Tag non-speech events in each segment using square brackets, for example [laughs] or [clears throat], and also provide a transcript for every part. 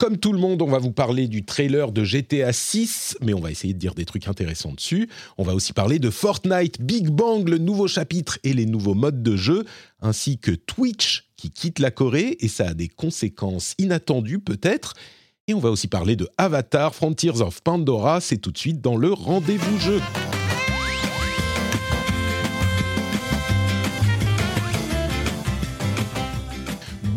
Comme tout le monde, on va vous parler du trailer de GTA 6, mais on va essayer de dire des trucs intéressants dessus. On va aussi parler de Fortnite, Big Bang, le nouveau chapitre et les nouveaux modes de jeu, ainsi que Twitch qui quitte la Corée, et ça a des conséquences inattendues peut-être. Et on va aussi parler de Avatar, Frontiers of Pandora, c'est tout de suite dans le rendez-vous jeu.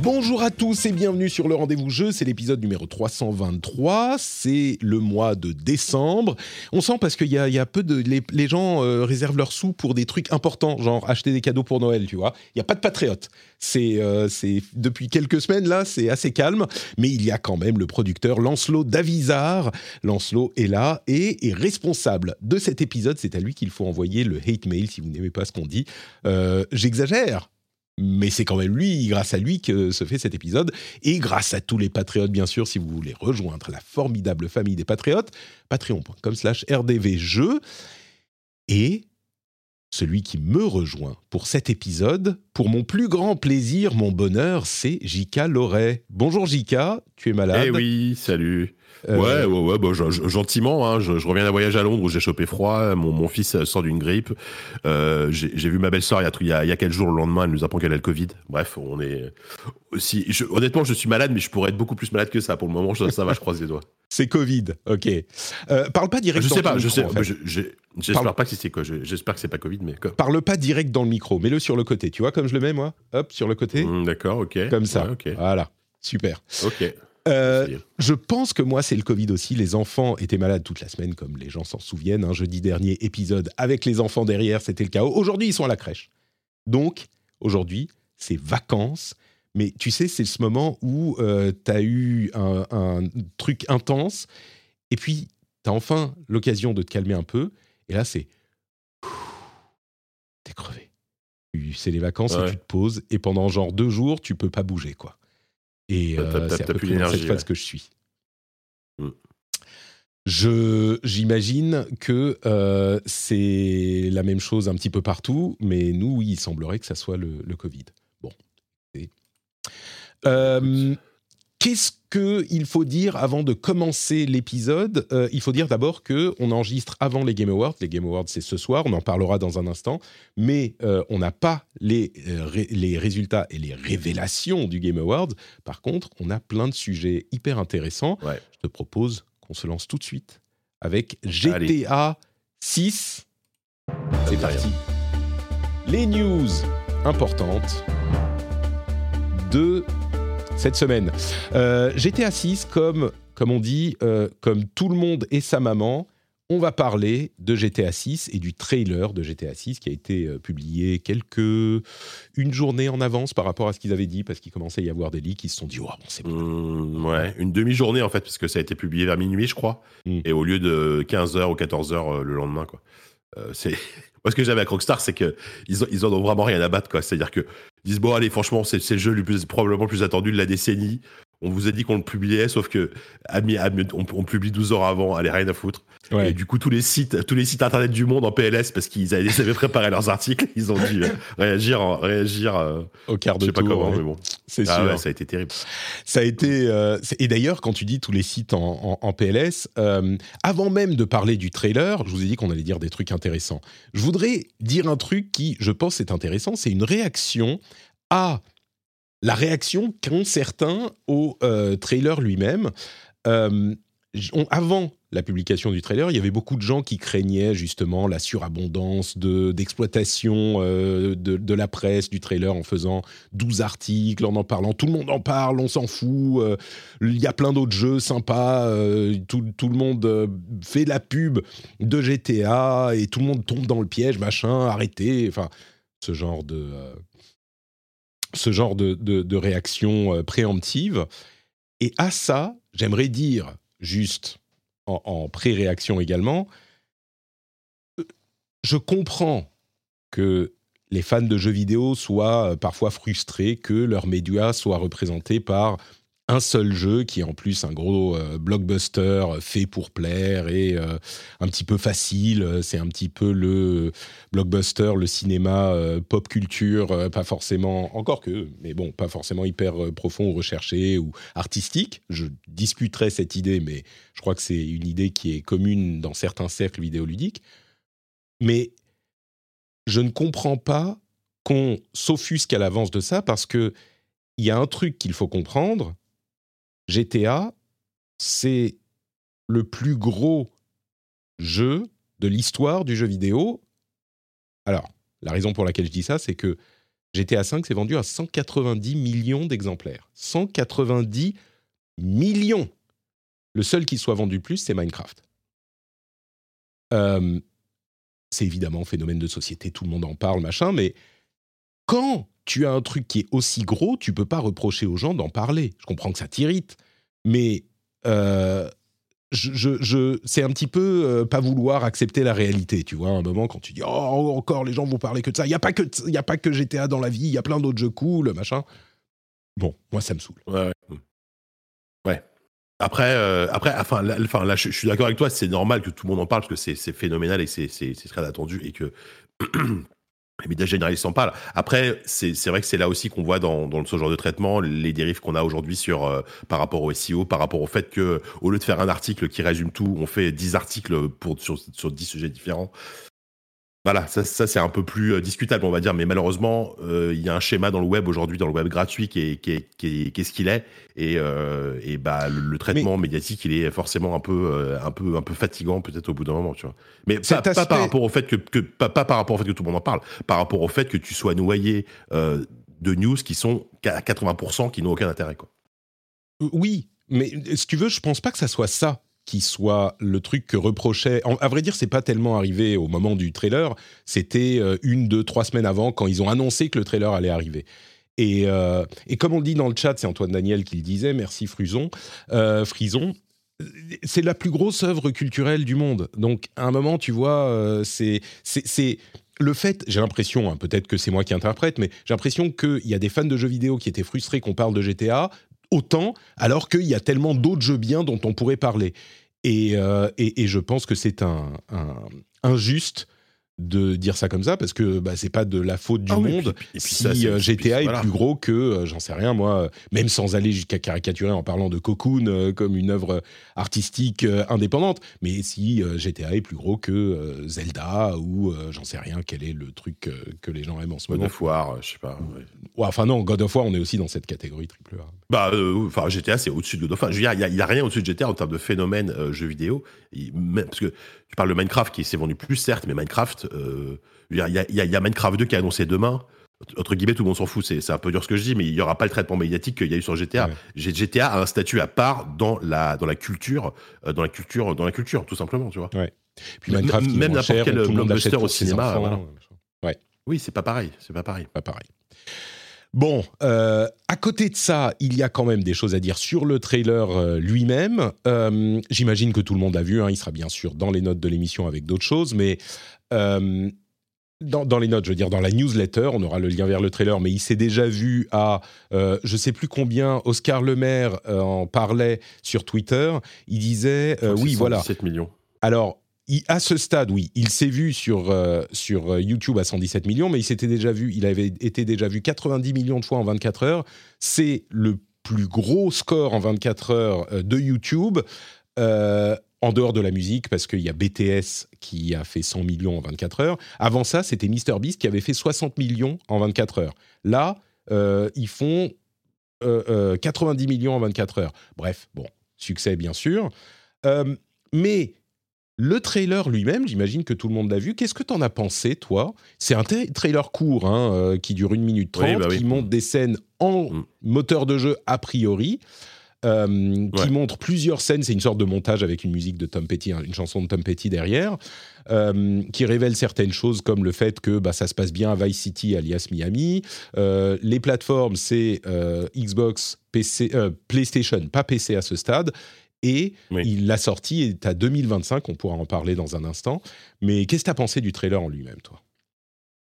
Bonjour à tous et bienvenue sur le rendez-vous jeu, c'est l'épisode numéro 323, c'est le mois de décembre. On sent parce qu'il y a, peu de... Les, les gens euh, réservent leurs sous pour des trucs importants, genre acheter des cadeaux pour Noël, tu vois. Il n'y a pas de patriote. C'est, euh, c'est Depuis quelques semaines, là, c'est assez calme, mais il y a quand même le producteur Lancelot Davizard. Lancelot est là et est responsable de cet épisode. C'est à lui qu'il faut envoyer le hate mail si vous n'aimez pas ce qu'on dit. Euh, J'exagère mais c'est quand même lui, grâce à lui, que se fait cet épisode. Et grâce à tous les patriotes, bien sûr, si vous voulez rejoindre la formidable famille des patriotes, patreon.com slash rdvjeux. Et celui qui me rejoint pour cet épisode, pour mon plus grand plaisir, mon bonheur, c'est Jika Loret. Bonjour Jika, tu es malade? Eh oui, salut. Euh, Ouais, ouais, ouais, je- je- gentiment. Hein, je, je reviens d'un voyage à Londres où j'ai chopé froid. Mon, mon fils sort d'une grippe. Euh, j'ai vu ma belle-sœur il y, a, il, y a, il y a quelques jours le lendemain. Elle nous apprend qu'elle a le Covid. Bref, on est aussi. je- honnêtement, je suis malade, mais je pourrais être beaucoup plus malade que ça. Pour le moment, ça, va, je croise les doigts. [laughs] C'est Covid, ok. Euh, parle pas direct Je sais pas, je sais. en fait. je- je- J'espère Parle- pas que c'est quoi. je- J'espère que c'est pas Covid, mais. Parle pas direct dans le micro, mets-le sur le côté. Tu vois comme je le mets, moi? Hop, sur le côté. Hmm, D'accord, ok. Comme ça. Ouais, ok. Voilà, super. Ok. Euh, je pense que moi, c'est le Covid aussi. Les enfants étaient malades toute la semaine, comme les gens s'en souviennent. Un jeudi dernier, épisode avec les enfants derrière, c'était le chaos. Aujourd'hui, ils sont à la crèche. Donc, aujourd'hui, c'est vacances. Mais tu sais, c'est ce moment où tu as eu un, un truc intense, et puis tu as enfin l'occasion de te calmer un peu. Et là, c'est. T'es crevé. C'est les vacances et tu te poses, et pendant genre deux jours, tu peux pas bouger, quoi. Et euh, c'est à peu près dans cette phase ouais. que je suis. Mm. Je j'imagine que euh, c'est la même chose un petit peu partout, mais nous, oui, il semblerait que ça soit le, le Covid. Bon. Et- Euh, Qu'est-ce qu'il faut dire avant de commencer l'épisode? Euh, Il faut dire d'abord que on enregistre avant les Game Awards. Les Game Awards, c'est ce soir, on en parlera dans un instant. Mais euh, on n'a pas les, euh, ré- les résultats et les révélations du Game Awards. Par contre, on a plein de sujets hyper intéressants. Ouais. Je te propose qu'on se lance tout de suite avec GTA 6. C'est parti. Les news importantes de cette semaine. Euh, GTA 6, comme, comme on dit, euh, comme tout le monde et sa maman, on va parler de GTA 6 et du trailer de GTA 6 qui a été euh, publié quelques une journée en avance par rapport à ce qu'ils avaient dit parce qu'il commençait à y avoir des leaks. Ils se sont dit, oh, bon, c'est bon. Hmm, ouais, une demi-journée en fait, parce que ça a été publié vers minuit, je crois, Mm. et au lieu de 15h ou 14h le lendemain, quoi. Euh, c'est [laughs] moi ce que j'avais avec Rockstar, c'est que ils, ont- ils en ont vraiment rien à battre, quoi. C'est-à-dire que ils disent bon allez, franchement, c'est le jeu le plus probablement le plus attendu de la décennie. On vous a dit qu'on le publiait, sauf que on, on publie 12 heures avant, allez rien à foutre. Ouais. Et du coup, tous les sites, tous les sites internet du monde en PLS, parce qu'ils avaient, préparé leurs articles, ils ont dû euh, réagir, réagir. euh, au quart je de sais pas comment, ouais. mais bon. c'est Ah sûr. ouais, ça a été terrible. Ça a été. euh, et d'ailleurs, quand tu dis tous les sites en, en- en PLS, euh, avant même de parler du trailer, je vous ai dit qu'on allait dire des trucs intéressants. Je voudrais dire un truc qui, je pense, est intéressant. C'est une réaction à la réaction qu'ont certains au euh, trailer lui-même. Euh, avant la publication du trailer, il y avait beaucoup de gens qui craignaient justement la surabondance de d'exploitation euh, de, de la presse du trailer en faisant 12 articles, en en parlant. Tout le monde en parle, on s'en fout. Il y a plein d'autres jeux sympas. tout, tout le monde fait la pub de GTA et tout le monde tombe dans le piège, machin, arrêtez. Enfin, ce genre de, ce genre de, de réaction préemptive. Et à ça, j'aimerais dire, juste en, pré-réaction également, euh, je comprends que les fans de jeux vidéo soient euh, parfois frustrés que leur média soit représenté par un seul jeu qui est en plus un gros euh, blockbuster fait pour plaire et un petit peu facile. C'est un petit peu le blockbuster, le cinéma pop culture, pas forcément, encore que, mais bon, pas forcément hyper profond ou recherché ou artistique. Je discuterai cette idée, mais je crois que c'est une idée qui est commune dans certains cercles vidéoludiques. Mais je ne comprends pas qu'on s'offusque à l'avance de ça parce que il y a un truc qu'il faut comprendre. GTA, c'est le plus gros jeu de l'histoire du jeu vidéo. Alors, la raison pour laquelle je dis ça, c'est que GTA 5 s'est vendu à 190 millions d'exemplaires. 190 millions Le seul qui soit vendu plus, c'est Minecraft. Euh, c'est évidemment un phénomène de société, tout le monde en parle, machin, mais quand tu as un truc qui est aussi gros, tu peux pas reprocher aux gens d'en parler. Je comprends que ça t'irrite, mais euh, je, c'est un petit peu euh, pas vouloir accepter la réalité, tu vois. À un moment, quand tu dis oh encore les gens vont parler que de ça, il y a pas que y a pas que GTA dans la vie, il y a plein d'autres jeux cool, machin. Bon, moi ça me saoule. Ouais. ouais. Après, euh, après, enfin, là, enfin, là, je, suis d'accord avec toi. C'est normal que tout le monde en parle parce que c'est phénoménal et c'est très attendu et que [clears throat] les médias généralistes s'en parlent. Après, c'est vrai que c'est là aussi qu'on voit dans, dans, ce genre de traitement les dérives qu'on a aujourd'hui sur euh, par rapport au SEO, par rapport au fait que au lieu de faire un article qui résume tout, on fait 10 articles pour sur, sur 10 sujets différents. Voilà, ça, ça c'est un peu plus euh, discutable, on va dire, mais malheureusement, euh, il y a un schéma dans le web aujourd'hui, dans le web gratuit, qui est, qui est, qui est, ce qu'il est, et, euh, et bah le, traitement médiatique, il est forcément un peu, euh, un peu, un peu fatigant peut-être au bout d'un moment, tu vois. Mais pas, pas, par rapport au fait que, que pas, pas, par rapport au fait que tout le monde en parle, par rapport au fait que tu sois noyé de news qui sont à 80% qui n'ont aucun intérêt, quoi. Oui, mais si tu veux, je pense pas que ça soit ça qui soit le truc que reprochait. à vrai dire, c'est pas tellement arrivé au moment du trailer. C'était euh, une, deux, trois semaines avant quand ils ont annoncé que le trailer allait arriver. Et, euh, et comme on dit dans le chat, c'est Antoine Daniel qui le disait. Merci Fruson, euh, Frison. C'est la plus grosse œuvre culturelle du monde. Donc, à un moment, tu vois, c'est c'est le fait, j'ai l'impression, hein, peut-être que c'est moi qui interprète, mais j'ai l'impression qu'il y a des fans de jeux vidéo qui étaient frustrés qu'on parle de GTA, autant, alors qu'il y a tellement d'autres jeux bien dont on pourrait parler. Et, euh, je pense que c'est un, un, injuste de dire ça comme ça parce que bah, c'est pas de la faute du ah monde et puis, si euh, GTA est plus gros que euh, j'en sais rien moi même sans aller jusqu'à caricaturer en parlant de Cocoon euh, comme une œuvre artistique indépendante. Mais si GTA est plus gros que Zelda ou j'en sais rien quel est le truc que les gens aiment en ce moment. God of War je sais pas ouais. enfin non God of War on est aussi dans cette catégorie triple A. Bah enfin GTA c'est au-dessus de God of War. Il y, a rien au-dessus de GTA en termes de phénomène jeu vidéo. Parce que tu parles de Minecraft qui s'est vendu plus certes mais Minecraft euh, il y, a, Minecraft 2 qui est annoncé demain. Entre guillemets, tout le monde s'en fout. C'est un peu dur ce que je dis, mais il n'y aura pas le traitement médiatique qu'il y a eu sur GTA. GTA a un statut à part dans la, dans la culture, euh, dans la culture, dans la culture, tout simplement, tu vois. Puis Minecraft, même n'importe quel blockbuster au cinéma. Ouais. Oui, c'est pas pareil. C'est pas pareil. Pas pareil. Bon, euh, à côté de ça, il y a quand même des choses à dire sur le trailer lui-même. J'imagine que tout le monde l'a vu. Hein, il sera bien sûr dans les notes de l'émission avec d'autres choses, mais euh, dans, les notes, je veux dire, dans la newsletter, on aura le lien vers le trailer, mais il s'est déjà vu à, euh, je sais plus combien, Oscar Lemaire euh, en parlait sur Twitter. Il disait, oui, voilà. 117 millions. Alors, à ce stade, oui, il s'est vu sur, sur YouTube à 117 millions, mais il s'était déjà vu, il avait été déjà vu 90 millions de fois en 24 heures. C'est le plus gros score en 24 heures de YouTube en dehors de la musique, parce qu'il y a BTS qui a fait 100 millions en 24 heures. Avant ça, c'était MrBeast qui avait fait 60 millions en 24 heures. Là, euh, ils font 90 euh, euh, millions en 24 heures. Bref, bon, succès bien sûr. mais le trailer lui-même, j'imagine que tout le monde l'a vu. Qu'est-ce que tu en as pensé, toi? C'est un trailer court, hein, qui dure 1 minute 30, bah qui montre des scènes en mm. moteur de jeu a priori. euh, qui montre plusieurs scènes. C'est une sorte de montage avec une musique de Tom Petty, hein, une chanson de Tom Petty derrière, euh, qui révèle certaines choses comme le fait que bah, ça se passe bien à Vice City, alias Miami. Euh, les plateformes, c'est Xbox, PC, PlayStation, pas PC à ce stade. Et il l'a sorti est à 2025, on pourra en parler dans un instant. Mais qu'est-ce que tu as pensé du trailer en lui-même, toi?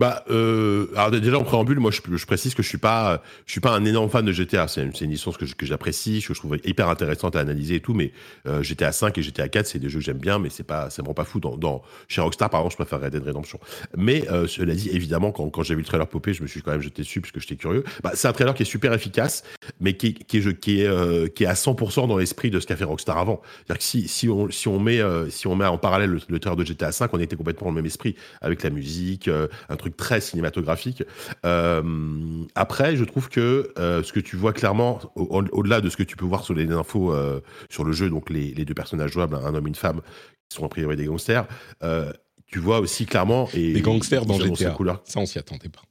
Bah, euh, alors déjà en préambule, moi je, précise que je suis pas, je suis pas un énorme fan de GTA. C'est une, licence que, j'apprécie, je trouve hyper intéressante à analyser et tout. Mais euh, GTA 5 et GTA 4, c'est des jeux que j'aime bien, mais c'est pas, ça me rend pas fou. Dans, chez Rockstar, par exemple, je préfère Red Dead Redemption. Mais euh, cela dit, évidemment, quand, j'ai vu le trailer popper, je me suis quand même jeté dessus parce que j'étais curieux. Bah, c'est un trailer qui est super efficace, mais qui, est, qui est, qui est à 100% dans l'esprit de ce qu'a fait Rockstar avant. C'est-à-dire que si, si on, si on met, si on met en parallèle le, le, trailer de GTA 5, on était complètement dans le même esprit avec la musique, un truc très cinématographique graphique. Euh, après, je trouve que euh, ce que tu vois clairement, au-delà de ce que tu peux voir sur les infos euh, sur le jeu, donc les, deux personnages jouables, un homme et une femme, qui sont a priori des gangsters, tu vois aussi clairement. Et, des gangsters dans GTA. Couleur. Ça, on s'y attendait pas.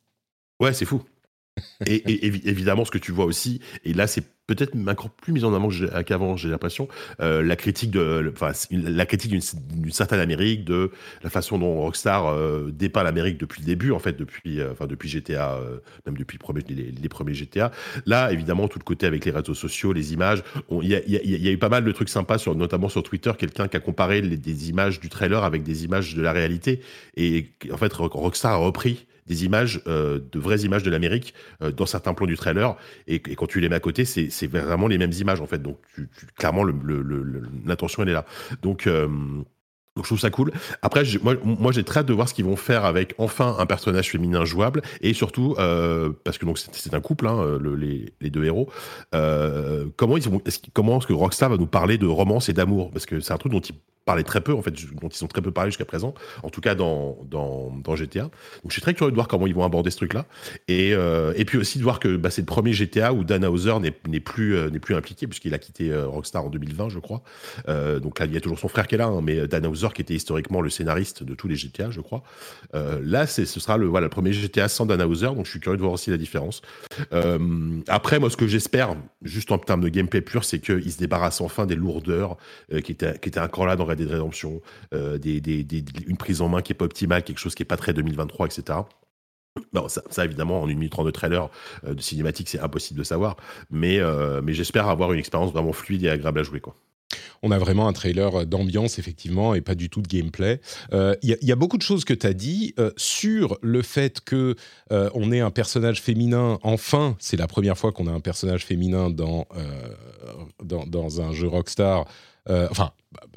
Ouais, c'est fou. et, évidemment, ce que tu vois aussi, et là, c'est peut-être encore plus mise en avant qu'avant, j'ai l'impression, euh, la critique de, enfin, d'une certaine Amérique, de la façon dont Rockstar euh, dépeint l'Amérique depuis le début, en fait, depuis, euh, enfin, depuis GTA, euh, même depuis les, premiers GTA. Là, évidemment, tout le côté avec les réseaux sociaux, les images, il y, y, a eu pas mal de trucs sympas, sur, notamment sur Twitter, quelqu'un qui a comparé les, des images du trailer avec des images de la réalité, et en fait, Rockstar a repris des images, euh, de vraies images de l'Amérique euh, dans certains plans du trailer. Et, quand tu les mets à côté, c'est vraiment les mêmes images en fait. Donc clairement, l'intention elle est là. Donc euh, donc je trouve ça cool. Après, moi, j'ai très hâte de voir ce qu'ils vont faire avec enfin un personnage féminin jouable et surtout parce que donc c'est un couple, hein, les, les, deux héros. comment ils vont, comment est-ce que Rockstar va nous parler de romance et d'amour? Parce que c'est un truc dont ils parlé très peu, en fait, dont ils ont très peu parlé jusqu'à présent, en tout cas dans, dans, GTA. Donc je suis très curieux de voir comment ils vont aborder ce truc-là. Et, euh, et puis aussi de voir que bah, c'est le premier GTA où Dan Hauser n'est plus, euh, plus impliqué, puisqu'il a quitté euh, Rockstar en 2020, je crois. donc là, il y a toujours son frère qui est là, hein, mais Dan Hauser, qui était historiquement le scénariste de tous les GTA, je crois. là, ce sera le, voilà, premier GTA sans Dan Hauser, donc je suis curieux de voir aussi la différence. après, moi, ce que j'espère, juste en termes de gameplay pur, c'est qu'il se débarrasse enfin des lourdeurs qui, étaient, qui encore là dans Des rédemptions, euh, une prise en main qui est pas optimale, quelque chose qui est pas très 2023, etc. Bon, ça, évidemment, en une minute trente de trailer euh, de cinématique, c'est impossible de savoir. Mais, euh, mais j'espère avoir une expérience vraiment fluide et agréable à jouer. On a vraiment un trailer d'ambiance, effectivement, et pas du tout de gameplay. Il y, a beaucoup de choses que tu as dit sur le fait que on ait un personnage féminin. Enfin, c'est la première fois qu'on a un personnage féminin dans, dans, un jeu Rockstar. enfin,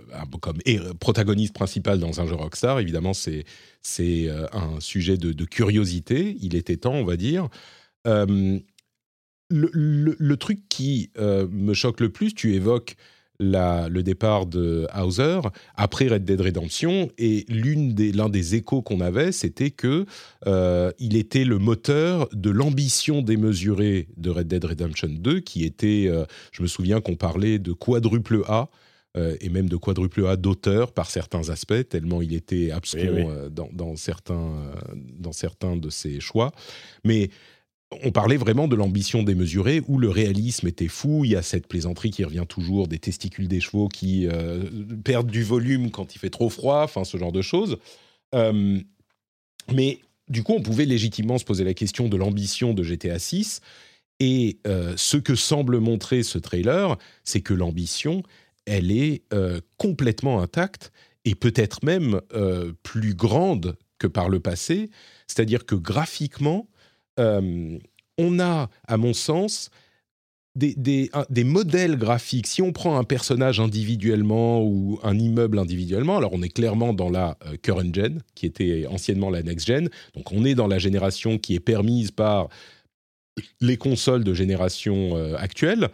bah, comme protagoniste principal dans un jeu Rockstar, évidemment, c'est euh, un sujet de, curiosité. Il était temps, on va dire. Euh, le, truc qui euh, me choque le plus, tu évoques la, le départ de Hauser après Red Dead Redemption et l'une des l'un des échos qu'on avait, c'était que il était le moteur de l'ambition démesurée de Red Dead Redemption 2, qui était, je me souviens qu'on parlait de quadruple A euh, et même de quadruple A d'auteur par certains aspects, tellement il était abscon euh, dans, certains, euh, dans certains de ses choix. Mais on parlait vraiment de l'ambition démesurée où le réalisme était fou. Il y a cette plaisanterie qui revient toujours des testicules des chevaux qui perdent du volume quand il fait trop froid, enfin ce genre de choses. mais du coup, on pouvait légitimement se poser la question de l'ambition de GTA 6. Et ce que semble montrer ce trailer, c'est que l'ambition, elle est euh, complètement intacte et peut-être même euh, plus grande que par le passé. C'est-à-dire que graphiquement, euh, on a, à mon sens, des, modèles graphiques. Si on prend un personnage individuellement ou un immeuble individuellement, alors on est clairement dans la current gen, qui était anciennement la next gen. Donc on est dans la génération qui est permise par les consoles de génération actuelle.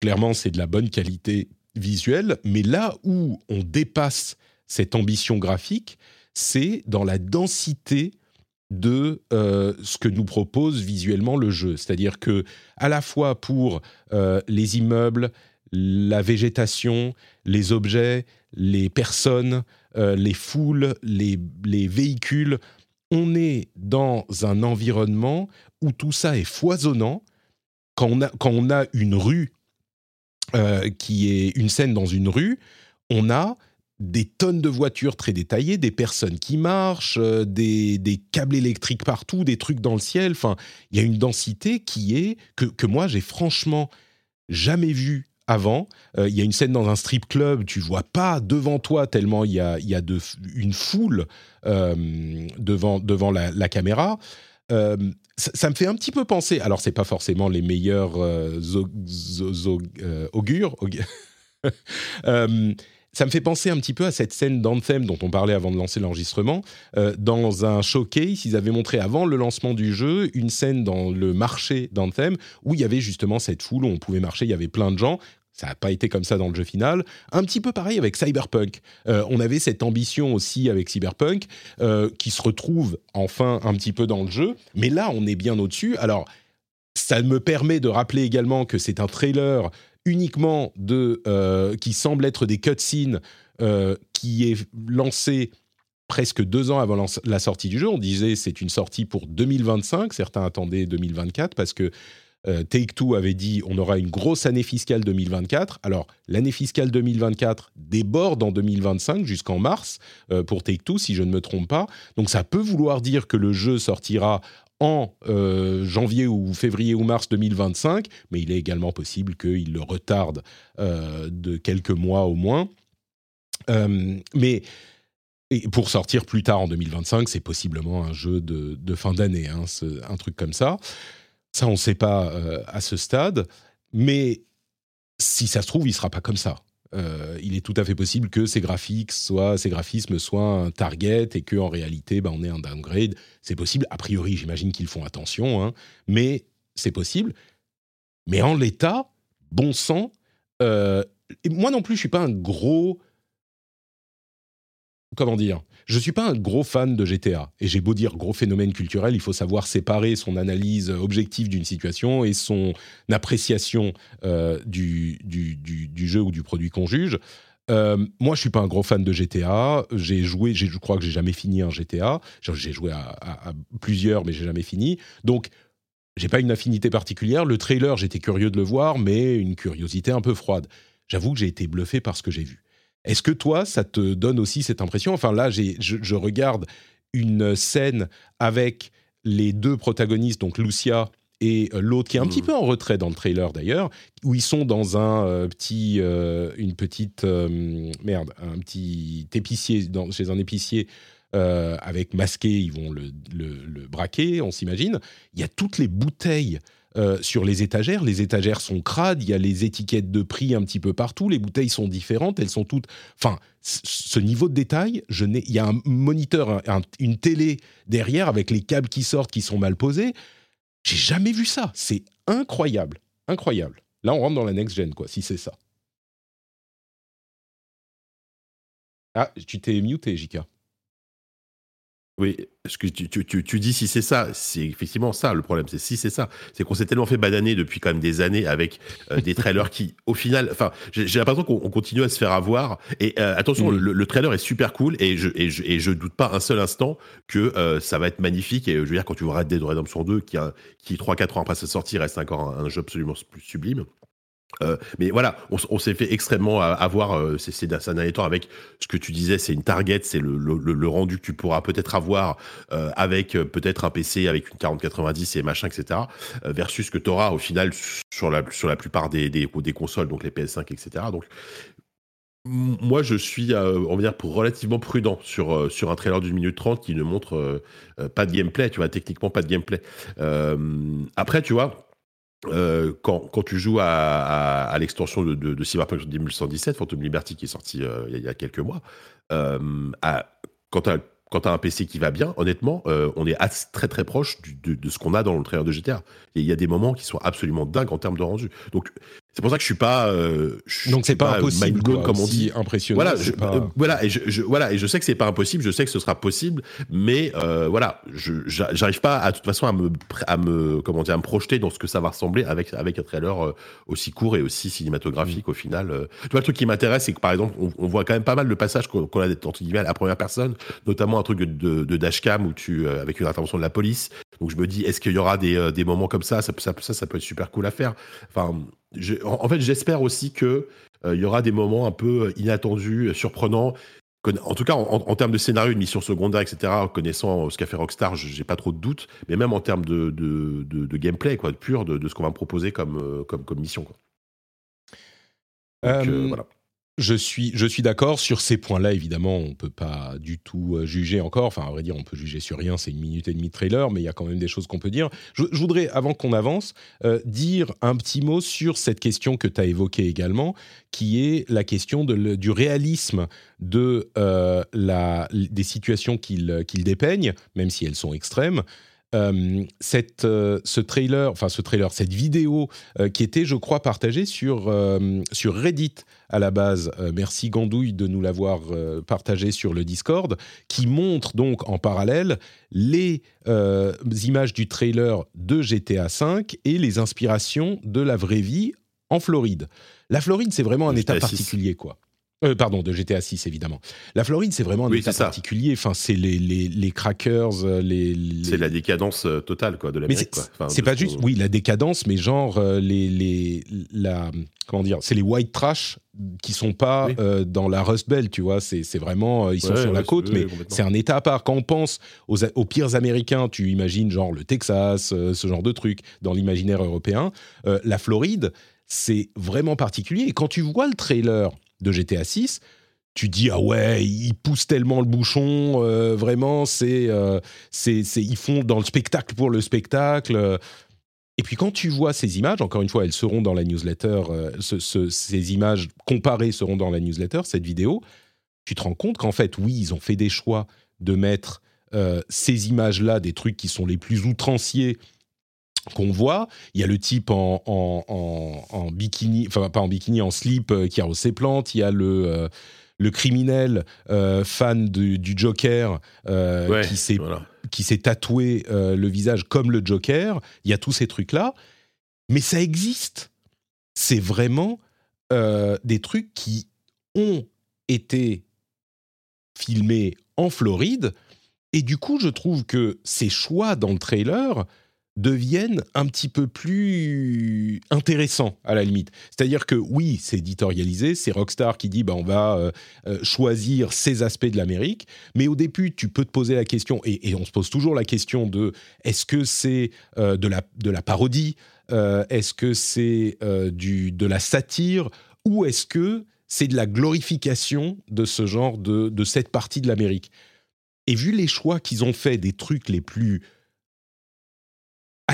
Clairement, c'est de la bonne qualité visuel, mais là où on dépasse cette ambition graphique, c'est dans la densité de euh, ce que nous propose visuellement le jeu. C'est-à-dire que à la fois pour euh, les immeubles, la végétation, les objets, les personnes, euh, les foules, les, véhicules, on est dans un environnement où tout ça est foisonnant. Quand on a, quand on a une rue qui est une scène dans une rue. On a des tonnes de voitures très détaillées, des personnes qui marchent, des, des, câbles électriques partout, des trucs dans le ciel. Enfin, il y a une densité qui est que, que moi j'ai franchement jamais vu avant. Euh, il y a une scène dans un strip club, tu vois pas devant toi tellement il y a, y a une foule euh, devant, devant la, caméra. Euh, ça, me fait un petit peu penser. Alors, c'est pas forcément les meilleurs augures. [laughs] ça me fait penser un petit peu à cette scène d'Anthem dont on parlait avant de lancer l'enregistrement. Euh, dans un showcase, ils avaient montré avant le lancement du jeu une scène dans le marché d'Anthem où il y avait justement cette foule où on pouvait marcher, il y avait plein de gens. Ça n'a pas été comme ça dans le jeu final. Un petit peu pareil avec Cyberpunk. Euh, on avait cette ambition aussi avec Cyberpunk euh, qui se retrouve enfin un petit peu dans le jeu. Mais là, on est bien au-dessus. Alors, ça me permet de rappeler également que c'est un trailer uniquement de euh, qui semble être des cutscenes euh, qui est lancé presque deux ans avant la sortie du jeu. On disait c'est une sortie pour 2025. Certains attendaient 2024 parce que euh, Take Two avait dit on aura une grosse année fiscale 2024. Alors l'année fiscale 2024 déborde en 2025 jusqu'en mars pour Take Two si je ne me trompe pas. Donc ça peut vouloir dire que le jeu sortira en euh, janvier ou février ou mars 2025, mais il est également possible qu'il le retarde euh, de quelques mois au moins. Euh, mais pour sortir plus tard en 2025, c'est possiblement un jeu de, fin d'année, hein, un truc comme ça. Ça, on ne sait pas à ce stade, mais si ça se trouve, il ne sera pas comme ça. Euh, il est tout à fait possible que ces graphiques soient, ces graphismes soient un target et que en réalité, bah, on ait un downgrade. C'est possible. A priori, j'imagine qu'ils font attention, hein, mais c'est possible. Mais en l'état, bon sang. Euh, moi non plus, je suis pas un gros comment dire Je suis pas un gros fan de GTA et j'ai beau dire gros phénomène culturel, il faut savoir séparer son analyse objective d'une situation et son appréciation euh, du, jeu ou du produit qu'on juge. Euh, moi, je suis pas un gros fan de GTA. J'ai joué, je crois que j'ai jamais fini un GTA. J'ai joué à, plusieurs, mais j'ai jamais fini. Donc, j'ai pas une affinité particulière. Le trailer, j'étais curieux de le voir, mais une curiosité un peu froide. J'avoue que j'ai été bluffé par ce que j'ai vu. Est-ce que toi, ça te donne aussi cette impression? Enfin là, je, je, regarde une scène avec les deux protagonistes, donc Lucia et euh, l'autre qui est un petit hmm. peu en retrait dans le trailer d'ailleurs, où ils sont dans un euh, petit, euh, une petite merde, un petit épicier chez un épicier avec masqué, ils vont le, le braquer, on s'imagine. Il y a toutes les bouteilles euh, sur les étagères. Les étagères sont crades, il y a les étiquettes de prix un petit peu partout, les bouteilles sont différentes, elles sont toutes... Enfin, ce niveau de détail, je il y a un moniteur, une télé derrière avec les câbles qui sortent qui sont mal posés. J'ai jamais vu ça. C'est incroyable, incroyable. Là, on rentre dans la next gen, quoi, si c'est ça. Ah, tu t'es muté, Jika. Oui, ce que tu, tu, tu, dis si c'est ça, c'est effectivement ça le problème. C'est si c'est ça, c'est qu'on s'est tellement fait bananer depuis quand même des années avec euh, des trailers qui, au final, enfin, j'ai l'impression qu'on continue à se faire avoir. Et euh, attention, mm. le, trailer est super cool et je, et je, et je doute pas un seul instant que euh, ça va être magnifique. Et je veux dire, quand tu vois Red Dead Redemption 2, qui, a, qui 3-4 ans après sa sortie reste encore un, un jeu absolument sublime. Euh, mais voilà, on, s'est fait extrêmement avoir euh, ces, derniers temps avec ce que tu disais, c'est une target, c'est le, rendu que tu pourras peut-être avoir euh, avec peut-être un PC avec une 4090 et machin, etc. versus ce que tu auras au final sur la, sur la plupart des, des, consoles, donc les PS5, etc. Donc moi, je suis, on va dire, pour relativement prudent sur, sur un trailer d'une minute trente qui ne montre pas de gameplay, tu vois, techniquement pas de gameplay. après, tu vois, euh, quand, quand, tu joues à, l'extension de, de, de, Cyberpunk 2117, Phantom Liberty, qui est sorti euh, il, y a, quelques mois, euh, à, quand tu as, un PC qui va bien, honnêtement, on est très très proche de, de, ce qu'on a dans le trailer de GTA. Et il y a des moments qui sont absolument dingues en termes de rendu. Donc c'est pour ça que je suis pas. Euh, Donc c'est pas, impossible, comme on dit. Impressionnant. Voilà, je, euh, voilà, et je, voilà, et je sais que c'est pas impossible. Je sais que ce sera possible, mais euh, voilà, je j'arrive pas à toute façon à me à me comment dire à me projeter dans ce que ça va ressembler avec avec un trailer euh, aussi court et aussi cinématographique au final. Euh. Tu vois, le truc qui m'intéresse, c'est que par exemple, on, voit quand même pas mal de passages qu'on a entre guillemets à la première personne, notamment un truc de, de dashcam où tu avec une intervention de la police. Donc je me dis, est-ce qu'il y aura des, des moments comme ça? Ça, ça ça, peut être super cool à faire. Enfin, en, fait, j'espère aussi que il y aura des moments un peu inattendus, surprenants. En tout cas, en, termes de scénario, de mission secondaire, etc., connaissant ce qu'a fait Rockstar, j'ai pas trop de doutes. Mais même en termes de, de, de, gameplay, quoi, de pur, de, ce qu'on va me proposer comme, comme, comme mission. Quoi. Donc, voilà. Je suis, je suis d'accord sur ces points-là. Évidemment, on peut pas du tout euh, juger encore. Enfin, à vrai dire, on peut juger sur rien. C'est une minute et demie de trailer, mais il y a quand même des choses qu'on peut dire. Je, voudrais, avant qu'on avance, euh, dire un petit mot sur cette question que tu as évoquée également, qui est la question du réalisme de euh, la, des situations qu'il qu'il dépeigne, même si elles sont extrêmes. Cette, ce trailer, enfin ce trailer, cette vidéo qui était, je crois, partagée sur, sur Reddit à la base. Euh, merci Gandouille de nous l'avoir euh, partagé sur le Discord, qui montre donc en parallèle les euh, images du trailer de GTA V et les inspirations de la vraie vie en Floride. La Floride, c'est vraiment un état particulier, quoi. Euh, pardon, de GTA 6 évidemment. La Floride, c'est vraiment un état particulier. Enfin, c'est les, les, les, crackers, euh, les. C'est la décadence euh, totale quoi de la Enfin, c'est pas juste, oui, la décadence, mais genre les les la comment dire, c'est les white trash qui sont pas dans la Rust Belt, tu vois. C'est vraiment ils sont sur la côte, mais c'est un état à part. Quand on pense aux, aux, pires Américains, tu imagines genre le Texas, ce genre de truc dans l'imaginaire européen. la Floride, c'est vraiment particulier. Et quand tu vois le trailer de GTA 6, tu dis ah ouais, ils poussent tellement le bouchon, euh, vraiment, euh, c'est, c'est, ils font dans le spectacle pour le spectacle. Et puis quand tu vois ces images, encore une fois, elles seront dans la newsletter, euh, ces images comparées seront dans la newsletter, cette vidéo, tu te rends compte qu'en fait, oui, ils ont fait des choix de mettre ces images-là, des trucs qui sont les plus outranciers qu'on voit. Il y a le type en, en, bikini, enfin pas en bikini, en slip euh, qui arrose ses plantes. Il y a le, euh, le criminel euh, fan du, Joker qui s'est tatoué le visage comme le Joker. Il y a tous ces trucs-là. Mais ça existe. C'est vraiment des trucs qui ont été filmés en Floride. Et du coup, je trouve que ces choix dans le trailer deviennent un petit peu plus intéressants à la limite. C'est-à-dire que oui, c'est éditorialisé, c'est Rockstar qui dit bah, on va euh, euh, choisir ces aspects de l'Amérique, mais au début tu peux te poser la question, et, on se pose toujours la question de est-ce que c'est euh, de, la, de la parodie, est-ce que c'est de la satire, ou est-ce que c'est de la glorification de ce genre de, de cette partie de l'Amérique? Et vu les choix qu'ils ont fait des trucs les plus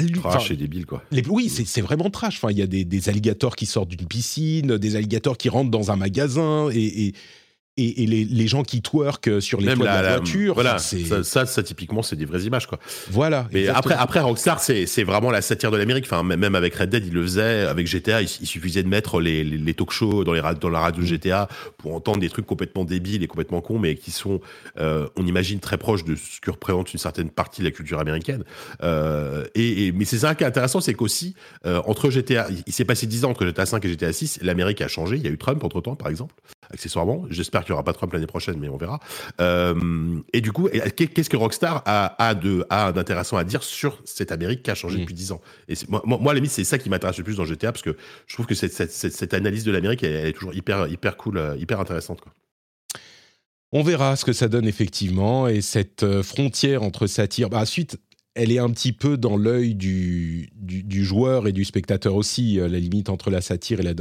Trash et débile, quoi. Les, oui, c'est vraiment trash. Enfin, il y a des, des, alligators qui sortent d'une piscine, des alligators qui rentrent dans un magasin, et, et, et, les, les, gens qui twerkent sur les toits de la, voiture. Voilà, ça, ça, typiquement, c'est des vraies images, quoi. Voilà. Mais après, après, Rockstar, c'est vraiment la satire de l'Amérique. Enfin, même avec Red Dead, il le faisait. Avec GTA, il, suffisait de mettre les, les, talk shows dans, les, dans la radio GTA pour entendre des trucs complètement débiles et complètement cons, mais qui sont, euh, on imagine, très proches de ce que représente une certaine partie de la culture américaine. Euh, et, mais c'est ça qui est intéressant, c'est qu'aussi, euh, entre GTA, il, s'est passé 10 ans entre GTA 5 et GTA 6, l'Amérique a changé. Il y a eu Trump entre temps, par exemple, accessoirement. J'espère qu'il n'y aura pas Trump l'année prochaine, mais on verra. Euh, et du coup, qu'est-ce que Rockstar a, de, a d'intéressant à dire sur cette Amérique qui a changé mm. depuis 10 ans? Et moi, moi, à la limite, c'est ça qui m'intéresse le plus dans GTA, parce que je trouve que cette, cette, analyse de l'Amérique, elle, est toujours hyper, hyper cool, euh, hyper intéressante. Quoi. On verra ce que ça donne effectivement, et cette euh, frontière entre satire. Bah, suite, elle est un petit peu dans l'œil du, du, joueur et du spectateur aussi, la limite entre la satire et la,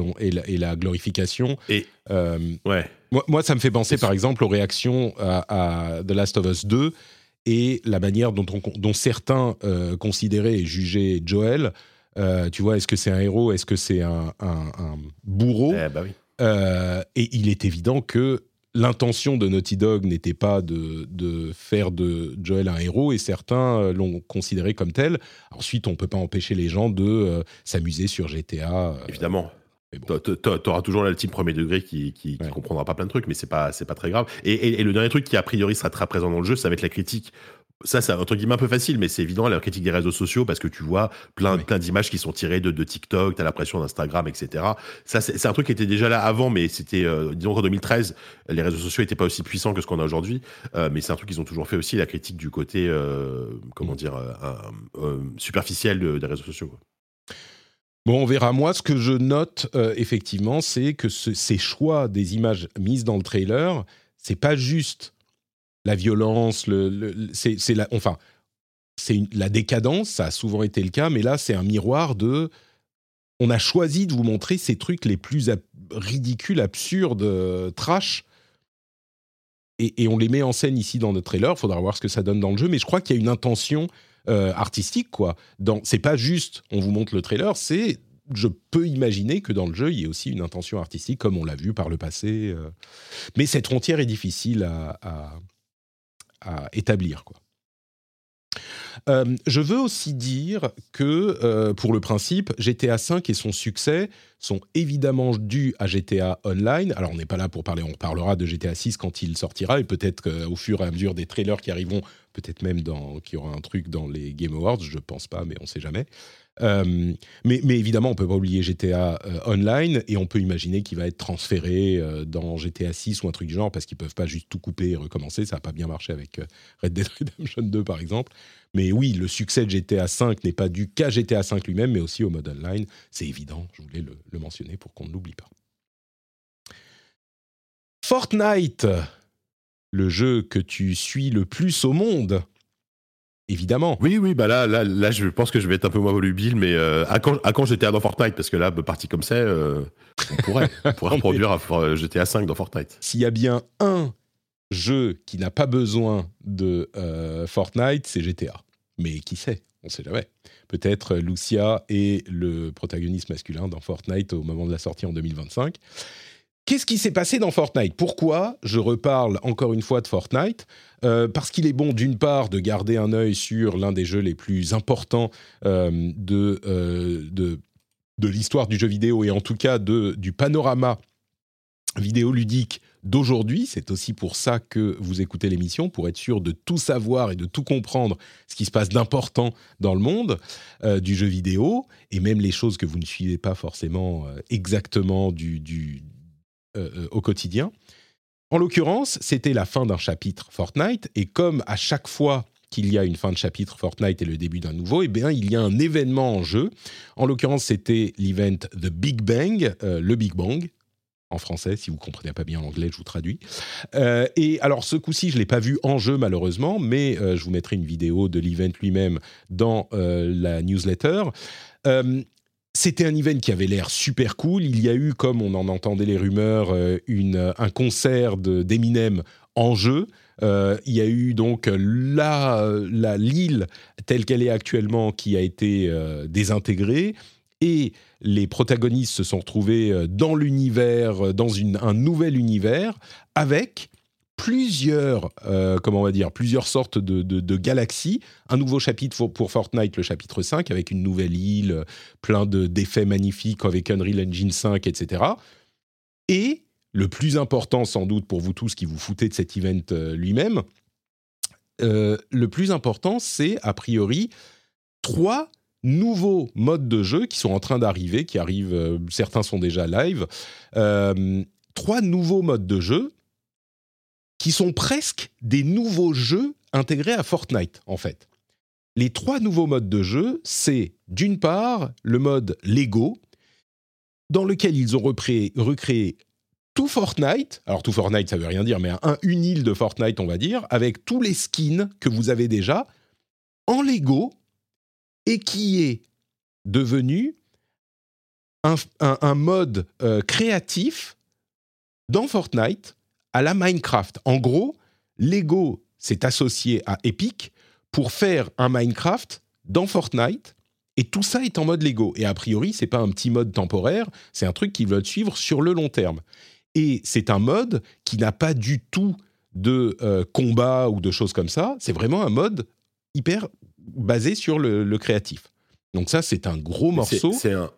et la, glorification. Et ouais. Moi, ça me fait penser par exemple aux réactions à, The Last of Us 2 et la manière dont, dont certains euh, considéraient et jugeaient Joel. Euh, tu vois, est-ce que c'est un héros? Est-ce que c'est un, bourreau? Eh, bah euh, Et il est évident que l'intention de Naughty Dog n'était pas de, de, faire de Joel un héros et certains l'ont considéré comme tel. Ensuite, on ne peut pas empêcher les gens de s'amuser sur GTA. Évidemment. T'auras toujours la team premier degré qui, qui, comprendra pas plein de trucs, mais c'est pas pas très grave. Et, et, le dernier truc qui a priori sera très présent dans le jeu, ça va être la critique ça, c'est entre guillemets un peu facile, mais c'est évident la critique des réseaux sociaux parce que tu vois plein, plein d'images qui sont tirées de, de TikTok, tu as l'impression d'Instagram, etc. Ça, c'est un truc qui était déjà là avant, mais c'était, euh, disons qu'en 2013, les réseaux sociaux n'étaient pas aussi puissants que ce qu'on a aujourd'hui. Euh, mais c'est un truc qu'ils ont toujours fait aussi, la critique du côté, euh, comment dire, superficiel des réseaux sociaux. Bon, on verra. Moi, ce que je note effectivement, c'est que ces choix des images mises dans le trailer, c'est pas juste la violence, le, c'est la, enfin, c'est la décadence, ça a souvent été le cas, mais là, c'est un miroir de. On a choisi de vous montrer ces trucs les plus ridicules, absurdes, euh, trash, et, on les met en scène ici dans notre trailer. Il faudra voir ce que ça donne dans le jeu, mais je crois qu'il y a une intention euh, artistique, quoi. C'est pas juste, on vous montre le trailer, c'est je peux imaginer que dans le jeu, il y ait aussi une intention artistique, comme on l'a vu par le passé. Euh. Mais cette frontière est difficile à établir. Quoi. Euh, je veux aussi dire que, euh, pour le principe, GTA V et son succès sont évidemment dus à GTA Online. Alors, on n'est pas là pour parler, on parlera de GTA 6 quand il sortira, et peut-être qu'au fur et à mesure des trailers qui arriveront, peut-être même qu'il y aura un truc dans les Game Awards, je ne pense pas, mais on ne sait jamais. Euh, mais, évidemment, on peut pas oublier GTA euh, Online et on peut imaginer qu'il va être transféré euh, dans GTA 6 ou un truc du genre parce qu'ils peuvent pas juste tout couper et recommencer. Ça n'a pas bien marché avec Red Dead Redemption 2 par exemple. Mais oui, le succès de GTA 5 n'est pas dû qu'à GTA 5 lui-même, mais aussi au mode online. C'est évident, je voulais le mentionner pour qu'on ne l'oublie pas. Fortnite, le jeu que tu suis le plus au monde évidemment. Oui, oui, bah là, là, là, je pense que je vais être un peu moins volubile, mais euh, à quand, à quand GTA dans Fortnite? Parce que là, bah, parti comme ça, euh, on pourrait, on pourrait [laughs] reproduire à GTA 5 dans Fortnite. S'il y a bien un jeu qui n'a pas besoin de euh, Fortnite, c'est GTA. Mais qui sait? On ne sait jamais. Peut-être Lucia et le protagoniste masculin dans Fortnite au moment de la sortie en 2025. Qu'est-ce qui s'est passé dans Fortnite? Pourquoi je reparle encore une fois de Fortnite? Euh, Parce qu'il est bon d'une part de garder un œil sur l'un des jeux les plus importants euh, de, euh, de, de l'histoire du jeu vidéo et en tout cas de, du panorama vidéoludique d'aujourd'hui. C'est aussi pour ça que vous écoutez l'émission, pour être sûr de tout savoir et de tout comprendre ce qui se passe d'important dans le monde du jeu vidéo, et même les choses que vous ne suivez pas forcément exactement du, du, euh, euh, au quotidien. En l'occurrence, c'était la fin d'un chapitre Fortnite, et comme à chaque fois qu'il y a une fin de chapitre Fortnite et le début d'un nouveau, eh bien, il y a un événement en jeu. En l'occurrence, c'était l'event The Big Bang, euh, le Big Bang, en français, si vous comprenez pas bien l'anglais, je vous traduis. et alors ce coup-ci, je l'ai pas vu en jeu malheureusement, mais je vous mettrai une vidéo de l'event lui-même dans la newsletter. C'était un event qui avait l'air super cool. Il y a eu, comme on en entendait les rumeurs, euh, une, un concert d'Eminem en jeu. Euh, il y a eu donc la, la l'île telle qu'elle est actuellement qui a été euh, désintégrée et les protagonistes se sont retrouvés dans l'univers, dans un nouvel univers avec plusieurs, euh, comment on va dire, plusieurs sortes de, galaxies. Un nouveau chapitre pour, Fortnite, le chapitre 5, avec une nouvelle île, plein d'effets magnifiques avec Unreal Engine 5, etc. Et le plus important sans doute pour vous tous qui vous foutez de cet event euh, lui-même, euh, le plus important, c'est a priori trois nouveaux modes de jeu qui sont en train d'arriver, qui arrivent, certains sont déjà live. trois nouveaux modes de jeu qui sont presque des nouveaux jeux intégrés à Fortnite, en fait. Les trois nouveaux modes de jeu, c'est d'une part le mode Lego, dans lequel ils ont recréé, tout Fortnite, alors tout Fortnite ça veut rien dire, mais un, une île de Fortnite on va dire, avec tous les skins que vous avez déjà en Lego et qui est devenu un, mode euh, créatif dans Fortnite à la Minecraft. En gros, Lego s'est associé à Epic pour faire un Minecraft dans Fortnite. Et tout ça est en mode Lego. Et a priori, c'est pas un petit mode temporaire, c'est un truc qu'ils veulent suivre sur le long terme. Et c'est un mode qui n'a pas du tout de euh, combat ou de choses comme ça. C'est vraiment un mode hyper basé sur le, créatif. Donc ça, c'est un gros morceau. C'est un,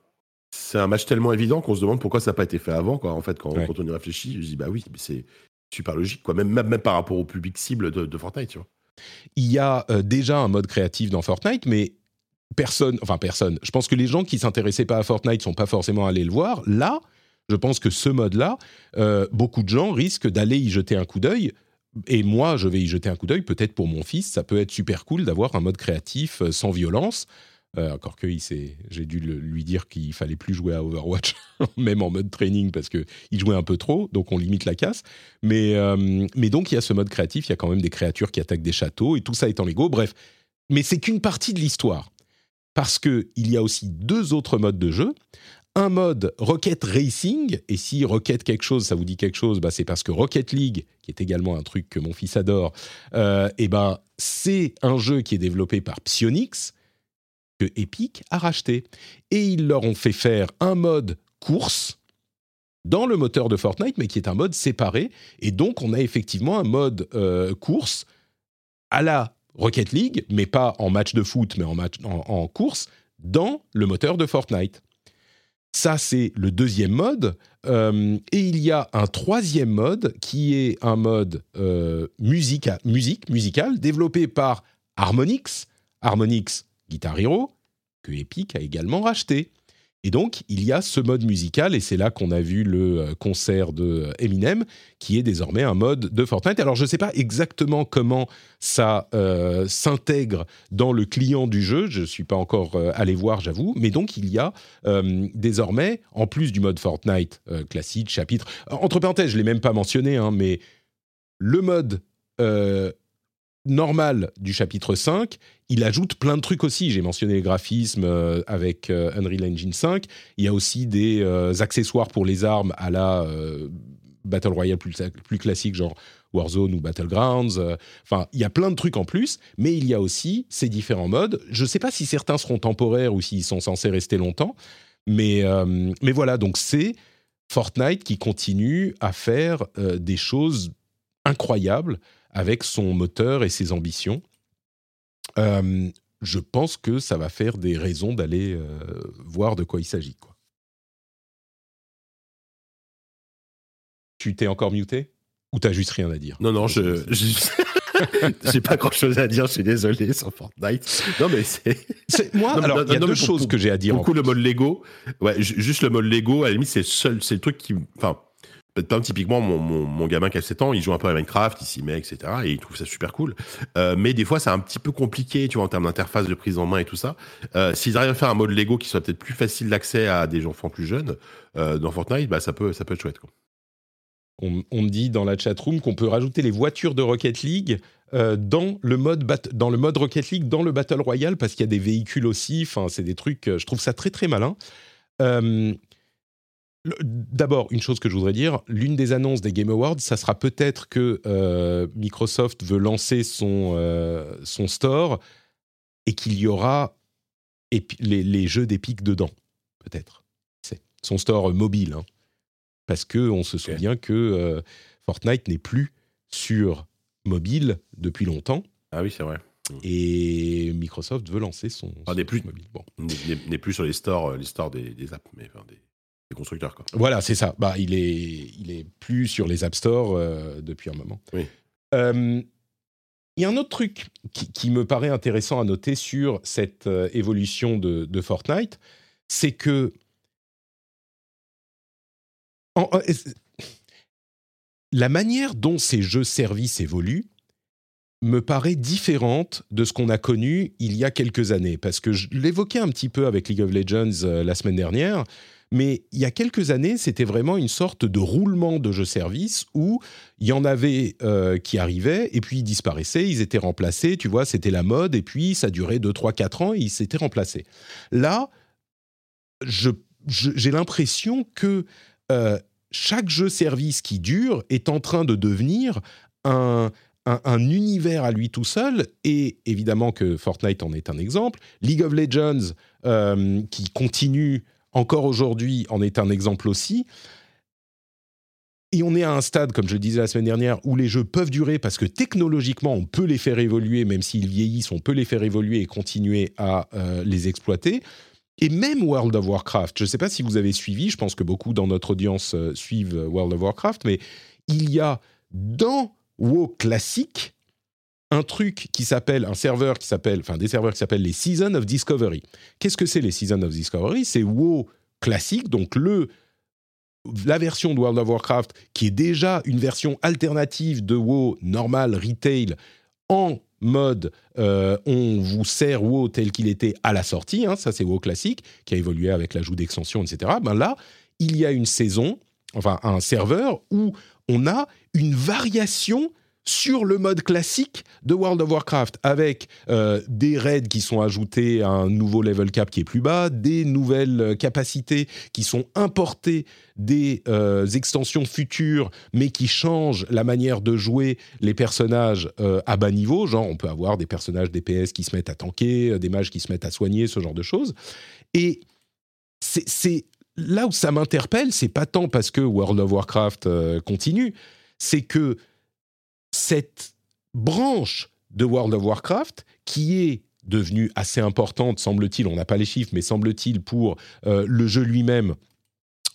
un match tellement évident qu'on se demande pourquoi ça n'a pas été fait avant. Quoi. En fait, quand, quand on y réfléchit, je dis bah oui, c'est super logique, quoi. Même, même, par rapport au public cible de, Fortnite, tu vois. Il y a déjà un mode créatif dans Fortnite, mais personne, enfin personne, je pense que les gens qui s'intéressaient pas à Fortnite sont pas forcément allés le voir. Là, je pense que ce mode-là, beaucoup de gens risquent d'aller y jeter un coup d'œil et moi, je vais y jeter un coup d'œil. Peut-être pour mon fils, ça peut être super cool d'avoir un mode créatif euh, sans violence. Euh, encore que j'ai dû lui dire qu'il fallait plus jouer à Overwatch, [laughs] même en mode training, parce qu'il jouait un peu trop, donc on limite la casse. Mais, euh, mais donc il y a ce mode créatif, il y a quand même des créatures qui attaquent des châteaux, et tout ça est en Lego. Bref, mais c'est qu'une partie de l'histoire. Parce qu'il y a aussi deux autres modes de jeu un mode Rocket Racing, et si Rocket quelque chose, ça vous dit quelque chose, bah c'est parce que Rocket League, qui est également un truc que mon fils adore, euh, et ben c'est un jeu qui est développé par Psyonix, que Epic a racheté. Et ils leur ont fait faire un mode course dans le moteur de Fortnite, mais qui est un mode séparé. Et donc, on a effectivement un mode euh, course à la Rocket League, mais pas en match de foot, mais en, match, en course, dans le moteur de Fortnite. Ça, c'est le deuxième mode. Euh, et il y a un troisième mode qui est un mode euh, musique, musique, musical développé par Harmonix, Harmonix Guitar Hero, que Epic a également racheté. Et donc, il y a ce mode musical, et c'est là qu'on a vu le euh, concert de euh, Eminem, qui est désormais un mode de Fortnite. Alors, je ne sais pas exactement comment ça euh, s'intègre dans le client du jeu, je ne suis pas encore allé voir, j'avoue, mais donc il y a désormais, en plus du mode Fortnite classique, chapitre, entre parenthèses, je ne l'ai même pas mentionné, hein, mais le mode normal du chapitre 5, il ajoute plein de trucs aussi. J'ai mentionné les graphismes euh, avec euh, Unreal Engine 5. Il y a aussi des euh, accessoires pour les armes à la Battle Royale plus, classique, genre Warzone ou Battlegrounds. Enfin, il y a plein de trucs en plus, mais il y a aussi ces différents modes. Je ne sais pas si certains seront temporaires ou s'ils sont censés rester longtemps, mais voilà, donc c'est Fortnite qui continue à faire des choses incroyables avec son moteur et ses ambitions. Euh, je pense que ça va faire des raisons d'aller euh, voir de quoi il s'agit. Quoi. Tu t'es encore muté? Ou t'as juste rien à dire? Non, non, je... [laughs] [laughs] J'ai pas grand chose à dire, je suis désolé sur Fortnite. Non, mais c'est. [laughs] Moi, alors, il y a deux choses que j'ai à dire. Beaucoup le mode Lego. Ouais, juste le mode Lego, à la limite, c'est le, c'est le truc qui. Enfin, typiquement, mon, mon, gamin qui a 7 ans, il joue un peu à Minecraft, il s'y met, etc. Et il trouve ça super cool. Euh, mais des fois, c'est un petit peu compliqué, tu vois, en termes d'interface, de prise en main et tout ça. Euh, S'ils arrivent à faire un mode Lego qui soit peut-être plus facile d'accès à des enfants plus jeunes euh, dans Fortnite, bah, ça, peut, ça peut être chouette. Quoi. On, on, me dit dans la chatroom qu'on peut rajouter les voitures de Rocket League euh, dans, le mode dans le mode Rocket League, dans le Battle Royale, parce qu'il y a des véhicules aussi. Enfin, c'est des trucs, je trouve ça très très malin. Euh, D'abord, une chose que je voudrais dire, l'une des annonces des Game Awards, ça sera peut-être que euh, Microsoft veut lancer son, euh, son store et qu'il y aura les, les, jeux d'Epic dedans, peut-être. C'est son store mobile, hein. parce que on se souvient que euh, Fortnite n'est plus sur mobile depuis longtemps. Ah oui, c'est vrai. Et Microsoft veut lancer son, n'est plus, mobile. Bon. N'est plus sur les stores, les stores des, des apps, mais enfin, des constructeurs. Quoi. Voilà, c'est ça. Bah, il est, il est plus sur les App Store euh, depuis un moment. Euh, il y a un autre truc qui, me paraît intéressant à noter sur cette euh, évolution de, de Fortnite, c'est que la manière dont ces jeux-services évoluent me paraît différente de ce qu'on a connu il y a quelques années. Parce que je l'évoquais un petit peu avec League of Legends la semaine dernière. Mais il y a quelques années, c'était vraiment une sorte de roulement de jeux-service où il y en avait euh, qui arrivaient et puis ils disparaissaient, ils étaient remplacés, tu vois, c'était la mode et puis ça durait 2, 3, 4 ans et ils s'étaient remplacés. Là, j'ai l'impression que euh, chaque jeu-service qui dure est en train de devenir un, univers à lui tout seul, et évidemment que Fortnite en est un exemple. League of Legends, euh, qui continue encore aujourd'hui en est un exemple aussi. Et on est à un stade, comme je le disais la semaine dernière, où les jeux peuvent durer parce que technologiquement, on peut les faire évoluer, même s'ils vieillissent, on peut les faire évoluer et continuer à euh, les exploiter. Et même World of Warcraft, je ne sais pas si vous avez suivi, je pense que beaucoup dans notre audience euh, suivent World of Warcraft, mais il y a dans WoW classique un truc qui s'appelle, un serveur qui s'appelle, enfin des serveurs qui s'appellent les Seasons of Discovery. Qu'est-ce que c'est les Seasons of Discovery? C'est WoW classique, donc le la version de World of Warcraft, qui est déjà une version alternative de WoW normal, retail, en mode euh, on vous sert WoW tel qu'il était à la sortie, hein, ça c'est WoW classique, qui a évolué avec l'ajout d'extensions, etc. Ben là, il y a une saison, enfin un serveur, où on a une variation sur le mode classique de World of Warcraft, avec euh, des raids qui sont ajoutés à un nouveau level cap qui est plus bas, des nouvelles euh, capacités qui sont importées des euh, extensions futures, mais qui changent la manière de jouer les personnages à bas niveau. Genre, on peut avoir des personnages DPS qui se mettent à tanker, des mages qui se mettent à soigner, ce genre de choses. Et c'est là où ça m'interpelle, c'est pas tant parce que World of Warcraft continue, c'est que cette branche de World of Warcraft qui est devenue assez importante, semble-t-il, on n'a pas les chiffres, mais semble-t-il pour euh, le jeu lui-même,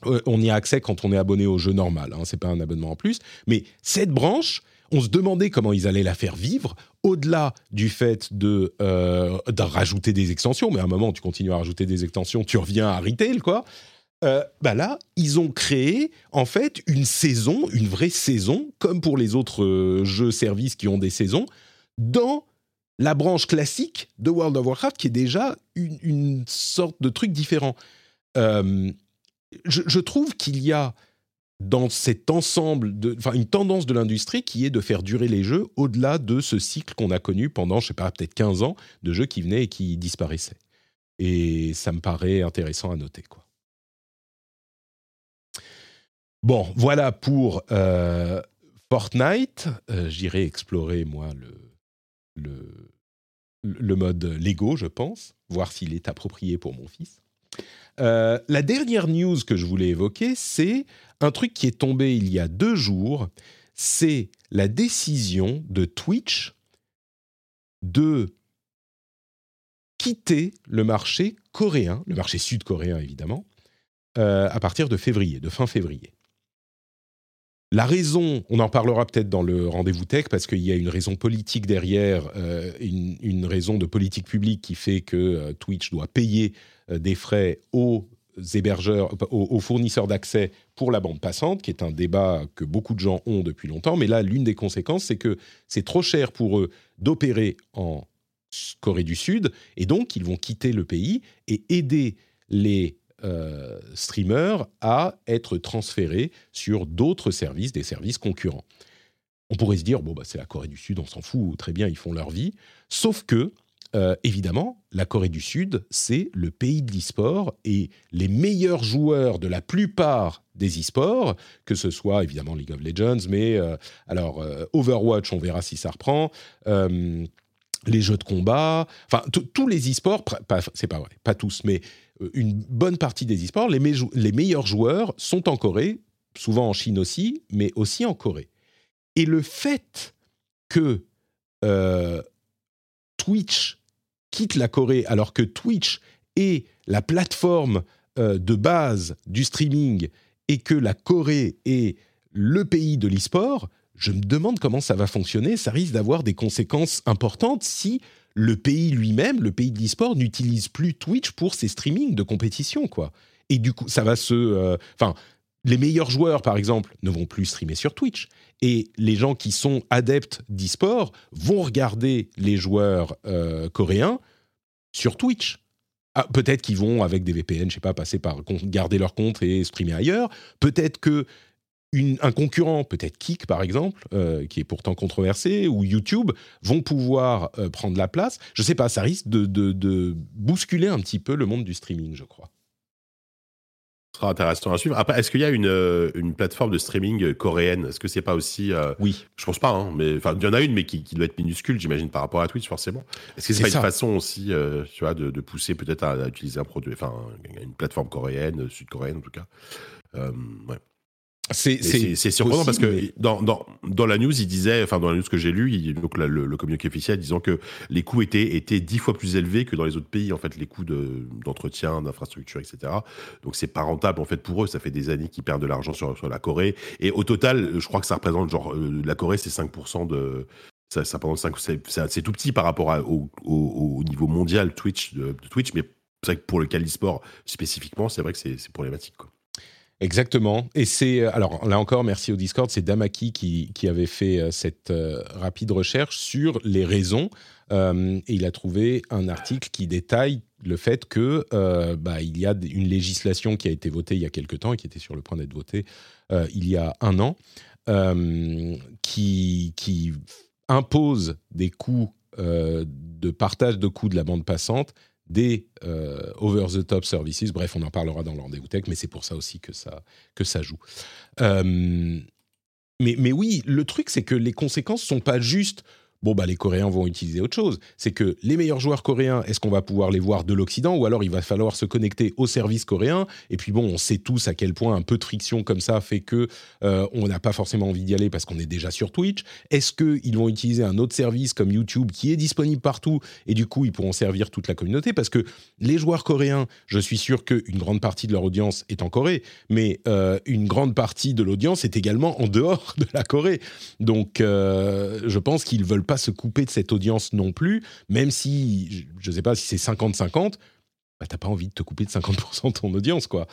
euh, on y a accès quand on est abonné au jeu normal, hein, c'est pas un abonnement en plus, mais cette branche, on se demandait comment ils allaient la faire vivre, au-delà du fait de, euh, de, rajouter des extensions, mais à un moment tu continues à rajouter des extensions, tu reviens à retail, quoi. Euh, bah là, ils ont créé en fait une saison, une vraie saison, comme pour les autres euh, jeux services qui ont des saisons, dans la branche classique de World of Warcraft, qui est déjà une, sorte de truc différent. Euh, je, trouve qu'il y a dans cet ensemble, enfin une tendance de l'industrie qui est de faire durer les jeux au-delà de ce cycle qu'on a connu pendant, je sais pas, peut-être 15 ans de jeux qui venaient et qui disparaissaient. Et ça me paraît intéressant à noter, quoi. Bon, voilà pour euh, Fortnite. Euh, j'irai explorer, moi, le, le, mode Lego, je pense, voir s'il est approprié pour mon fils. Euh, la dernière news que je voulais évoquer, c'est un truc qui est tombé il y a deux jours. C'est la décision de Twitch de quitter le marché coréen, le marché sud-coréen évidemment, à partir de février, de fin février. La raison, on en parlera peut-être dans le rendez-vous tech, parce qu'il y a une raison politique derrière, euh, une, raison de politique publique qui fait que euh, Twitch doit payer euh, des frais aux hébergeurs, aux, fournisseurs d'accès pour la bande passante, qui est un débat que beaucoup de gens ont depuis longtemps. Mais là, l'une des conséquences, c'est que c'est trop cher pour eux d'opérer en Corée du Sud, et donc ils vont quitter le pays et aider les euh, streamers à être transférés sur d'autres services, des services concurrents. On pourrait se dire, bon, bah, c'est la Corée du Sud, on s'en fout, très bien, ils font leur vie. Sauf que, euh, évidemment, la Corée du Sud, c'est le pays de l'e-sport et les meilleurs joueurs de la plupart des e-sports, que ce soit évidemment League of Legends, mais euh, alors Overwatch, on verra si ça reprend. Les jeux de combat, enfin tous les e-sports, c'est pas vrai, pas tous, mais euh, une bonne partie des e-sports, les, meilleurs joueurs sont en Corée, souvent en Chine aussi, mais aussi en Corée. Et le fait que euh, Twitch quitte la Corée alors que Twitch est la plateforme euh, de base du streaming et que la Corée est le pays de l'e-sport, je me demande comment ça va fonctionner. Ça risque d'avoir des conséquences importantes si le pays lui-même, le pays de l'e-sport, n'utilise plus Twitch pour ses streamings de compétition, quoi. Et du coup, ça va se... Euh, enfin, les meilleurs joueurs, par exemple, ne vont plus streamer sur Twitch. Et les gens qui sont adeptes d'e-sport vont regarder les joueurs euh, coréens sur Twitch. Ah, peut-être qu'ils vont, avec des VPN, je sais pas, passer par garder leur compte et streamer ailleurs. Peut-être que un concurrent, peut-être Kik par exemple, euh, qui est pourtant controversé, ou YouTube, vont pouvoir euh, prendre la place. Je ne sais pas, ça risque de, bousculer un petit peu le monde du streaming, je crois. Ce sera intéressant à suivre. Après, est-ce qu'il y a une, euh, plateforme de streaming coréenne? Est-ce que c'est pas aussi Oui. Je pense pas, hein, mais il y en a une, mais qui, doit être minuscule, j'imagine, par rapport à Twitch, forcément. Est-ce que c'est pas une façon aussi, tu vois, de, pousser peut-être à, utiliser un produit, enfin, une plateforme coréenne, sud-coréenne en tout cas? ouais. C'est surprenant parce que dans, dans, dans, la news, il disait, enfin dans la news que j'ai lu, il, donc le, le, communiqué officiel disant que les coûts étaient, étaient dix fois plus élevés que dans les autres pays, en fait, les coûts d'entretien, d'infrastructure, etc. Donc c'est pas rentable en fait pour eux. Ça fait des années qu'ils perdent de l'argent sur, sur la Corée. Et au total, je crois que ça représente genre euh, la Corée, c'est 5% de ça, ça pendant 5 c'est tout petit par rapport au, au, niveau mondial Twitch de, Twitch, mais c'est vrai que pour le Calisport spécifiquement, c'est vrai que c'est problématique. Quoi. Exactement. Et c'est alors là encore, merci au Discord, c'est Damaki qui, qui avait fait euh, cette euh, rapide recherche sur les raisons. Euh, et il a trouvé un article qui détaille le fait que bah, il y a une législation qui a été votée il y a quelque temps et qui était sur le point d'être votée il y a un an, qui, qui impose des coûts de partage de coûts de la bande passante des euh, over-the-top services. Bref, on en parlera dans le rendez-vous tech, mais c'est pour ça aussi que ça, que ça joue. Euh, mais, mais oui, le truc, c'est que les conséquences sont pas juste bon, bah, les Coréens vont utiliser autre chose. C'est que les meilleurs joueurs coréens, est-ce qu'on va pouvoir les voir de l'Occident ou alors il va falloir se connecter au service coréen? Et puis bon, on sait tous à quel point un peu de friction comme ça fait que euh, on n'a pas forcément envie d'y aller parce qu'on est déjà sur Twitch. Est-ce qu'ils vont utiliser un autre service comme YouTube qui est disponible partout et du coup ils pourront servir toute la communauté? Parce que les joueurs coréens, je suis sûr qu'une grande partie de leur audience est en Corée, mais euh, une grande partie de l'audience est également en dehors [laughs] de la Corée. Donc euh, je pense qu'ils veulent pas se couper de cette audience non plus, même si, je ne sais pas si c'est 50-50, bah, t'as pas envie de te couper de 50% de ton audience, quoi.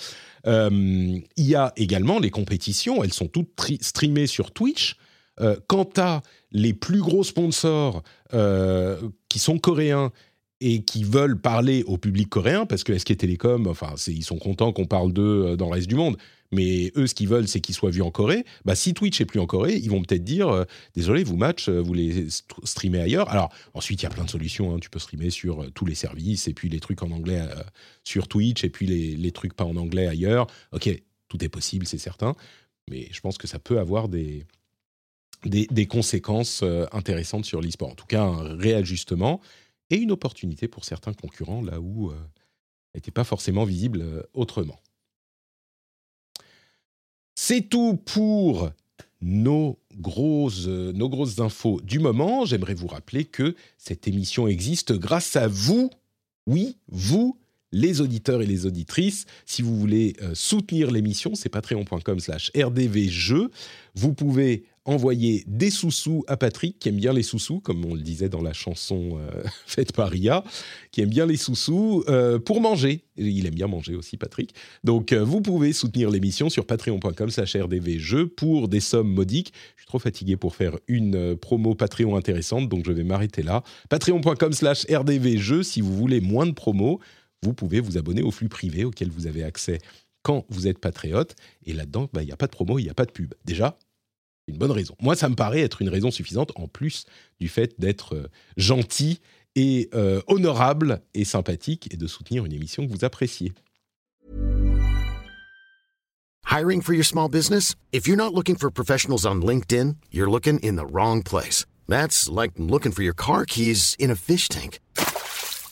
Euh, il y a également les compétitions, elles sont toutes streamées sur Twitch. Euh, quant à les plus gros sponsors euh, qui sont coréens et qui veulent parler au public coréen, parce que SK Telecom, enfin, ils sont contents qu'on parle d'eux dans le reste du monde, mais eux, ce qu'ils veulent, c'est qu'ils soient vus en Corée. Bah, si Twitch est plus en Corée, ils vont peut-être dire euh, désolé, vous match, euh, vous les streamez ailleurs. Alors ensuite, il y a plein de solutions. Hein. Tu peux streamer sur euh, tous les services et puis les trucs en anglais sur Twitch et puis les, les, trucs pas en anglais ailleurs. Ok, tout est possible, c'est certain. Mais je pense que ça peut avoir des, des, des conséquences intéressantes sur l'e-sport. En tout cas, un réajustement et une opportunité pour certains concurrents là où n'était pas forcément visible autrement. C'est tout pour nos grosses, nos grosses infos du moment. J'aimerais vous rappeler que cette émission existe grâce à vous. Oui, vous, les auditeurs et les auditrices. Si vous voulez euh, soutenir l'émission, c'est patreon.com slash rdvjeux. Vous pouvez envoyer des sous-sous à Patrick, qui aime bien les sous-sous, comme on le disait dans la chanson euh, [laughs] faite par Ria, qui aime bien les sous-sous euh, pour manger. Il aime bien manger aussi, Patrick. Donc, euh, vous pouvez soutenir l'émission sur patreon.com slash rdvjeux pour des sommes modiques. Je suis trop fatigué pour faire une promo Patreon intéressante, donc je vais m'arrêter là. Patreon.com slash rdvjeux, si vous voulez moins de promos, vous pouvez vous abonner au flux privé auquel vous avez accès quand vous êtes patriote. Et là-dedans, bah, il n'y a pas de promo, il n'y a pas de pub. Déjà, une bonne raison. Moi, ça me paraît être une raison suffisante, en plus du fait d'être euh, gentil et euh, honorable et sympathique et de soutenir une émission que vous appréciez. Hiring for your small business? If you're not looking for professionals on LinkedIn, you're looking in the wrong place. That's like looking for your car keys in a fish tank.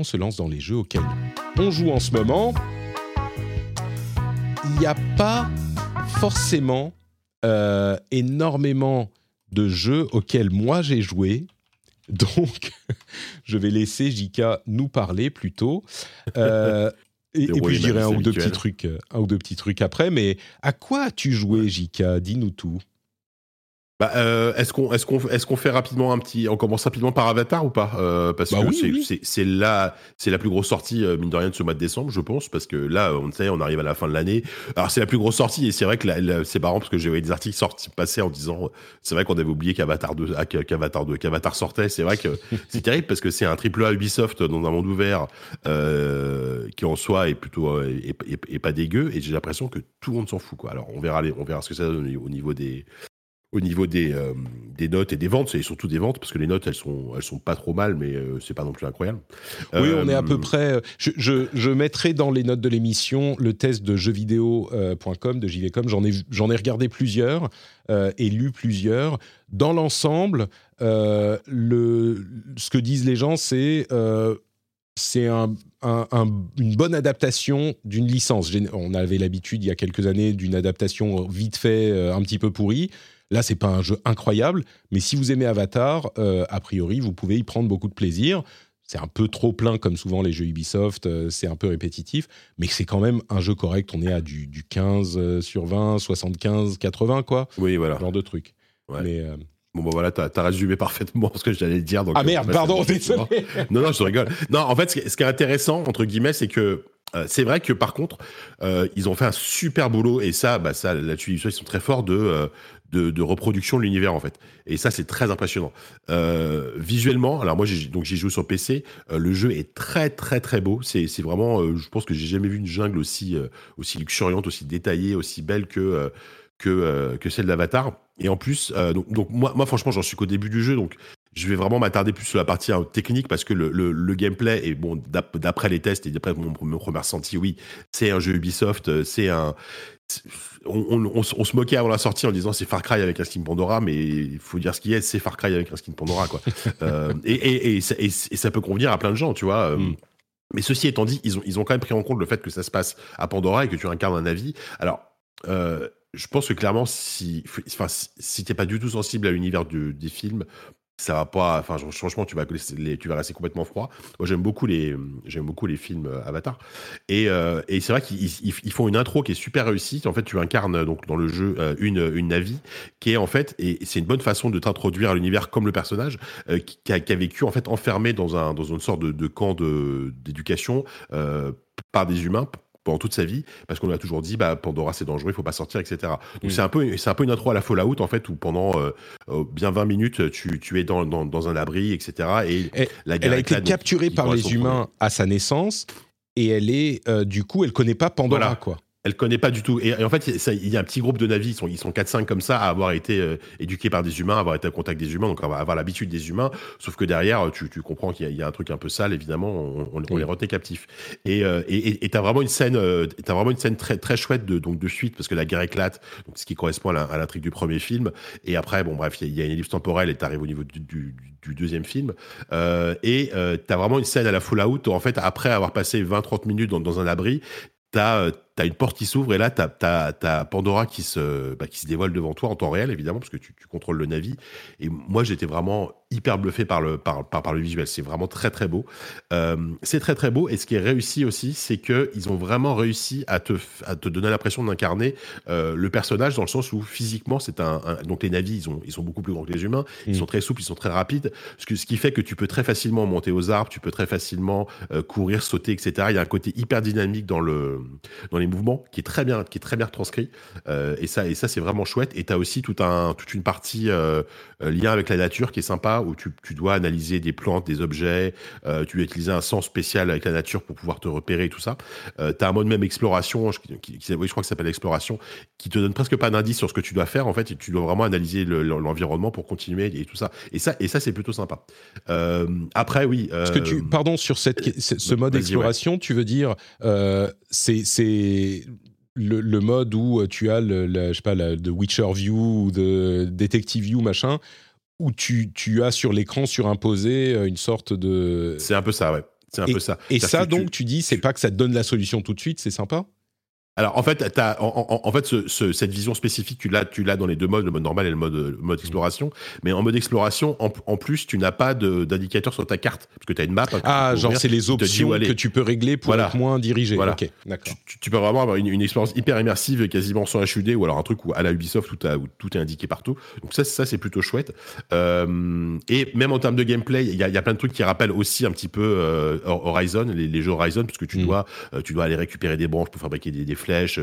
On se lance dans les jeux auxquels on joue en ce moment. Il n'y a pas forcément euh, énormément de jeux auxquels moi j'ai joué. [laughs] Donc, je vais laisser Jika nous parler plutôt. Euh, et, puis je dirai un ou deux petits trucs, un ou deux petits trucs après. Mais à quoi as-tu joué, Jika Dis-nous tout. Bah, euh, est-ce qu'on est-ce qu'on est-ce qu'on fait rapidement un petit on commence rapidement par Avatar ou pas euh, parce Bah que oui, c'est oui. c'est c'est la c'est la plus grosse sortie euh, mine de rien de ce mois de décembre je pense parce que là on sait on arrive à la fin de l'année. Alors c'est la plus grosse sortie et c'est vrai que la- la- c'est marrant parce que j'ai vu des articles sortis passer en disant c'est vrai qu'on avait oublié qu'Avatar 2 ah, qu'Avatar 2 qu'Avatar sortait. C'est vrai que [laughs] c'est terrible parce que c'est un triple A Ubisoft dans un monde ouvert euh, qui en soi est plutôt euh, est, est- est pas dégueu et j'ai l'impression que tout le monde s'en fout quoi. Alors on verra les, on verra ce que ça donne au niveau des au niveau des, euh, des notes et des ventes, c'est surtout des ventes parce que les notes elles sont elles sont pas trop mal, mais euh, c'est pas non plus incroyable. Oui, Euh, on est à peu près. Je, je, je mettrai dans les notes de l'émission le test de jeuxvideo.com, de JVcom. J'en ai, j'en ai regardé plusieurs euh, et lu plusieurs. Dans l'ensemble, euh, le, ce que disent les gens, c'est. euh, c'est un- un- un- une bonne adaptation d'une licence. On avait l'habitude il y a quelques années d'une adaptation vite fait, euh, un petit peu pourrie. Là, c'est pas un jeu incroyable, mais si vous aimez Avatar, euh, a priori, vous pouvez y prendre beaucoup de plaisir. C'est un peu trop plein, comme souvent les jeux Ubisoft, euh, c'est un peu répétitif, mais c'est quand même un jeu correct. On est à du, du 15 euh, sur 20, 75, 80, quoi, Oui, voilà. ce genre de truc. Ouais. Mais, euh, Bon, bah voilà, t'as as résumé parfaitement [laughs] ce que j'allais dire. Donc, Ah merde, pardon, désolé. Non, non, je rigole. Non, en fait, ce qui est, ce qui est intéressant, entre guillemets, c'est que euh, c'est vrai que par contre, euh, ils ont fait un super boulot et ça, bah, ça là-dessus, ils sont très forts de, euh, de, reproduction de l'univers en fait. Et ça, c'est très impressionnant. Euh, visuellement, alors moi, j'ai- donc j'y joue sur PC. euh, le jeu est très très très beau. C'est vraiment, euh, je pense que j'ai jamais vu une jungle aussi aussi luxuriante, aussi détaillée, aussi belle que que que celle d'Avatar. Et en plus, donc, donc moi, franchement, j'en suis qu'au début du jeu, donc je vais vraiment m'attarder plus sur la partie hein, technique parce que le, le, gameplay est bon d'ap- d'après les tests et d'après mon, mon premier ressenti, oui, c'est un jeu Ubisoft, c'est un on, on- on se- on se moquait avant la sortie en disant c'est Far Cry avec un skin Pandora, mais il faut dire ce qu'il est, c'est Far Cry avec un skin Pandora, quoi. [laughs] Euh, et, et, et, ça- et- et ça peut convenir à plein de gens, tu vois. euh, Mm. Mais ceci étant dit, ils ont, ils ont quand même pris en compte le fait que ça se passe à Pandora et que tu incarnes un navire. Alors, euh, je pense que clairement, si, enfin, si, t'es pas du tout sensible à l'univers des films, ça va pas. Enfin, franchement, tu vas, les- tu vas rester complètement froid. Moi, j'aime beaucoup les, j'aime beaucoup les films euh, Avatar. Et, euh, et c'est vrai qu'ils ils- ils font une intro qui est super réussie. En fait, tu incarnes donc dans le jeu euh, une une Navi qui est en fait et c'est une bonne façon de t'introduire à l'univers comme le personnage qui, a, vécu en fait enfermé dans un dans une sorte de, camp de d'éducation par des humains pendant toute sa vie parce qu'on lui a toujours dit bah Pandora c'est dangereux il faut pas sortir etc donc Mm. c'est un peu c'est un peu une intro à la Fallout en fait où pendant euh, euh, bien 20 minutes tu, tu es dans, dans, dans un abri etc et Et la guerre elle a été capturée par les humains à sa naissance et elle est, euh, du coup, elle connaît pas Pandora, Voilà. quoi. Elle connaît pas du tout. Et, et en fait, il y a- un petit groupe de navis, ils sont, ils sont 4-5 comme ça, à avoir été euh, éduqués par des humains, à avoir été en contact des humains, donc à avoir, l'habitude des humains. Sauf que derrière, tu, tu comprends qu'il y, y a un truc un peu sale, évidemment, on, on- on Oui. les retenait captifs. Et euh, et t'as vraiment une scène, euh, vraiment une scène très très chouette de donc de suite parce que la guerre éclate, donc ce qui correspond à l'intrigue du premier film. Et après, bon bref, il y, a- il y a une ellipse temporelle et t'arrives au niveau du, du- du deuxième film. Euh, et euh, t'as vraiment une scène à la Fallout où en fait, après avoir passé 20-30 minutes dans, dans un abri, t'as euh, t'as une porte qui s'ouvre et là t'as t'as Pandora qui se bah, qui se dévoile devant toi en temps réel évidemment parce que tu, tu contrôles le navire et moi j'étais vraiment hyper bluffé par le par, par, par le visuel. C'est vraiment très très beau. Euh, c'est très très beau. Et ce qui est réussi aussi c'est que ils ont vraiment réussi à te à te donner l'impression d'incarner euh, le personnage dans le sens où physiquement c'est un, un- donc les navires ils ont ils sont beaucoup plus grands que les humains. Ils Mm. sont très souples ils sont très rapides. Ce, que, ce qui fait que tu peux très facilement monter aux arbres tu peux très facilement euh, courir sauter etc il y a un côté hyper dynamique dans le dans les mouvements qui est très bien qui est très bien transcrit Euh, et ça et ça c'est vraiment chouette. Et tu as aussi tout un toute une partie euh, euh, lien avec la nature qui est sympa où tu, tu dois analyser des plantes des objets euh, tu dois utiliser un sens spécial avec la nature pour pouvoir te repérer et tout ça. Tu as un mode même exploration je, qui, qui- oui, je crois que ça s'appelle exploration qui te donne presque pas d'indice sur ce que tu dois faire en fait et tu dois vraiment analyser le- l'environnement pour continuer et tout ça. Et ça et ça c'est plutôt sympa. Après oui Parce que tu, pardon, sur cette, ce mode exploration, tu veux dire, c'est le, le mode où tu as le, je sais pas, le, de Witcher View ou de Detective View, machin, où tu, tu as sur l'écran surimposé euh, une sorte de. c'est un peu ça ouais c'est un peu ça Et ça, tu- donc, tu dis, c'est pas que ça te donne la solution tout de suite, c'est sympa? Alors en fait, as, en, fait, cette vision spécifique, tu l'as, tu l'as dans les deux modes, le mode normal et le mode, mode exploration. Mais en mode exploration, en, plus, tu n'as pas d'indicateur sur ta carte parce que tu as une map. ah, genre c'est les options que tu peux régler pour être moins dirigé. Voilà. tu, peux vraiment avoir une, expérience hyper immersive, quasiment sans HUD, ou alors un truc où à la Ubisoft où tout est indiqué partout. Donc ça, ça c'est plutôt chouette. Euh, et même en termes de gameplay, il y, y, a plein de trucs qui rappellent aussi un petit peu euh, Horizon, les, jeux Horizon, parce que tu mm. dois, euh, tu dois aller récupérer des branches pour fabriquer des, des flèches.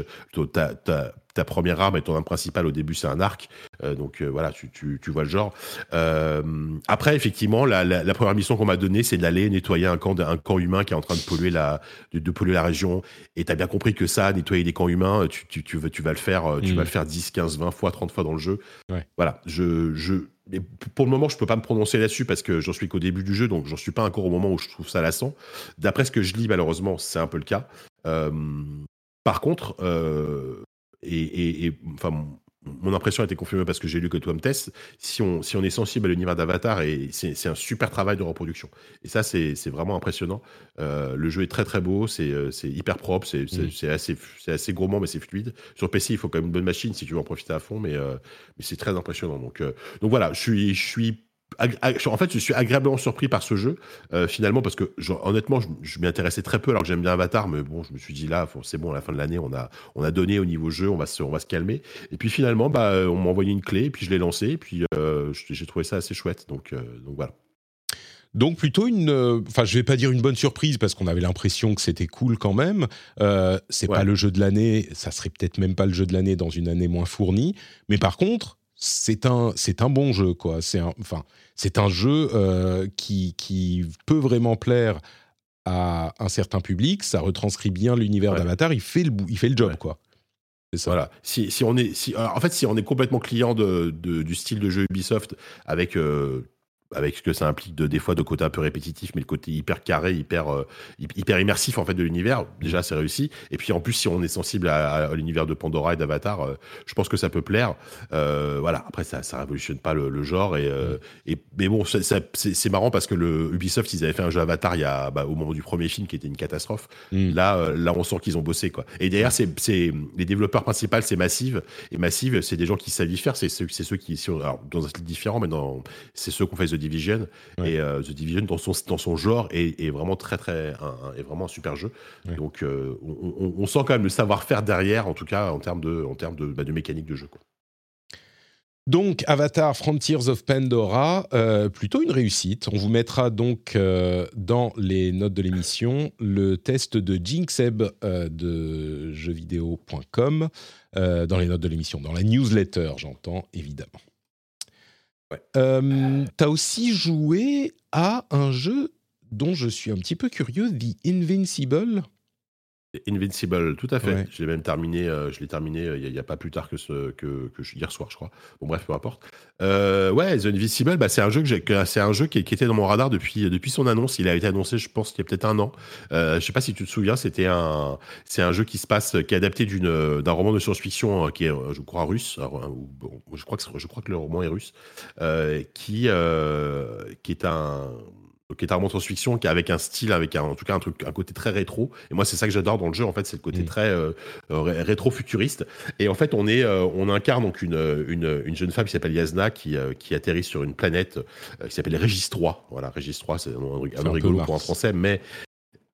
Ta, ta, ta, première arme et ton arme principale au début, c'est un arc. Euh, donc euh, voilà, tu, tu, tu, vois le genre. Euh, après, effectivement, la, la, la première mission qu'on m'a donnée, c'est d'aller nettoyer un camp, un camp humain qui est en train de polluer la, de, de polluer la région. Et tu as bien compris que ça, nettoyer des camps humains, tu, tu, tu, tu vas le faire, tu vas mm. le faire 10, 15, 20 fois, 30 fois dans le jeu. Ouais. Voilà, je, je, mais pour le moment, je peux pas me prononcer là-dessus parce que j'en suis qu'au début du jeu, donc j'en suis pas encore au moment où je trouve ça lassant. D'après ce que je lis, malheureusement, c'est un peu le cas. Euh, par contre, euh, et, et, enfin, mon impression a été confirmée parce que j'ai lu que Tom Test, si on, si on est sensible à l'univers d'Avatar, c'est un super travail de reproduction. Et ça, c'est vraiment impressionnant. Euh, le jeu est très très beau, c'est hyper propre, c'est mmh. assez, assez gourmand, mais c'est fluide. Sur PC, il faut quand même une bonne machine si tu veux en profiter à fond, mais, mais c'est très impressionnant. Donc, donc voilà, je suis, je suis en fait, je suis agréablement surpris par ce jeu, euh, finalement, parce que honnêtement, je, m'y intéressais très peu alors que j'aime bien Avatar, mais bon, je me suis dit là, c'est bon, à la fin de l'année, on a, on a donné au niveau jeu, on va se, on va se calmer. Et puis finalement, bah, on m'a envoyé une clé, et puis je l'ai lancé, et puis euh, j'ai trouvé ça assez chouette. Donc, euh, donc voilà. Donc plutôt une, enfin je vais pas dire une bonne surprise parce qu'on avait l'impression que c'était cool quand même. c'est pas le jeu de l'année, ça serait peut-être même pas le jeu de l'année dans une année moins fournie. Mais par contre, c'est un, c'est un bon jeu, quoi. C'est un, enfin, c'est un jeu euh, qui, qui peut vraiment plaire à un certain public. Ça retranscrit bien l'univers d'Avatar. Il fait le, il fait le job, quoi. Ça. Voilà. Si, si, on est, si, en fait, si on est complètement client de, du style de jeu Ubisoft avec euh, avec ce que ça implique de, des fois de côté un peu répétitif, mais le côté hyper carré, hyper, euh, hyper immersif en fait de l'univers, déjà c'est réussi. Et puis en plus, si on est sensible à, l'univers de Pandora et d'Avatar, euh, je pense que ça peut plaire. Euh, voilà, après ça, ça révolutionne pas le, genre. Et, et, mais bon, c'est marrant parce que le Ubisoft, ils avaient fait un jeu Avatar il y a, bah, au moment du premier film qui était une catastrophe. Mm. Là, là, on sent qu'ils ont bossé quoi. Et d'ailleurs, c'est les développeurs principaux, c'est Massive. Et Massive, c'est des gens qui savent y faire. C'est ceux, ceux qui, sont, alors, dans un style différent, mais c'est ceux qu'on fait Division. Et euh, The Division, dans son, dans son genre, est, vraiment très, très, un, est vraiment un super jeu. Donc, euh, on, sent quand même le savoir-faire derrière, en tout cas, en termes de, en termes de, bah, de mécanique de jeu. Quoi. Donc, Avatar Frontiers of Pandora, euh, plutôt une réussite. On vous mettra donc dans les notes de l'émission le test de Jinxeb de jeuxvideo.com, dans les notes de l'émission, dans la newsletter, j'entends évidemment. Euh, tu as aussi joué à un jeu dont je suis un petit peu curieux, The Invincible. Invincible, tout à fait. Je l'ai même terminé, euh, je l'ai terminé euh, il n'y a, pas plus tard que, ce, que, que, hier soir, je crois. Bon, bref, peu importe. Euh, ouais, The Invincible, bah, c'est un jeu, que c'est un jeu qui, qui, était dans mon radar depuis, depuis son annonce. Il a été annoncé, je pense, il y a peut-être un an. Euh, je sais pas si tu te souviens, c'était un, c'est un jeu qui se passe, qui est adapté d'une, d'un roman de science-fiction qui est, je crois, russe. je, crois que, je crois que le roman est russe. qui, qui est un qui est un roman de science-fiction qui avec un style, avec un, en tout cas un truc, un côté très rétro. Et moi, c'est ça que j'adore dans le jeu. En fait, c'est le côté mm. très euh, euh, rétro-futuriste. Et en fait, on est, euh, on incarne donc une, une, une jeune femme qui s'appelle Yasna, qui, qui atterrit sur une planète qui s'appelle Régis 3. Voilà, Régis 3, c'est un, un, un rigolo pour un français, mais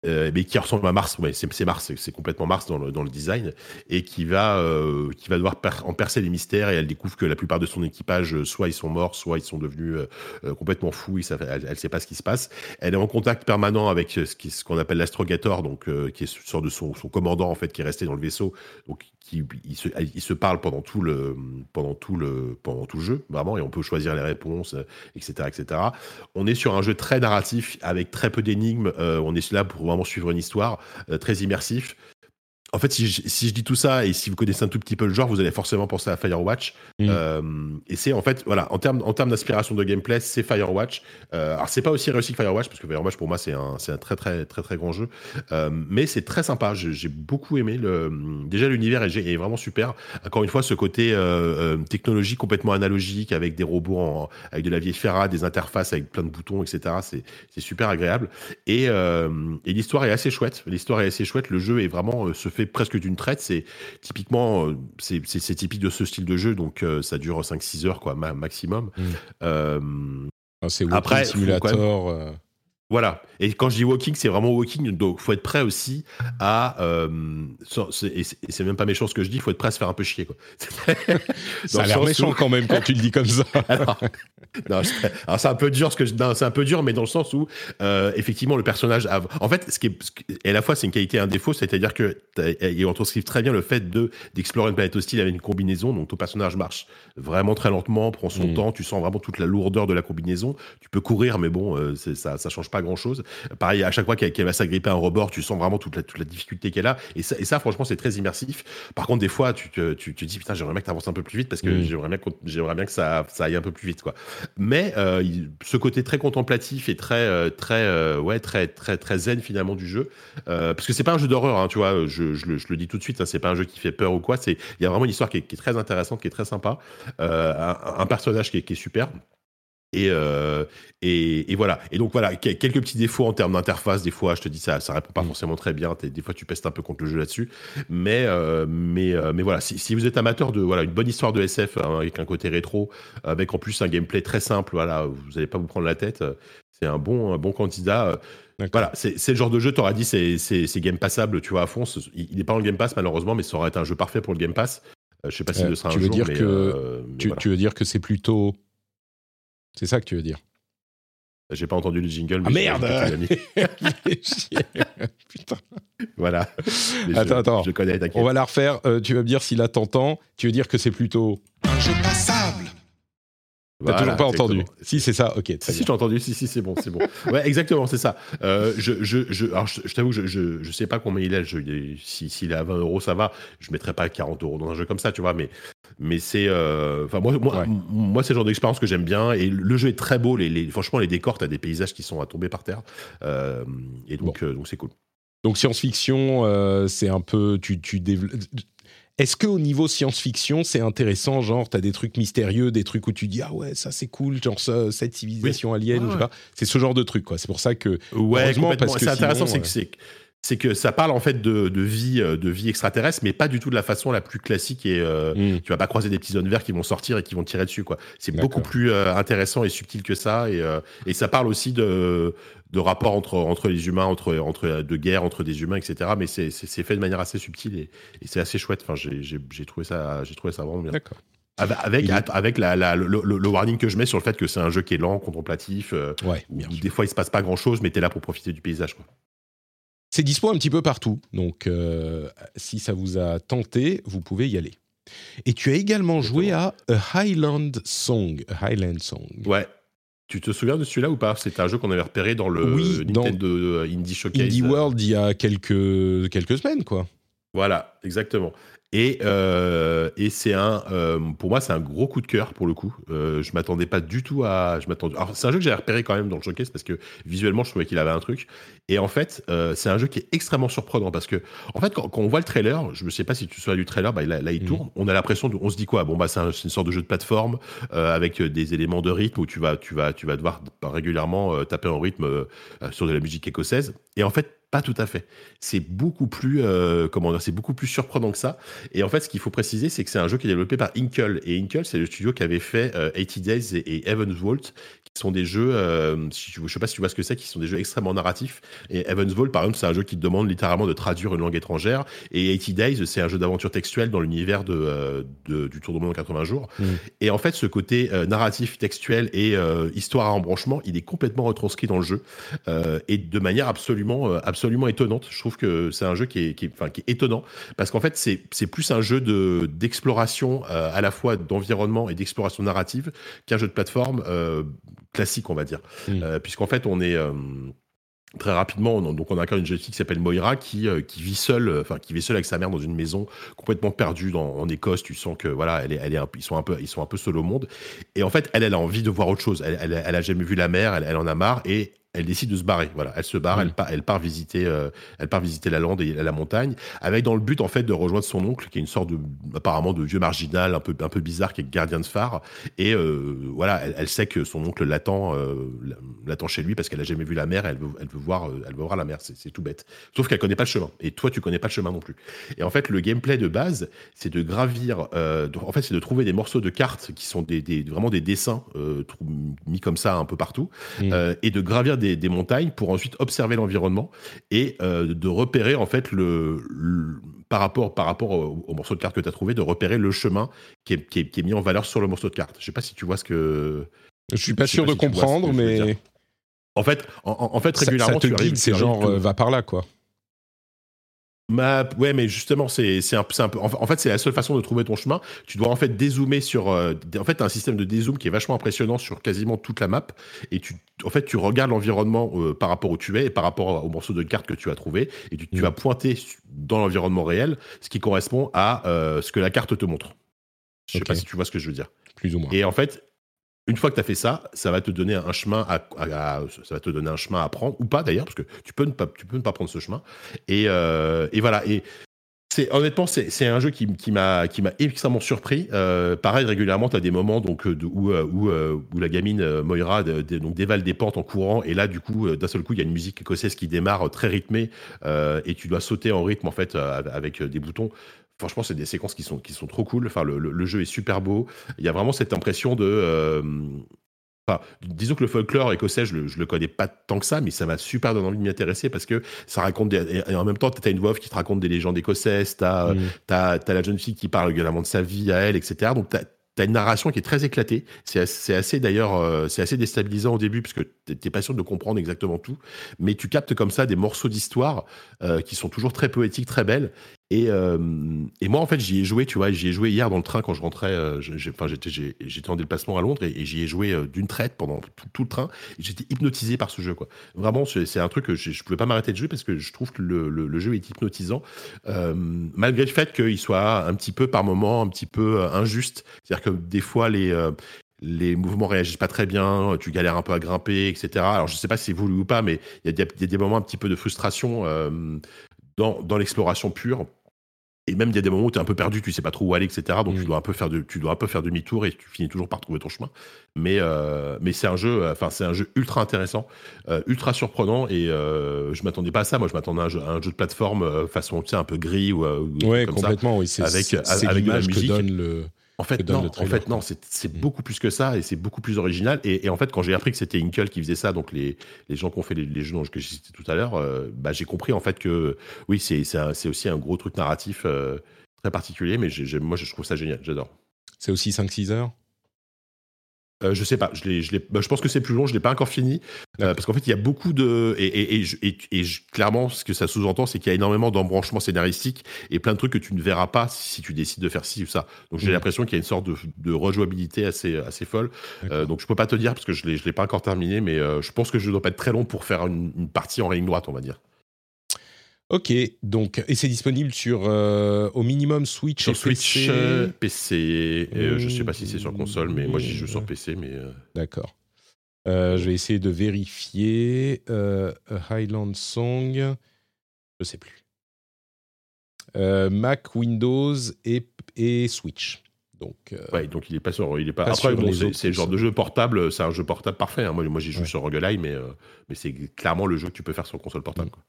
euh, mais qui ressemble à Mars. Ouais, c'est Mars, c'est complètement Mars dans le, design, et qui va, euh, qui va devoir en percer les mystères. Et elle découvre que la plupart de son équipage, euh, soit ils sont morts, soit ils sont devenus complètement fous. elle ne sait pas ce qui se passe. Elle est en contact permanent avec ce qu'on appelle l'astrogator, donc qui est sorte de son, commandant en fait, qui est resté dans le vaisseau, qui se, il se parle pendant tout le pendant tout le pendant tout le jeu vraiment et on peut choisir les réponses etc etc on est sur un jeu très narratif avec très peu d'énigmes on est là pour vraiment suivre une histoire euh, très immersif en fait, si je, dis tout ça et si vous connaissez un tout petit peu le genre, vous allez forcément penser à Firewatch. Mm. Euh, et c'est en fait, voilà, en termes en termes d'inspiration de gameplay, c'est Firewatch. Euh, alors c'est pas aussi réussi que Firewatch parce que Firewatch pour moi c'est un très très très très grand jeu, euh, mais c'est très sympa. J'ai beaucoup aimé le déjà l'univers est, est, vraiment super. Encore une fois, ce côté technologie complètement analogique avec des robots en, avec de la vieille ferrade, des interfaces avec plein de boutons, etc. C'est super agréable. Et, et l'histoire est assez chouette. L'histoire est assez chouette. Le jeu est vraiment se fait presque d'une traite. C'est typiquement, c'est typique de ce style de jeu, donc ça dure 5-6 heures quoi, maximum. Mm. Ah, c'est Après, Simulator. Voilà. Et quand je dis walking, c'est vraiment walking. Donc, faut être prêt aussi à. Euh, et c'est même pas méchant ce que je dis. Faut être prêt à se faire un peu chier. Quoi. [laughs] ça a l'air méchant quand même quand tu le dis comme ça. [laughs] alors, c'est un peu dur ce que c'est un peu dur, mais dans le sens où euh, effectivement le personnage. A, en fait, ce qui est, et à la fois c'est une qualité et un défaut, c'est-à-dire que et on transcrive très bien le fait de d'explorer une planète hostile avec une combinaison. Donc ton personnage marche vraiment très lentement, prend son mm. temps. Tu sens vraiment toute la lourdeur de la combinaison. Tu peux courir, mais bon, euh, ça ça change pas grand chose. Pareil, à chaque fois qu'elle va s'agripper à un rebord, tu sens vraiment toute la, toute la difficulté qu'elle a. Et ça, et ça franchement, c'est très immersif. Par contre, des fois, tu te, tu, dis, putain, j'aimerais bien que tu avances un peu plus vite parce que mm. j'aimerais bien, j'aimerais bien que ça, ça aille un peu plus vite, quoi. Mais euh, ce côté très contemplatif et très, euh, très, euh, ouais, très, très, très zen finalement du jeu, parce que c'est pas un jeu d'horreur, hein, tu vois. Je, je, le, je, le, dis tout de suite, hein, c'est pas un jeu qui fait peur ou quoi. C'est, il y a vraiment une histoire qui est, qui est, très intéressante, qui est très sympa, un, un, personnage qui est, qui est super. Euh, et, et, voilà. Et donc voilà, quelques petits défauts en termes d'interface. Des fois, je te dis ça, ça répond pas mm. forcément très bien. Des fois, tu pestes un peu contre le jeu là-dessus. Mais, euh, mais, euh, mais voilà, si, si, vous êtes amateur de voilà une bonne histoire de SF hein, avec un côté rétro, avec en plus un gameplay très simple, voilà, vous n'allez pas vous prendre la tête. C'est un bon, un bon candidat. Voilà, c'est le genre de jeu, t'auras dit, c'est game passable, tu vois, à fond. Il n'est pas en Game Pass, malheureusement, mais ça aurait été un jeu parfait pour le Game Pass. Je sais pas si ce sera tu un veux jour, dire que, tu, tu, veux dire que c'est plutôt c'est ça que tu veux dire J'ai pas entendu le jingle. Mais ah merde [laughs] Putain. Voilà. attends, attends. Je connais, On va la refaire. Euh, tu vas me dire si là t'entends. Tu veux dire que c'est plutôt. Un jeu passable. T'as toujours pas entendu Si, c'est ça, ok. Si, si, j'ai entendu, si, si, c'est bon, c'est bon. ouais, exactement, c'est ça. Euh, je, je, je, alors, je, t'avoue, je, je, je, sais pas combien il est, je, s'il si, est à 20 euros, ça va. Je mettrais pas 40 euros dans un jeu comme ça, tu vois, mais, mais c'est. Euh, enfin, moi, moi, moi c'est le genre d'expérience que j'aime bien, et le jeu est très beau. Les, les, franchement, les décors, t'as des paysages qui sont à tomber par terre. Euh, et donc, donc c'est cool. Donc, science-fiction, c'est un peu. Tu, tu est-ce qu'au niveau science-fiction, c'est intéressant Genre, tu as des trucs mystérieux, des trucs où tu dis, ah ouais, ça c'est cool, genre cette civilisation alien, C'est ce genre de truc, quoi. C'est pour ça que. Ouais, parce que c'est intéressant, c'est que c'est que ça parle en fait de, vie euh, de vie extraterrestre mais pas du tout de la façon la plus classique et euh, hmm. tu vas pas croiser des petits zones verts qui vont sortir et qui vont tirer dessus quoi c'est beaucoup plus euh, intéressant et subtil que ça et, et ça parle aussi de de rapports entre entre les humains entre entre de guerre entre des humains etc mais c'est fait de manière assez subtile et, et c'est assez chouette enfin j'ai trouvé ça j'ai trouvé ça vraiment bien d'accord avec, avec la, la, le, warning que je mets sur le fait que c'est un jeu qui est lent, contemplatif, ouais, des fois il se passe pas grand chose, mais tu es là pour profiter du paysage. Quoi. C'est dispo un petit peu partout, donc euh, si ça vous a tenté, vous pouvez y aller. Et tu as également joué à A Highland Song. Highland Song. Ouais. Tu te souviens de celui-là ou pas? C'était un jeu qu'on avait repéré dans le oui, Nintendo Indie Showcase. Indie World il y a quelques, quelques semaines, quoi. Voilà, exactement. Et, euh, et c'est un, euh, pour moi, c'est un gros coup de cœur pour le coup. Euh, je m'attendais pas du tout à, je m'attendais. Alors c'est un jeu que j'ai repéré quand même dans le showcase parce que visuellement, je trouvais qu'il avait un truc. Et en fait, euh, c'est un jeu qui est extrêmement surprenant parce que, en fait, quand, on voit le trailer, je ne sais pas si tu souviens du trailer, bah, là, il mhm. tourne. On a l'impression, on se dit quoi? Bon bah c'est une sorte de jeu de plateforme avec des éléments de rythme où tu vas, tu vas, tu vas devoir régulièrement taper en rythme sur de la musique écossaise. Et en fait, pas tout à fait. C'est beaucoup plus, euh, comment dire, c'est beaucoup plus surprenant que ça. Et en fait, ce qu'il faut préciser, c'est que c'est un jeu qui est développé par Inkle. Et Inkle, c'est le studio qui avait fait 80 euh, Days et, Evans Vault, qui sont des jeux, euh, je ne sais pas si tu vois ce que c'est, qui sont des jeux extrêmement narratifs. Et Evans Vault, par exemple, c'est un jeu qui te demande littéralement de traduire une langue étrangère. Et 80 Days, c'est un jeu d'aventure textuelle dans l'univers de, du Tour du Monde en 80 jours. Mm. Et en fait, ce côté narratif, textuel et histoire à embranchement, il est complètement retranscrit dans le jeu. et de manière absolument, absolument étonnante. Je trouve que c'est un jeu qui est, qui qui est étonnant parce qu'en fait, c'est plus un jeu de d'exploration euh, à la fois d'environnement et d'exploration narrative qu'un jeu de plateforme euh, classique, on va dire. Mm. Euh, puisqu'en fait, on est très rapidement, on, donc on a encore une jeune fille qui s'appelle Moira qui, qui vit seule, enfin qui vit seule avec sa mère dans une maison complètement perdue dans, en Écosse. Tu sens que voilà, elle est, elle est ils sont un peu, ils sont un peu seuls au monde. Et en fait, elle, elle a envie de voir autre chose. Elle, elle, a jamais vu la mer, elle, elle en a marre et elle décide de se barrer. Voilà, elle se barre, elle, part, elle part visiter, euh, elle part visiter la lande et la montagne, avec dans le but en fait de rejoindre son oncle, qui est une sorte de, apparemment de vieux marginal, un peu, un peu bizarre, qui est gardien de phare. Et euh, voilà, elle, sait que son oncle l'attend, euh, l'attend chez lui parce qu'elle a jamais vu la mer. Elle veut, elle veut voir, elle veut voir la mer. C'est tout bête. Sauf qu'elle connaît pas le chemin. Et toi, tu connais pas le chemin non plus. Et en fait, le gameplay de base, c'est de gravir. en fait, c'est de trouver des morceaux de cartes qui sont des, des vraiment des dessins mis comme ça un peu partout, mm. et de gravir des des, montagnes pour ensuite observer l'environnement et euh, de repérer en fait le, par rapport, par rapport au, morceau de carte que tu as trouvé, de repérer le chemin qui est, qui, est, mis en valeur sur le morceau de carte. Je sais pas si tu vois ce que. Je suis pas sûr de comprendre, mais. En fait, en, fait régulièrement, ça, te tu c'est genre euh, va par là, quoi. Ma... Ouais, mais justement, c'est un, un, peu. En fait, c'est la seule façon de trouver ton chemin. Tu dois en fait dézoomer sur. Euh, en fait, as un système de dézoom qui est vachement impressionnant sur quasiment toute la map. Et tu, en fait, tu regardes l'environnement euh, par rapport où tu es et par rapport au morceau de carte que tu as trouvé. Et tu, tu mm. vas pointer dans l'environnement réel, ce qui correspond à euh, ce que la carte te montre. Je sais pas si tu vois ce que je veux dire. Plus ou moins. Et en fait, une fois que tu as fait ça, ça va te donner un chemin à, prendre ou pas d'ailleurs parce que tu peux ne pas prendre ce chemin et, euh, voilà honnêtement c'est un jeu qui, m'a extrêmement surpris. Euh, pareil régulièrement tu as des moments euh, où, la gamine Moira dévale des pentes en courant et là du coup d'un seul coup il y a une musique écossaise qui démarre très rythmée et tu dois sauter en rythme en fait avec des boutons. Franchement, c'est des séquences qui sont, qui sont trop cool. Enfin, le, jeu est super beau. Il y a vraiment cette impression de. Euh, enfin, disons que le folklore écossais, je le, le connais pas tant que ça, mais ça m'a super donné envie de m'y intéresser parce que ça raconte des, et en même temps, tu as une voix qui te raconte des légendes écossaises, tu as, mmh. la jeune fille qui parle également de sa vie à elle, etc. Donc, tu T'as une narration qui est très éclatée. C'est assez, assez d'ailleurs, euh, c'est assez déstabilisant au début parce que t'es pas sûr de comprendre exactement tout, mais tu captes comme ça des morceaux d'histoire euh, qui sont toujours très poétiques, très belles. Et, euh, et moi, en fait, j'y ai joué, tu vois, j'y ai joué hier dans le train quand je rentrais. enfin, j'étais en déplacement à Londres et, j'y ai joué d'une traite pendant tout, le train. J'étais hypnotisé par ce jeu, quoi. Vraiment, c'est un truc que je, je pouvais pas m'arrêter de jouer parce que je trouve que le, jeu est hypnotisant, malgré le fait qu'il soit un petit peu par moment, un petit peu injuste. C'est-à-dire que des fois, les, euh, les mouvements réagissent pas très bien, tu galères un peu à grimper, etc. Alors, je sais pas si c'est voulu ou pas, mais il y, a des moments un petit peu de frustration euh, dans, dans l'exploration pure. Et même il y a des moments où tu es un peu perdu, tu sais pas trop où aller, etc. Donc tu mm. dois un peu faire de, tu dois un peu faire demi-tour et tu finis toujours par trouver ton chemin. Mais euh, mais c'est un jeu, enfin c'est un jeu ultra intéressant, ultra surprenant et je m'attendais pas à ça. Moi je m'attendais à, un jeu, de plateforme façon tu sais un peu gris ou, ouais complètement. oui, avec avec de la musique. Que donne le en fait, non, en fait, non, c'est mm. beaucoup plus que ça et c'est beaucoup plus original. Et, en fait, quand j'ai appris que c'était Inkle qui faisait ça, donc les, les gens qui ont fait les, jeux que j'ai cités tout à l'heure, euh, bah, j'ai compris en fait que oui, c'est aussi un gros truc narratif euh, très particulier, mais moi je trouve ça génial, j'adore. C'est aussi 5-6 heures? Euh, je sais pas, je, je, bah, je pense que c'est plus long, je l'ai pas encore fini. Euh, parce qu'en fait, il y a beaucoup de. Et, et, et, clairement, ce que ça sous-entend, c'est qu'il y a énormément d'embranchements scénaristiques et plein de trucs que tu ne verras pas si tu décides de faire ci ou ça. Donc j'ai mmh. l'impression qu'il y a une sorte de, de rejouabilité assez, assez folle. Euh, donc je peux pas te dire parce que je ne l'ai pas encore terminé, mais je pense que je ne dois pas être très long pour faire une, une partie en ligne droite, on va dire. Ok, donc et c'est disponible sur euh, au minimum Switch sur Switch, PC. Euh, je sais pas si c'est sur console, mais moi j'y joue sur PC. Mais euh. d'accord. je vais essayer de vérifier Highland Song. Je sais plus. Mac, Windows et, et Switch. Donc, ouais, donc il est pas sur, il est pas. Après, c'est le genre de jeu portable, c'est un jeu portable parfait. Hein. Moi, moi j'y joue sur Roguelite, mais mais c'est clairement le jeu que tu peux faire sur console portable. Mm. Quoi.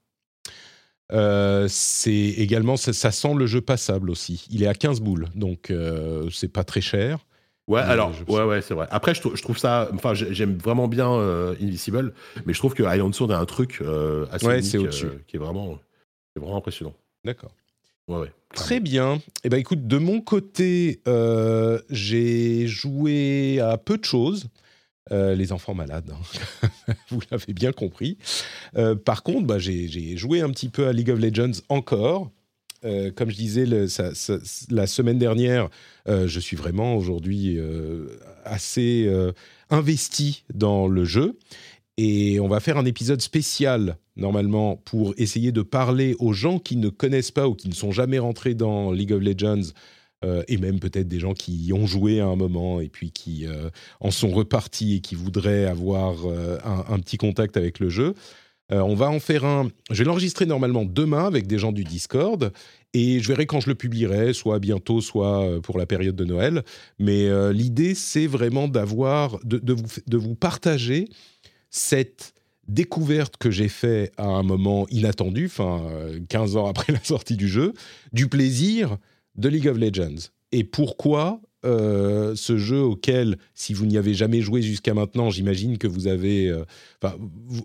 Euh, c'est également, ça, sent le jeu passable aussi. Il est à 15 boules, donc euh, c'est pas très cher. Ouais, alors, ouais, ouais, c'est vrai. Après, je, trouve ça, enfin, j'aime vraiment bien euh, Invisible, mais je trouve que Island Sword a un truc assez ouais, unique, qui est vraiment, vraiment impressionnant. D'accord. Ouais, ouais. Très bien. Eh ben, écoute, de mon côté, j'ai joué à peu de choses. Euh, les enfants malades, hein. [laughs] vous l'avez bien compris. Euh, par contre, bah, j'ai joué un petit peu à League of Legends encore. Euh, comme je disais la semaine dernière, je suis vraiment aujourd'hui assez investi dans le jeu. Et on va faire un épisode spécial, normalement, pour essayer de parler aux gens qui ne connaissent pas ou qui ne sont jamais rentrés dans League of Legends et même peut-être des gens qui y ont joué à un moment et puis qui en sont repartis et qui voudraient avoir un, petit contact avec le jeu. on va en faire un. Je vais l'enregistrer normalement demain avec des gens du Discord et je verrai quand je le publierai, soit bientôt, soit pour la période de Noël. Mais l'idée, c'est vraiment d'avoir, de, vous, de vous partager cette découverte que j'ai fait à un moment inattendu, enfin 15 ans après la sortie du jeu, du plaisir de League of Legends. Et pourquoi euh, ce jeu auquel, si vous n'y avez jamais joué jusqu'à maintenant, j'imagine que vous avez, euh,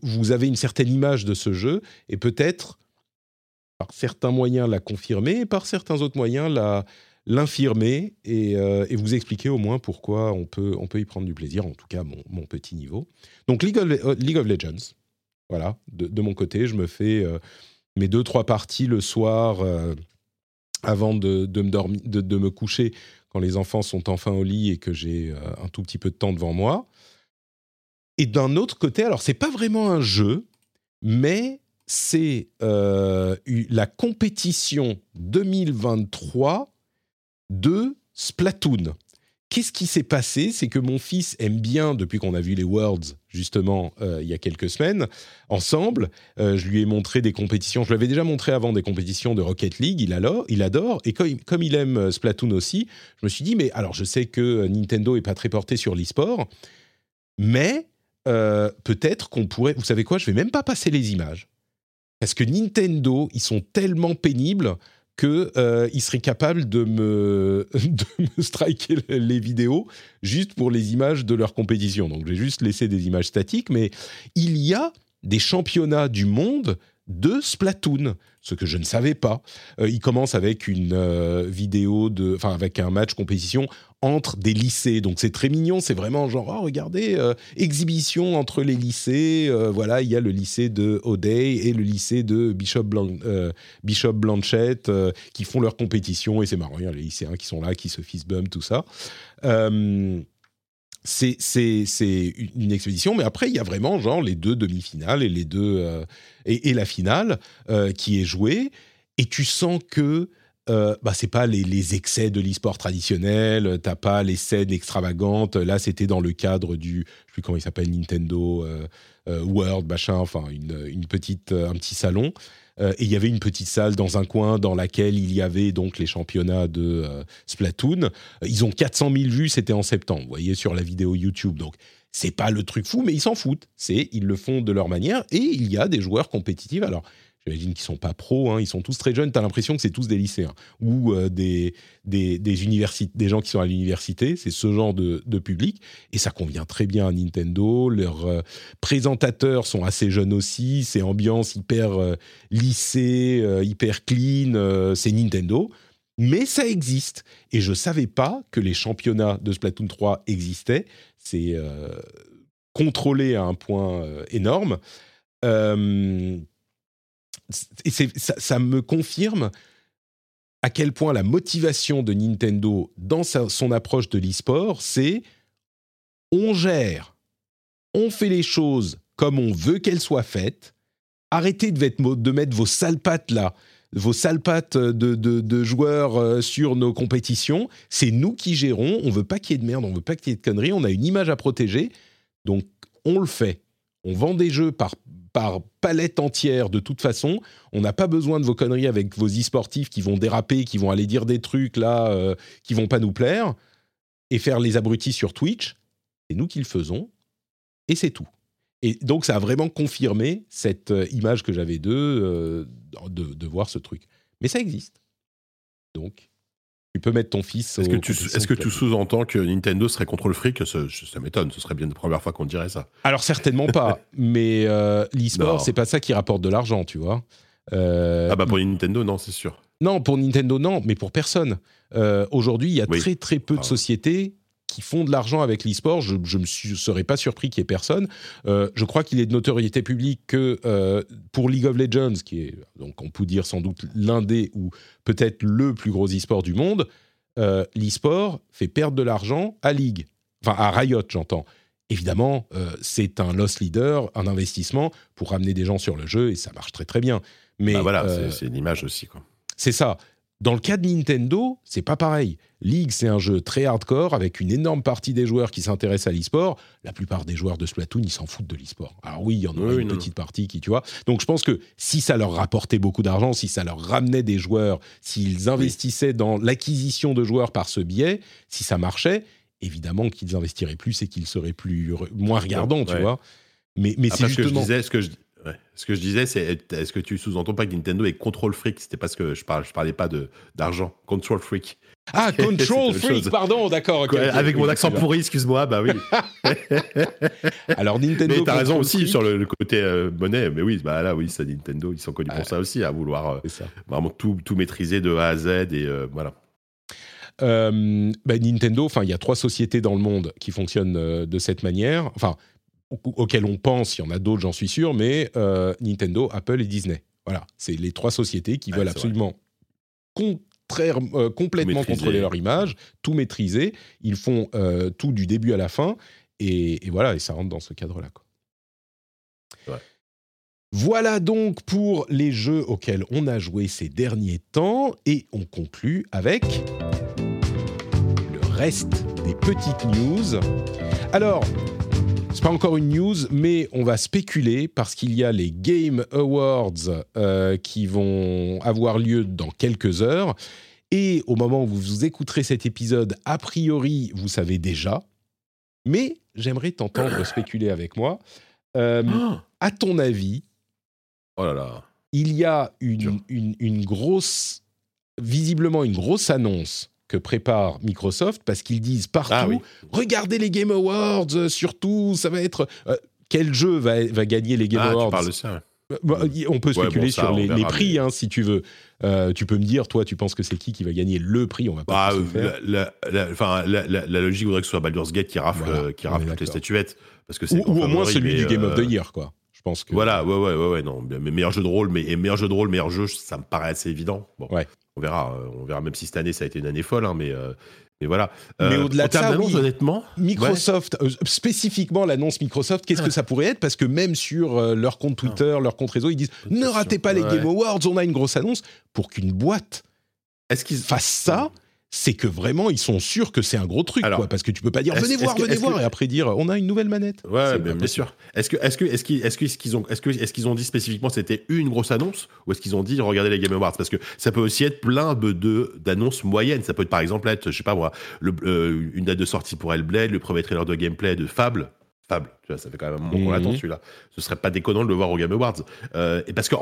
vous avez une certaine image de ce jeu, et peut-être, par certains moyens, la confirmer, et par certains autres moyens, la, l'infirmer et, euh, et, vous expliquer au moins pourquoi on peut, on peut y prendre du plaisir, en tout cas mon, mon petit niveau. Donc League of, League of Legends, voilà, de, de, mon côté, je me fais mes deux, trois parties le soir avant de, me coucher quand les enfants sont enfin au lit et que j'ai un tout petit peu de temps devant moi. Et d'un autre côté, alors c'est pas vraiment un jeu, mais c'est la compétition 2023 de Splatoon. Qu'est-ce qui s'est passé? C'est que mon fils aime bien, depuis qu'on a vu les Worlds, justement, euh, il y a quelques semaines, ensemble, euh, je lui ai montré des compétitions, je l'avais déjà montré avant des compétitions de Rocket League, il adore, il adore. Et comme, il aime euh, Splatoon aussi, je me suis dit, mais alors je sais que Nintendo est pas très porté sur l'e-sport, mais peut-être qu'on pourrait, vous savez quoi, je vais même pas passer les images. Parce que Nintendo, ils sont tellement pénibles qu'il euh, serait capable de me, [laughs] de me striker les vidéos juste pour les images de leur compétition. Donc j'ai juste laissé des images statiques, mais il y a des championnats du monde de Splatoon, ce que je ne savais pas. Euh, il commence avec une euh, vidéo de, enfin avec un match compétition entre des lycées, donc c'est très mignon. C'est vraiment genre oh, regardez euh, exhibition entre les lycées. voilà, il y a le lycée de O'Day et le lycée de Bishop, Bishop Blanchette qui font leur compétition et c'est marrant. Il y a les lycéens qui sont là, qui se fist bump tout ça c'est une expédition, mais après il y a vraiment genre les deux demi-finales et les deux euh, et, la finale euh, qui est jouée et tu sens que euh, bah, c'est pas les, excès de l'e-sport traditionnel, t'as pas les scènes extravagantes. Là, c'était dans le cadre du, je sais plus comment il s'appelle, Nintendo World, machin, enfin une, une petite, un petit salon. Euh, et il y avait une petite salle dans un coin dans laquelle il y avait donc les championnats de euh, Splatoon. Ils ont 400 000 vues, c'était en septembre, vous voyez, sur la vidéo YouTube. Donc, c'est pas le truc fou, mais ils s'en foutent. C'est, ils le font de leur manière et il y a des joueurs compétitifs. Alors, J'imagine qu'ils sont pas pros, hein, ils sont tous très jeunes. Tu as l'impression que c'est tous des lycéens ou euh, des, des, des, des gens qui sont à l'université. C'est ce genre de, public. Et ça convient très bien à Nintendo. Leurs euh, présentateurs sont assez jeunes aussi. C'est ambiance hyper euh, lycée, hyper clean. c'est Nintendo. Mais ça existe. Et je savais pas que les championnats de Splatoon 3 existaient. C'est contrôlé à un point énorme. Euh, ça, ça, me confirme à quel point la motivation de Nintendo dans son approche de l'e-sport, c'est on gère, on fait les choses comme on veut qu'elles soient faites, arrêtez de, mettre vos sales pattes là, vos sales pattes de, de, joueurs euh, sur nos compétitions, c'est nous qui gérons, on veut pas qu'il y ait de merde, on veut pas qu'il y ait de conneries, on a une image à protéger, donc on le fait. On vend des jeux par par palette entière de toute façon. On n'a pas besoin de vos conneries avec vos e-sportifs qui vont déraper, qui vont aller dire des trucs là euh, qui vont pas nous plaire et faire les abrutis sur Twitch. C'est nous qui le faisons et c'est tout. Et donc ça a vraiment confirmé cette euh, image que j'avais d'eux euh, de, de voir ce truc. Mais ça existe. Donc tu peux mettre ton fils. Est-ce que tu, est que tu sous-entends que Nintendo serait contre le fric? Ça, ça m'étonne, ce serait bien la première fois qu'on dirait ça. Alors certainement pas, [laughs] mais euh, l'e-sport, c'est pas ça qui rapporte de l'argent, tu vois. Euh, ah bah pour Nintendo, non, c'est sûr. Non, pour Nintendo, non, mais pour personne. Euh, aujourd'hui, il y a très très peu de ah sociétés qui font de l'argent avec l'e-sport. Je ne me serais pas surpris qu'il y ait personne. Euh, je crois qu'il est de notoriété publique que euh, pour League of Legends, qui est, donc on peut dire sans doute l'un des ou peut-être le plus gros e-sport du monde, euh, l'e-sport fait perdre de l'argent à League, enfin à Riot, j'entends. Évidemment, c'est un loss leader, un investissement pour ramener des gens sur le jeu et ça marche très très bien. Mais bah voilà, c'est une image aussi quoi. C'est ça. Dans le cas de Nintendo, c'est pas pareil. League, c'est un jeu très hardcore avec une énorme partie des joueurs qui s'intéressent à l'e-sport. La plupart des joueurs de Splatoon, ils s'en foutent de l'e-sport. Alors oui, il y en a Oui, une non. petite partie qui, tu vois. Donc je pense que si ça leur rapportait beaucoup d'argent, si ça leur ramenait des joueurs, s'ils investissaient dans l'acquisition de joueurs par ce biais, si ça marchait, évidemment qu'ils investiraient plus et qu'ils seraient plus moins regardants, tu vois. Mais, mais c'est ce que je justement. disais, ce que je, ouais. ce que je disais, c'est est-ce que tu sous-entends pas que Nintendo est control freak? C'était parce que je parle, je parlais pas de d'argent, control freak. Ah, [laughs] Control Freak, pardon, d'accord. Avec mon accent pourri, excuse-moi, bah oui. Alors Nintendo. mais t'as raison aussi Freak, sur le, le côté euh, monnaie. Mais oui, bah là, oui, c'est Nintendo. Ils sont connus pour ça aussi, à vouloir euh, ça. vraiment tout, tout maîtriser de A à Z et euh, voilà. Euh, bah, Nintendo, enfin, il y a trois sociétés dans le monde qui fonctionnent euh, de cette manière, enfin, au- auxquelles on pense, il y en a d'autres, j'en suis sûr, mais euh, Nintendo, Apple et Disney. Voilà, c'est les trois sociétés qui Ouais, veulent absolument contraire, euh, complètement contrôler leur image, tout maîtriser. Ils font euh, tout du début à la fin, et, et voilà, et ça rentre dans ce cadre-là. Ouais. Voilà donc pour les jeux auxquels on a joué ces derniers temps, et on conclut avec le reste des petites news. Alors, c'est pas encore une news, mais on va spéculer parce qu'il y a les Game Awards euh, qui vont avoir lieu dans quelques heures. Et au moment où vous écouterez cet épisode, a priori, vous savez déjà. Mais j'aimerais t'entendre spéculer avec moi. Euh, à ton avis, Oh là là. il y a une, Dur. une, une grosse, visiblement une grosse annonce que prépare Microsoft parce qu'ils disent partout Ah oui. regardez les Game Awards, euh, surtout, ça va être. euh, quel jeu va, va gagner les Game Ah, Awards tu parles de ça. Euh, bah, y- On peut Ouais, spéculer bon, ça, sur les, prix, hein, si tu veux. Euh, tu peux me dire, toi, tu penses que c'est qui qui va gagner le prix? On va pas Bah, la, la- la- logique voudrait que ce soit Baldur's Gate qui rafle, Voilà, qui rafle toutes les statuettes. Parce que c'est Ou, ou au moins celui du Game of the Year, quoi. Je pense que. Voilà, ouais, ouais, ouais, ouais, non. Mais meilleur jeu de rôle, mais et meilleur jeu de rôle, meilleur jeu, ça me paraît assez évident. Bon, Ouais. on verra, euh, on verra. Même si cette année ça a été une année folle, hein, mais euh, mais voilà. Mais au-delà de ça, oui. honnêtement, Microsoft, euh, spécifiquement l'annonce Microsoft, qu'est-ce que ça pourrait être? Parce que même sur euh, leur compte Twitter, leur compte réseau, ils disent ne ratez pas les. Game Awards, on a une grosse annonce. Pour qu'une boîte est-ce qu'ils fasse ça, c'est que vraiment ils sont sûrs que c'est un gros truc, Alors, quoi. Parce que tu peux pas dire venez voir, venez voir, que- et après dire on a une nouvelle manette. Ouais, bien, bien sûr. Est-ce que, est-ce que, est-ce qu'ils, est-ce qu'ils ont, est-ce que, est-ce qu'ils ont dit spécifiquement c'était une grosse annonce ou est-ce qu'ils ont dit regardez les Game Awards? Parce que ça peut aussi être plein de, d'annonces moyennes. Ça peut être par exemple être, je sais pas moi, le, euh, une date de sortie pour Hellblade, le premier trailer de gameplay de Fable. Fable, tu vois, ça fait quand même un moment qu'on Mhm. l'attend celui-là. Ce serait pas déconnant de le voir au Game Awards. Euh, et parce que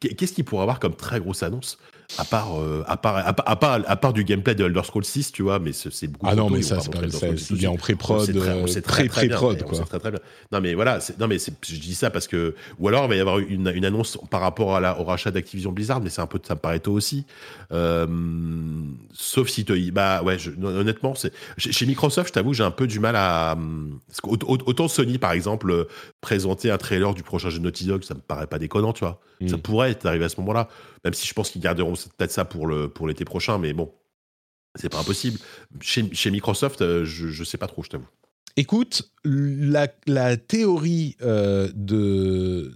qu'est-ce qu'il pourrait avoir comme très grosse annonce? À part, euh, à part, à part, à part, à part du gameplay de Elder Scrolls 6, tu vois, mais c'est, beaucoup. Ah non, mais ça, c'est pas Elder ça, Scrolls c'est 6. bien en On pré-prod, euh, sait très très bien, pré-prod, mais on quoi. très très bien. Non mais voilà, non mais je dis ça parce que ou alors il va y avoir une, une annonce par rapport à la, au rachat d'Activision Blizzard, mais c'est un peu ça me paraît tôt aussi. Euh, sauf si te, bah ouais, je- honnêtement, c'est chez, Microsoft, je t'avoue, j'ai un peu du mal à autant Sony par exemple présenter un trailer du prochain jeu de Naughty Dog, ça me paraît pas déconnant, tu vois. Mm. Ça pourrait être arrivé à ce moment-là, même si je pense qu'ils garderont peut-être ça pour le pour l'été prochain, mais bon. C'est pas impossible. Chez, chez Microsoft, euh, je, je sais pas trop, je t'avoue. Écoute, la, la théorie euh,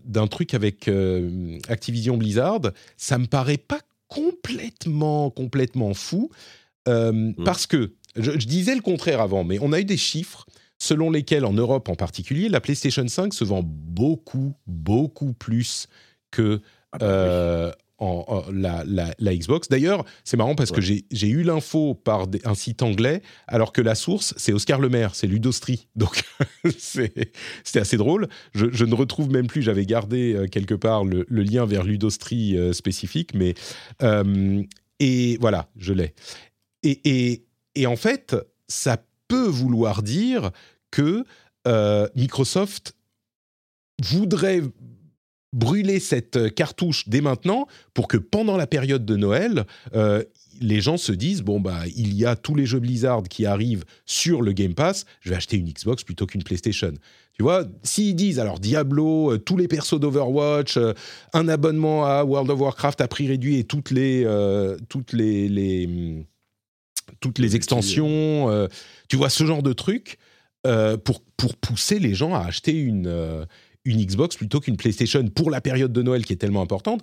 d'un truc avec euh, Activision Blizzard, ça me paraît pas complètement complètement fou euh, parce que je, je disais le contraire avant, mais on a eu des chiffres selon lesquels en Europe en particulier, la PlayStation 5 se vend beaucoup beaucoup plus que Ah bah en, en- la, la- la Xbox. D'ailleurs, c'est marrant parce que Ouais. j'ai j'ai eu l'info par des- un site anglais, alors que la source, c'est Oscar Lemaire, c'est Ludostri. [laughs] Donc, c'est- c'était assez drôle. Je, je ne retrouve même plus, j'avais gardé euh, quelque part le, le lien vers Ludostri euh, spécifique, mais. euh, et voilà, je l'ai. Et, et- et en fait, ça peut vouloir dire que euh, Microsoft voudrait brûler cette euh, cartouche dès maintenant pour que pendant la période de Noël, euh, les gens se disent bon bah il y a tous les jeux Blizzard qui arrivent sur le Game Pass, je vais acheter une Xbox plutôt qu'une PlayStation. Tu vois, s'ils disent alors Diablo, euh, tous les persos d'Overwatch, euh, un abonnement à World of Warcraft à prix réduit et toutes les toutes les, les, hum, toutes les extensions, tu vois ce genre de trucs pour pour pousser les gens à acheter une une Xbox plutôt qu'une PlayStation pour la période de Noël qui est tellement importante.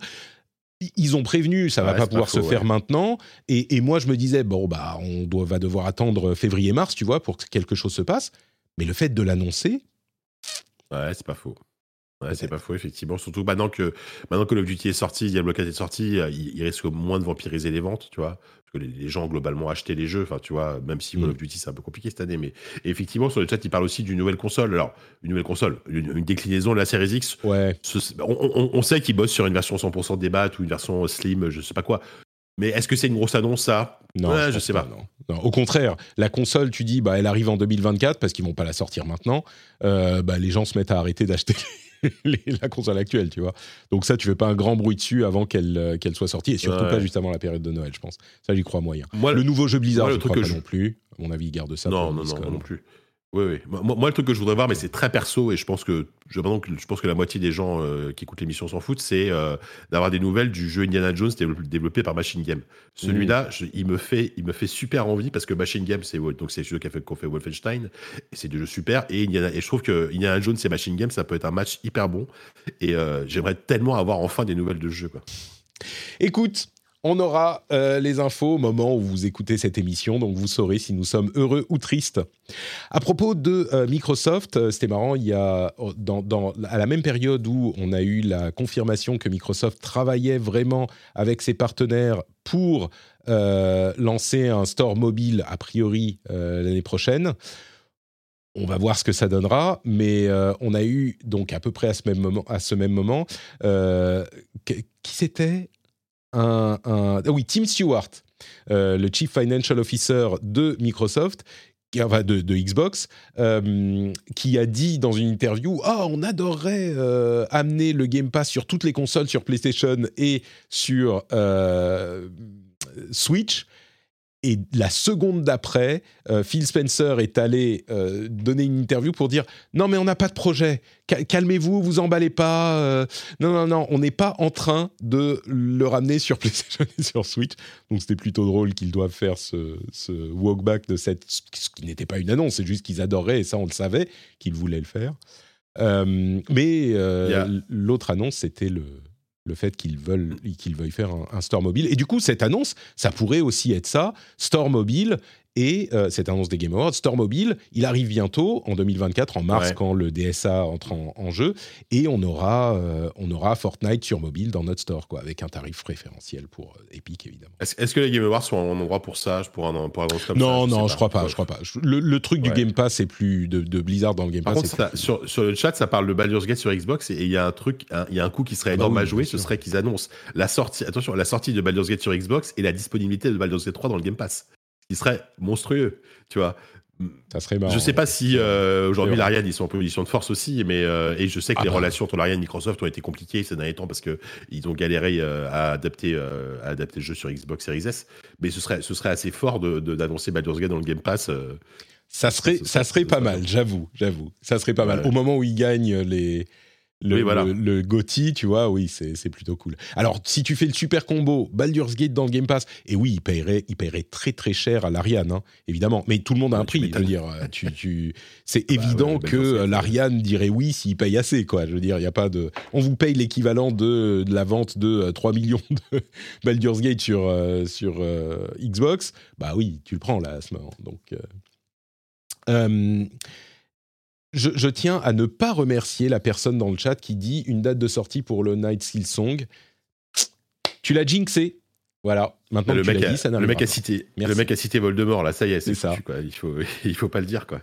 ils ont prévenu, ça va Ouais, pas c'est pouvoir pas se faire maintenant. Et, et moi, je me disais, bon, bah, on doit, va devoir attendre février-mars, tu vois, pour que quelque chose se passe. Mais le fait de l'annoncer, Ouais, c'est pas faux. Ouais, c'est pas faux, effectivement. Surtout maintenant que maintenant que Call of Duty est sorti, Diablo 4 est sorti, euh, il, il risque au moins de vampiriser les ventes, tu vois. Parce que les, les gens globalement achetaient les jeux, enfin, tu vois, même si Call Mm. of Duty c'est un peu compliqué cette année. Mais et effectivement, sur le chat, il parle aussi d'une nouvelle console. Alors, une nouvelle console, une, une déclinaison de la Series X. ouais, Ce- on, on- on sait qu'ils bossent sur une version 100% débat ou une version slim, je sais pas quoi. Mais est-ce que c'est une grosse annonce, ça? Non, Ouais, je pense sais pas. non. Non, Au contraire, la console, tu dis, bah, elle arrive en 2024 parce qu'ils vont pas la sortir maintenant. Euh, bah, les gens se mettent à arrêter d'acheter [laughs] les- la console actuelle, tu vois. Donc ça, tu fais pas un grand bruit dessus avant qu'elle euh, qu'elle soit sortie et surtout Ouais. pas juste avant la période de Noël, je pense. Ça, j'y crois moyen. Moi, Le nouveau jeu Blizzard, moi, le je truc crois que pas je- non plus. À mon avis, ils gardent ça. Non, non, non, BlizzCon. moi non plus. Oui, oui. Moi, moi, le truc que je voudrais voir, mais c'est très perso, et je pense que je, pense que la moitié des gens euh, qui écoutent l'émission s'en foutent, c'est euh, d'avoir des nouvelles du jeu Indiana Jones développé, développé par Machine Game. Celui-là, je- il me fait, il me fait super envie parce que Machine Game, c'est donc c'est le jeu qu'a fait, Wolfenstein, et c'est des jeux super. Et Indiana, et je trouve que Indiana Jones et Machine Game, ça peut être un match hyper bon. Et euh, j'aimerais tellement avoir enfin des nouvelles de ce jeu. Quoi. Écoute, on aura euh, les infos au moment où vous écoutez cette émission, donc vous saurez si nous sommes heureux ou tristes. À propos de euh, Microsoft, euh, c'était marrant, il y a oh, à la même période où on a eu la confirmation que Microsoft travaillait vraiment avec ses partenaires pour lancer un store mobile a priori l'année prochaine. On va voir ce que ça donnera, mais on a eu donc à peu près à ce même moment, à ce même moment, qui c'était? Un, ah Tim Stewart, euh, le Chief Financial Officer de Microsoft, enfin de, Xbox, euh, qui a dit dans une interview Ah, on adorerait euh, amener le Game Pass sur toutes les consoles, sur PlayStation et sur Switch. Et la seconde d'après, euh, Phil Spencer est allé euh, donner une interview pour dire non mais on n'a pas de projet, Cal- calmez-vous, vous emballez pas, euh, non non non, on n'est pas en train de le ramener sur [laughs] PlayStation et sur Switch. Donc c'était plutôt drôle qu'ils doivent faire ce, ce walkback de cette, ce qui n'était pas une annonce, c'est juste qu'ils adoraient et ça on le savait qu'ils voulaient le faire. Mais l'autre annonce c'était le le fait qu'ils veulent veuillent faire un, un store mobile. Et du coup, cette annonce, ça pourrait aussi être ça, store mobile. Et euh, cette annonce des Game Awards, Store Mobile, il arrive bientôt en 2024, en mars, Ouais. quand le DSA entre en, en jeu, et on aura, euh, on aura Fortnite sur mobile dans notre store, quoi, avec un tarif préférentiel pour euh, Epic, évidemment. Est-ce que les Game Awards sont un endroit pour ça, pour un, pour comme non, ça non, sais je crois pas, je crois pas. Je- Le, le truc du. Game Pass, c'est plus de, de Blizzard dans le Game Par Pass. contre, ça- plus- sur, sur le chat, ça parle de Baldur's Gate sur Xbox et il y a un truc, il y a un coup qui serait Ah bah énorme oui, à jouer, ce serait qu'ils annoncent la sortie, attention, la sortie de Baldur's Gate sur Xbox et la disponibilité de Baldur's Gate 3 dans le Game Pass. Qui serait monstrueux, tu vois. ça serait marrant. je sais pas ouais. si euh, aujourd'hui l'Ariane ils sont en position de force aussi, mais euh, et je sais que Ah les relations entre l'Ariane et Microsoft ont été compliquées ces derniers temps parce que ils ont galéré euh, à adapter à adapter le jeu sur Xbox Series S. Mais ce serait ce serait assez fort de de- d'annoncer Baldur's Gate dans le Game Pass. Ça serait, ça serait- pas mal, j'avoue, j'avoue. Ça serait pas mal. Au moment où ils gagnent les, le, Oui, voilà. le, le GOTY, tu vois, oui, c'est plutôt cool. Alors, si tu fais le super combo Baldur's Gate dans le Game Pass, et oui, il paierait, il paierait très très cher à l'Ariane, hein, évidemment. Mais tout le monde a un Ouais, prix. Je veux dire, euh, tu, tu... c'est Bah évident ouais, que euh, l'Ariane dirait oui s'il paye assez, quoi. Je veux dire, il y a pas de. On vous paye l'équivalent de, de la vente de euh, 3 millions de [laughs] Baldur's Gate sur, euh, sur euh, Xbox. Bah oui, tu le prends là à ce moment. Donc. euh, euh, je, je tiens à ne pas remercier la personne dans le chat qui dit une date de sortie pour le Night Seal Song. Tu l'as jinxé. Voilà. Maintenant le que tu mec, a, dit, ça le mec pas. a cité, Merci. le mec a cité Voldemort là, ça y est, c'est ça. foutu, quoi. Il faut, [laughs] il faut pas le dire quoi.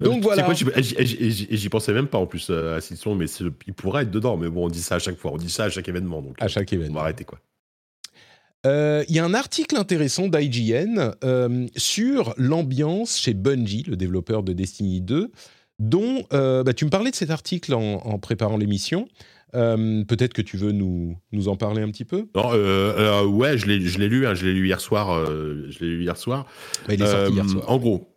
Donc voilà. j'y- pensais même pas en plus euh, à Silson, mais il pourrait être dedans. Mais bon, on dit ça à chaque fois, on dit ça à chaque événement, donc À chaque on événement. va arrêter quoi. Euh, Il y a un article intéressant d'IGN euh, sur l'ambiance chez Bungie, le développeur de Destiny 2, dont euh, bah, tu me parlais de cet article en, en préparant l'émission. Euh, Peut-être que tu veux nous, nous en parler un petit peu? Non, euh, ouais, je l'ai, lu, hein, je l'ai lu hier soir. je l'ai lu hier soir. Bah, il est sorti hier soir. En gros,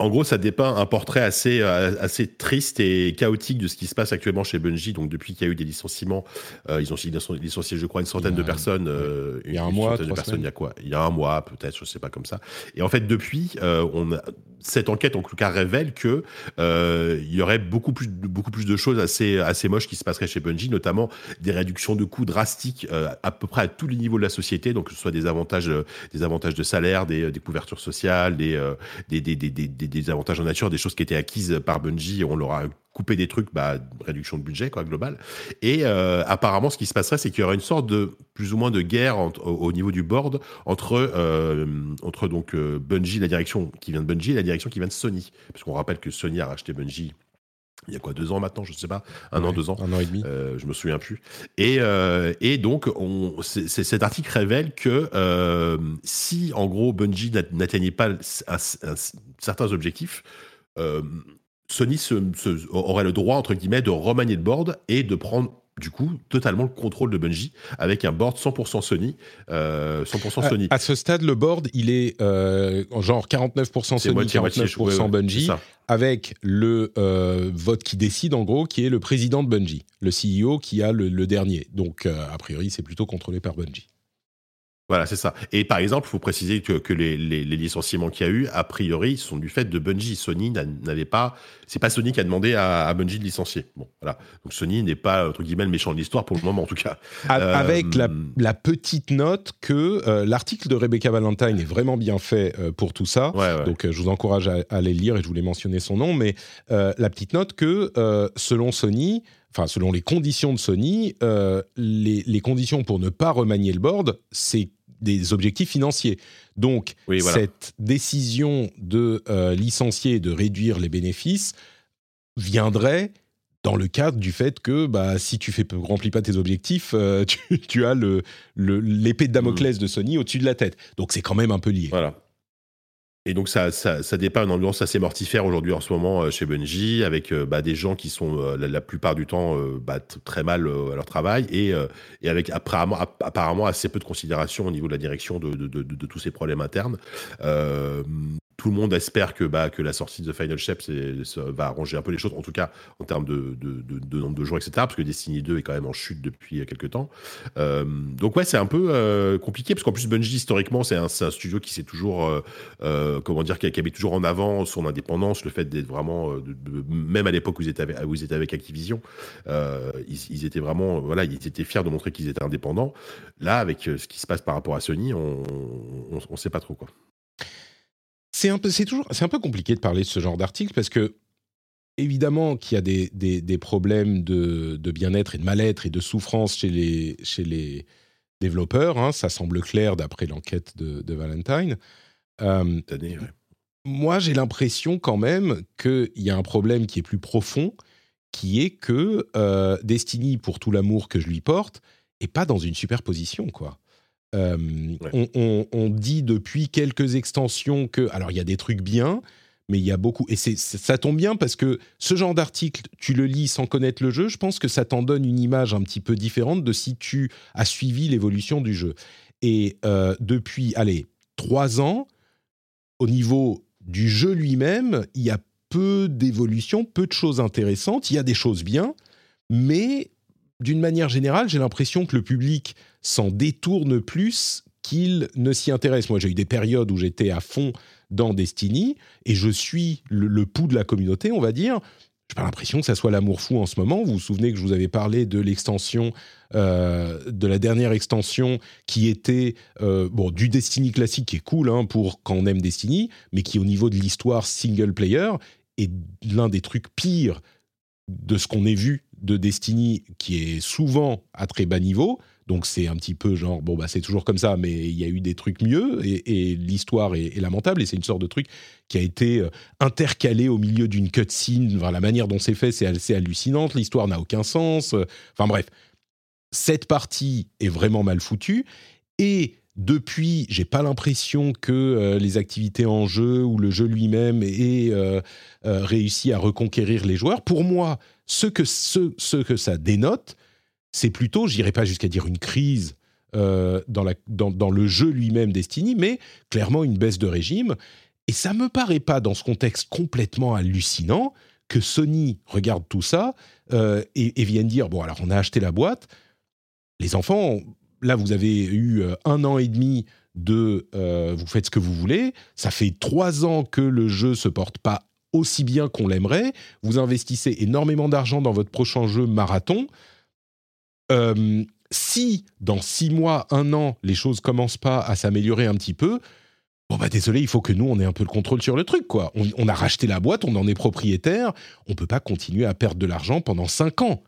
en gros, ça dépeint un portrait assez, euh, assez triste et chaotique de ce qui se passe actuellement chez Bungie. Donc, depuis qu'il y a eu des licenciements, euh, ils ont licencié, je crois, une centaine de personnes. Euh, il y a un mois, de personnes, il y a quoi? Il y a un mois, peut-être, je sais pas comme ça. Et en fait, depuis, on cette enquête, en tout cas, révèle que il y aurait beaucoup plus, beaucoup plus de choses assez, assez moches qui se passeraient chez Bungie, notamment des réductions de coûts drastiques à peu près à tous les niveaux de la société. Donc, que ce soit des avantages, des avantages de salaire, des, des couvertures sociales, des, des, des, des des, avantages en nature, des choses qui étaient acquises par Bungie, on leur a coupé des trucs, bah, réduction de budget quoi, global. Et euh, apparemment, ce qui se passerait, c'est qu'il y aurait une sorte de plus ou moins de guerre au, niveau du board entre euh, entre donc euh, Bungie, la direction qui vient de Bungie, et la direction qui vient de Sony, parce qu'on rappelle que Sony a racheté Bungie il y a quoi deux ans maintenant je ne sais pas un an deux ans. un an et demi. Euh, je me souviens plus. Et euh, et donc on cet article révèle que euh, si en gros Bungie n'atteignait pas certains objectifs Sony aurait le droit entre guillemets de remanier le board et de prendre du coup totalement le contrôle de Bungie avec un board 100% Sony. 100% euh, Sony. À, ce stade, le board, il est euh, genre 49% Sony, 49% Bungie, avec le euh, vote qui décide en gros, qui est le président de Bungie, le CEO qui a le dernier. Donc, a priori, c'est plutôt contrôlé par Bungie. Voilà, c'est ça. Et par exemple, il faut préciser que, que les, les, les, licenciements qu'il y a eu, a priori, sont du fait de Bungie. Sony n'avait pas. C'est pas Sony qui a demandé à, à, Bungie de licencier. Bon, voilà. Donc Sony n'est pas entre guillemets le méchant de l'histoire pour le moment, en tout cas. Avec la, euh, la, petite note que euh, l'article de Rebecca Valentine est vraiment bien fait euh, pour tout ça. Donc je vous encourage à, aller le lire et je voulais mentionner son nom, mais la petite note que selon Sony, enfin selon les conditions de Sony, les, les, conditions pour ne pas remanier le board, c'est des objectifs financiers. Donc, cette décision de euh, licencier et de réduire les bénéfices viendrait dans le cadre du fait que bah, si tu ne remplis pas tes objectifs, euh, [laughs] tu, as l'épée le, de Damoclès mm. de Sony au-dessus de la tête. Donc c'est quand même un peu lié. Voilà. Et donc ça, ça, dépeint une ambiance assez mortifère aujourd'hui en ce moment euh, chez Bungie, avec euh, bah, des gens qui sont euh, la, plupart du temps bah, très mal à leur travail et, et avec apparemment, apparemment, assez peu de considération au niveau de la direction de, de tous ces problèmes internes tout le monde espère que, bah, que la sortie de Final Shape va arranger un peu les choses, en tout cas en termes de, nombre de joueurs, etc. Parce que Destiny 2 est quand même en chute depuis quelques temps. Euh, donc ouais, c'est un peu euh, compliqué, parce qu'en plus Bungie, historiquement, c'est un, studio qui s'est toujours, euh, comment dire, qui, avait toujours en avant son indépendance, le fait d'être vraiment, même à l'époque où ils étaient avec, où ils Activision, ils, étaient vraiment, voilà, ils étaient fiers de montrer qu'ils étaient indépendants. Là, avec ce qui se passe par rapport à Sony, on ne sait pas trop quoi c'est un peu, c'est toujours, c'est un peu compliqué de parler de ce genre d'article parce que évidemment qu'il y a des, des, problèmes de, de bien-être et de mal-être et de souffrance chez les, chez les développeurs. Hein, ça semble clair d'après l'enquête de, de, Valentine. Euh, moi, j'ai l'impression quand même qu'il y a un problème qui est plus profond, qui est que euh, Destiny, pour tout l'amour que je lui porte, est pas dans une superposition, quoi. Euh, on, dit depuis quelques extensions que, alors il y a des trucs bien, mais il y a beaucoup, et ça tombe bien parce que ce genre d'article, tu le lis sans connaître le jeu, je pense que ça t'en donne une image un petit peu différente de si tu as suivi l'évolution du jeu. Et euh, depuis, allez, trois ans, au niveau du jeu lui-même, il y a peu d'évolution, peu de choses intéressantes, il y a des choses bien, mais d'une manière générale, j'ai l'impression que le public s'en détourne plus qu'il ne s'y intéresse. Moi, j'ai eu des périodes où j'étais à fond dans Destiny et je suis le, pouls de la communauté, on va dire. J'ai pas l'impression que ça soit l'amour fou en ce moment. Vous vous souvenez que je vous avais parlé de l'extension, euh, de la dernière extension qui était euh, bon du Destiny classique qui est cool hein, pour quand on aime Destiny, mais qui au niveau de l'histoire single player est l'un des trucs pires de ce qu'on ait vu de Destiny qui est souvent à très bas niveau. Donc c'est un petit peu genre, bon, bah, c'est toujours comme ça, mais il y a eu des trucs mieux et, l'histoire est, lamentable et c'est une sorte de truc qui a été euh, intercalé au milieu d'une cutscene. La manière dont c'est fait, c'est assez hallucinante. L'histoire n'a aucun sens. Enfin bref, cette partie est vraiment mal foutue et depuis, j'ai pas l'impression que euh, les activités en jeu ou le jeu lui-même ait euh, réussi à reconquérir les joueurs. Pour moi, ce que, ce, que ça dénote, c'est plutôt, j'irai pas jusqu'à dire une crise euh, dans, le jeu lui-même Destiny, mais clairement une baisse de régime. Et ça me paraît pas, dans ce contexte complètement hallucinant, que Sony regarde tout ça euh, et, et, vienne dire bon, alors on a acheté la boîte. Les enfants, là, vous avez eu euh, un an et demi de euh, vous faites ce que vous voulez. Ça fait trois ans que le jeu se porte pas aussi bien qu'on l'aimerait. Vous investissez énormément d'argent dans votre prochain jeu marathon. Euh, si dans six mois, un an, les choses commencent pas à s'améliorer un petit peu, bon bah désolé, il faut que nous on ait un peu le contrôle sur le truc quoi. On, a racheté la boîte, on en est propriétaire, on peut pas continuer à perdre de l'argent pendant cinq ans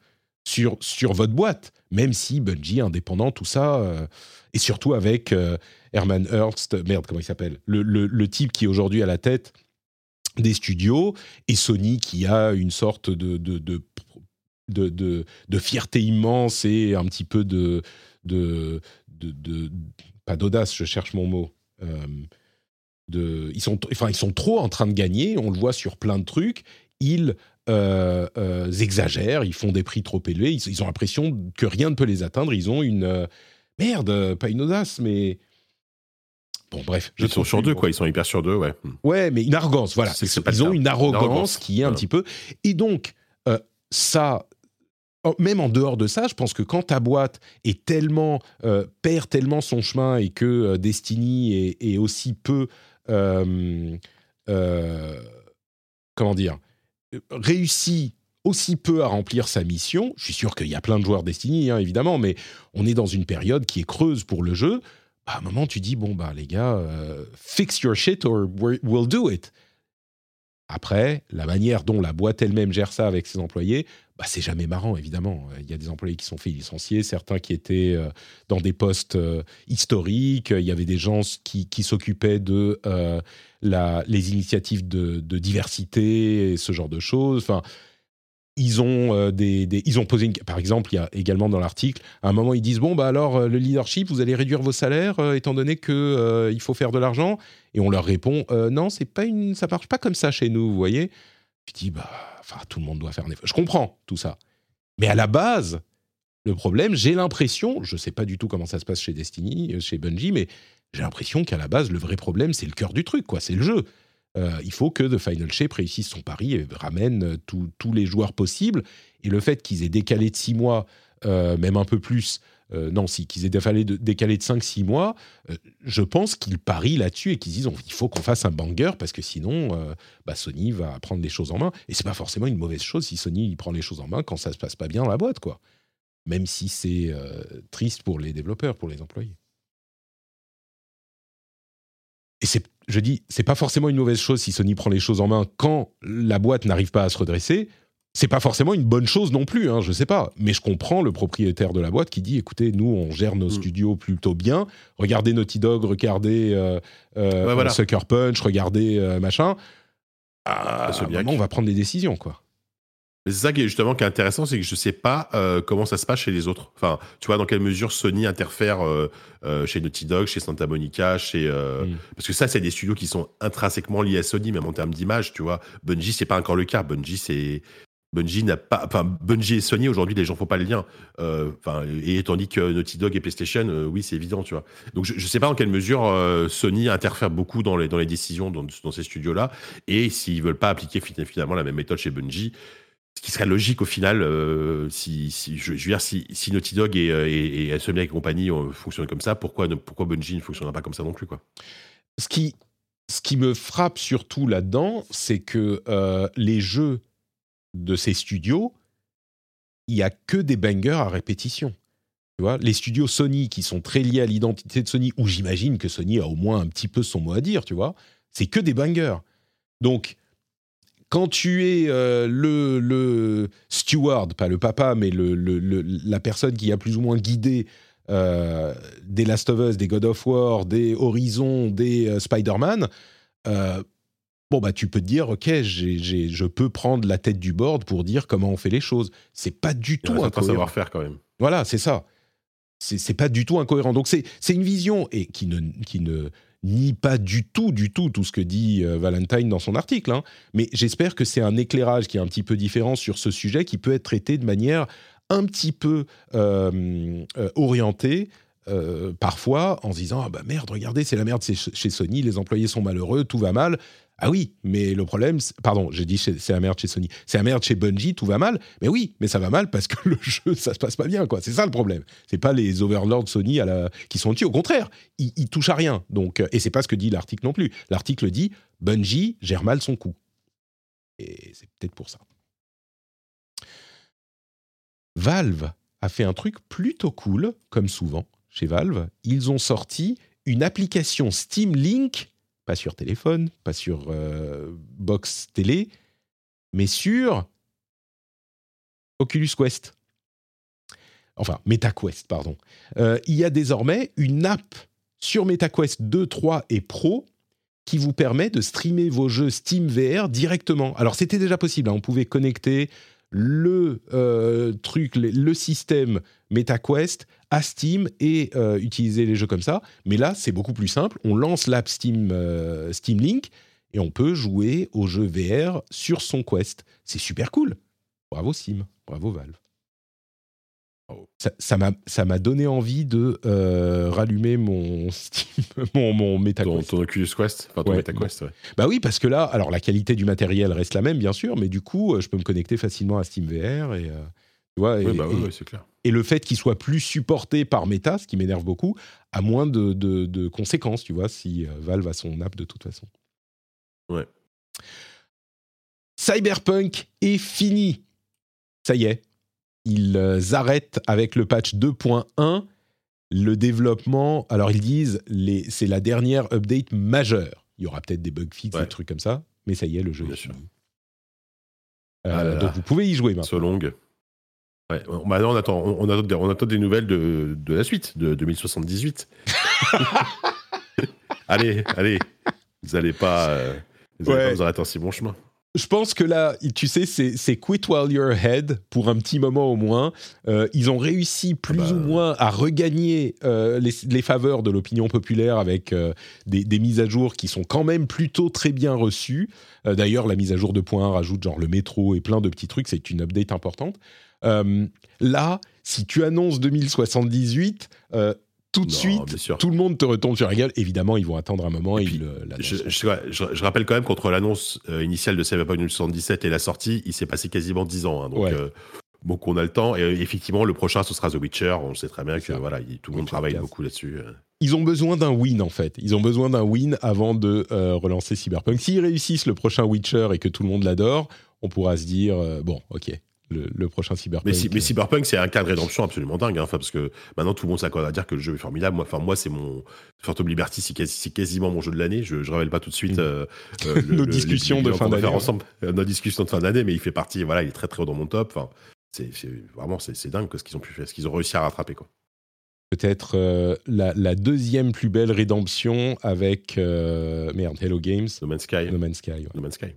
sur sur votre boîte, même si Bungie indépendant tout ça euh, et surtout avec euh, Herman Hurst, merde comment il s'appelle, le, le, type qui est aujourd'hui à la tête des studios et Sony qui a une sorte de, de, de de, de, fierté immense et un petit peu de, de, de pas d'audace, je cherche mon mot. Euh, de, ils sont, enfin, ils sont trop en train de gagner. On le voit sur plein de trucs. Ils euh, euh, exagèrent, ils font des prix trop élevés. Ils, ont l'impression que rien ne peut les atteindre. Ils ont une merde, pas une audace, mais Bon, bref. Ils sont sur deux, quoi. Ils sont hyper sur deux, ouais. Ouais, mais une arrogance, voilà. Ils ont une arrogance, qui est un petit peu. Et donc, ça, même en dehors de ça, je pense que quand ta boîte est tellement euh, perd tellement son chemin et que euh, Destiny est, aussi peu euh, comment dire réussi aussi peu à remplir sa mission. Je suis sûr qu'il y a plein de joueurs Destiny, hein, évidemment, mais on est dans une période qui est creuse pour le jeu. Bah, à un moment, tu dis bon bah les gars, fix your shit or we'll do it. Après, la manière dont la boîte elle-même gère ça avec ses employés, bah, c'est jamais marrant, évidemment. Il y a des employés qui sont fait licencier, certains qui étaient euh, dans des postes euh, historiques. Il y avait des gens qui, s'occupaient de euh, les initiatives de, diversité et ce genre de choses. Enfin, ils ont, euh, ils ont posé, une, par exemple, il y a également dans l'article, à un moment, ils disent bon, bah alors, euh, le leadership, vous allez réduire vos salaires euh, étant donné qu'il il faut faire de l'argent? Et on leur répond non, c'est pas une, ça marche pas comme ça chez nous, vous voyez? Je dis bah, enfin, tout le monde doit faire un effort. Je comprends tout ça. Mais à la base, le problème, j'ai l'impression, je sais pas du tout comment ça se passe chez Destiny, chez Bungie, mais j'ai l'impression qu'à la base, le vrai problème, c'est le cœur du truc, quoi, c'est le jeu. Euh, il faut que The Final Shape réussisse son pari et ramène euh, tous les joueurs possibles. Et le fait qu'ils aient décalé de 6 mois, euh, même un peu plus, non, si, qu'ils aient décalé de, décalé de 5-6 mois, je pense qu'ils parient là-dessus et qu'ils disent il faut qu'on fasse un banger parce que sinon, bah, Sony va prendre les choses en main. Et c'est pas forcément une mauvaise chose si Sony prend les choses en main quand ça se passe pas bien dans la boîte, quoi. Même si c'est triste pour les développeurs, pour les employés. Et c'est je dis, c'est pas forcément une mauvaise chose si Sony prend les choses en main quand la boîte n'arrive pas à se redresser. C'est pas forcément une bonne chose non plus, hein, je sais pas. Mais je comprends le propriétaire de la boîte qui dit, écoutez, nous on gère nos mm. studios plutôt bien. Regardez Naughty Dog, regardez euh, euh, Sucker Punch, regardez euh, machin. Ah, on va prendre des décisions, quoi c'est ça qui est justement qui est intéressant, c'est que je sais pas euh, comment ça se passe chez les autres. Enfin, tu vois dans quelle mesure Sony interfère euh, euh, chez Naughty Dog, chez Santa Monica, chez mm. parce que ça c'est des studios qui sont intrinsèquement liés à Sony, même en termes d'image, tu vois. Bungie c'est pas encore le cas. Bungie c'est Bungie n'a pas, enfin Bungie et Sony aujourd'hui les gens font pas le lien. Enfin et tandis que Naughty Dog et PlayStation, oui c'est évident, tu vois. Donc je, je sais pas en quelle mesure Sony interfère beaucoup dans les dans les décisions dans, dans ces studios là et s'ils veulent pas appliquer finalement la même méthode chez Bungie ce qui serait logique au final, euh, si, je, veux dire, si, Naughty Dog et, euh, et, et et compagnie fonctionnent comme ça, pourquoi, pourquoi Bungie ne fonctionnera pas comme ça non plus quoi? Ce qui, me frappe surtout là-dedans, c'est que euh, les jeux de ces studios, il n'y a que des bangers à répétition. Tu vois, les studios Sony qui sont très liés à l'identité de Sony, où j'imagine que Sony a au moins un petit peu son mot à dire, tu vois, c'est que des bangers. Donc, quand tu es euh, le, le, steward, pas le papa, mais le, la personne qui a plus ou moins guidé euh, des Last of Us, des God of War, des Horizon, des euh, Spider-Man, bon bah tu peux te dire ok, je peux prendre la tête du board pour dire comment on fait les choses. C'est pas du tout incohérent. savoir-faire quand même. Voilà, c'est ça. C'est pas du tout incohérent. Donc c'est une vision et qui ne qui ne nie pas du tout, du tout, tout ce que dit euh, Valentine dans son article. Hein. Mais j'espère que c'est un éclairage qui est un petit peu différent sur ce sujet, qui peut être traité de manière un petit peu euh, euh, orientée parfois en se disant ah bah merde, regardez, c'est la merde chez Sony, les employés sont malheureux, tout va mal. Ah oui, mais le problème, pardon, j'ai dit c'est la merde chez Sony, c'est la merde chez Bungie, tout va mal. Mais oui, mais ça va mal parce que [laughs] le jeu, ça se passe pas bien, quoi. C'est ça le problème. C'est pas les overlords Sony qui sont dessus. Au contraire, ils, ils touchent à rien. Donc, euh, et c'est pas ce que dit l'article non plus. L'article dit Bungie gère mal son coup. Et c'est peut-être pour ça. Valve a fait un truc plutôt cool, comme souvent chez Valve. Ils ont sorti une application Steam Link pas sur téléphone, pas sur euh, box télé, mais sur Oculus Quest. Enfin, MetaQuest, pardon. Euh, il y a désormais une app sur MetaQuest 2, 3 et Pro qui vous permet de streamer vos jeux Steam VR directement. Alors c'était déjà possible, hein. on pouvait connecter le euh, truc, le système MetaQuest à Steam et euh, utiliser les jeux comme ça. Mais là, c'est beaucoup plus simple. On lance l'app Steam, euh, Steam Link et on peut jouer aux jeux VR sur son Quest. C'est super cool. Bravo Steam, bravo Valve. Ça m'a ça m'a donné envie de euh, rallumer mon [laughs] Steam, mon, mon MetaQuest. Ton, Oculus Quest, enfin ton MetaQuest. Ouais. Bah oui, parce que là, alors la qualité du matériel reste la même, bien sûr, mais du coup, je peux me connecter facilement à Steam VR et bah et, le fait qu'il soit plus supporté par Meta, ce qui m'énerve beaucoup, a moins de, conséquences, tu vois, si euh, Valve a son app de toute façon. Ouais. Cyberpunk est fini. Ça y est. Ils euh, arrêtent avec le patch 2.1 le développement. Alors ils disent c'est la dernière update majeure. Il y aura peut-être des bug fixes, des trucs comme ça, mais ça y est, le jeu est fini. Euh, ah donc vous pouvez y jouer maintenant. longue. Ouais, on attend, on, on, attend, des nouvelles de, de la suite, de 2078. [laughs] allez, allez, vous n'allez pas, euh, vous pas vous arrêter en si bon chemin. Je pense que là, tu sais, c'est quit while you're ahead pour un petit moment au moins. Euh, ils ont réussi plus ah bah. ou moins à regagner euh, les, les, faveurs de l'opinion populaire avec des, des, mises à jour qui sont quand même plutôt très bien reçues. D'ailleurs, la mise à jour de point rajoute genre le métro et plein de petits trucs. C'est une update importante. Euh, là, si tu annonces 2078, euh, tout de suite, tout le monde te retombe sur la gueule. Évidemment, ils vont attendre un moment et, ils je, je, rappelle quand même qu'entre l'annonce euh, initiale de Cyberpunk 2077 et la sortie, il s'est passé quasiment 10 ans. Hein, donc, donc on a le temps. Et effectivement, le prochain, ce sera The Witcher. On sait très bien que voilà, tout le monde travaille beaucoup là-dessus. Ils ont besoin d'un win en fait. Ils ont besoin d'un win avant de relancer Cyberpunk. S'ils réussissent le prochain Witcher et que tout le monde l'adore, on pourra se dire bon, ok, le, prochain Cyberpunk. Mais, Cyberpunk, c'est un cas de rédemption absolument dingue. Hein, parce que maintenant, tout le monde s'accorde à dire que le jeu est formidable. Moi, moi c'est mon. Phantom Liberty, c'est quasiment mon jeu de l'année. Je ne révèle pas tout de suite. Euh, euh, [laughs] nos discussions de fin d'année. ensemble euh, nos discussions de fin d'année, mais il fait partie. Voilà, il est très très haut dans mon top. Enfin, c'est vraiment c'est dingue ce qu'ils ont pu faire, ce qu'ils ont réussi à rattraper quoi. Peut-être la, la, deuxième plus belle rédemption avec merde Hello Games. No Man's Sky. No Man's Sky. No Man's Sky.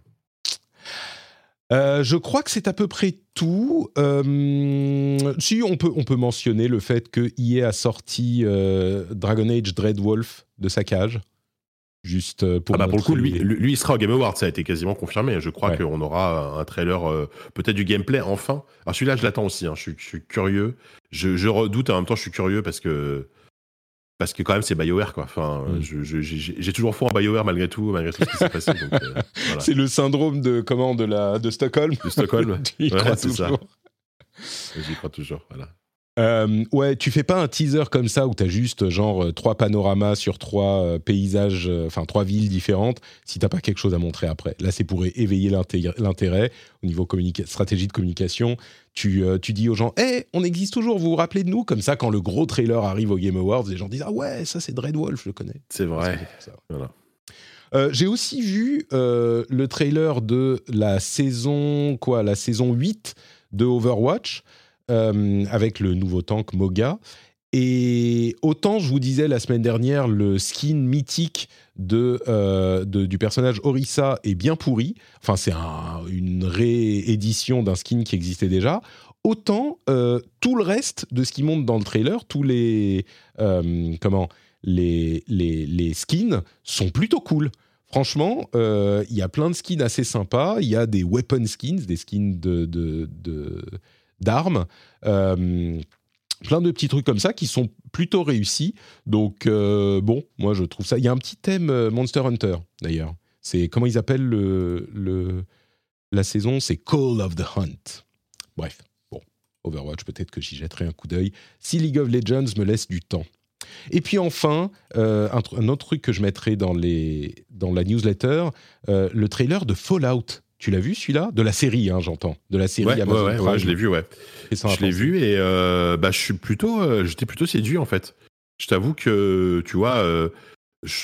Euh, je crois que c'est à peu près tout. Euh, si on peut, on peut mentionner le fait que EA a sorti euh, Dragon Age Dreadwolf de sa cage. Juste pour. Ah bah pour le coup, lui, lui, il sera au Game Awards, ça a été quasiment confirmé. Je crois qu'on aura un trailer, peut-être du gameplay enfin. Alors celui-là, je l'attends aussi. Hein. Je, suis, curieux. Je, je, redoute en même temps, je suis curieux parce que parce que quand même c'est BioWare quoi. Enfin, mm. j'ai toujours foi en BioWare malgré tout, malgré tout ce qui s'est passé. Euh, [laughs] c'est le syndrome de comment de la de Stockholm. De Stockholm. J'y [laughs] crois toujours. J'y crois toujours. Voilà. Euh, ouais, tu fais pas un teaser comme ça où tu as juste genre euh, trois panoramas sur trois euh, paysages, enfin trois villes différentes, si t'as pas quelque chose à montrer après. Là, c'est pour éveiller l'intérêt au niveau stratégie de communication. Tu, tu dis aux gens, hé, on existe toujours, vous vous rappelez de nous? Comme ça, quand le gros trailer arrive au Game Awards, les gens disent, ah ouais, ça c'est Dreadwolf, je le connais. C'est vrai. Voilà. J'ai aussi vu le trailer de la saison, quoi, la saison 8 de Overwatch. Euh, avec le nouveau tank Moga. Et autant je vous disais la semaine dernière, le skin mythique de, euh, du personnage Orisa est bien pourri. Enfin, c'est une réédition d'un skin qui existait déjà. Autant euh, tout le reste de ce qui monte dans le trailer, tous les comment les, les, skins sont plutôt cool. Franchement, il y a plein de skins assez sympas. Il y a des weapon skins, des skins de d'armes. Euh, plein de petits trucs comme ça qui sont plutôt réussis. Donc bon, moi je trouve ça. Il y a un petit thème Monster Hunter d'ailleurs. C'est comment ils appellent le, la saison, c'est Call of the Hunt. Bref, bon, Overwatch, peut-être que j'y jetterai un coup d'œil si League of Legends me laisse du temps. Et puis enfin, euh, un, autre truc que je mettrai dans, les, dans la newsletter, euh, le trailer de Fallout. Tu l'as vu celui-là? De la série, hein, j'entends. De la série ouais, Amazon ouais, ouais, je l'ai vu, ouais. Je l'ai vu et euh, bah, je suis plutôt, j'étais plutôt séduit en fait. Je t'avoue que, tu vois,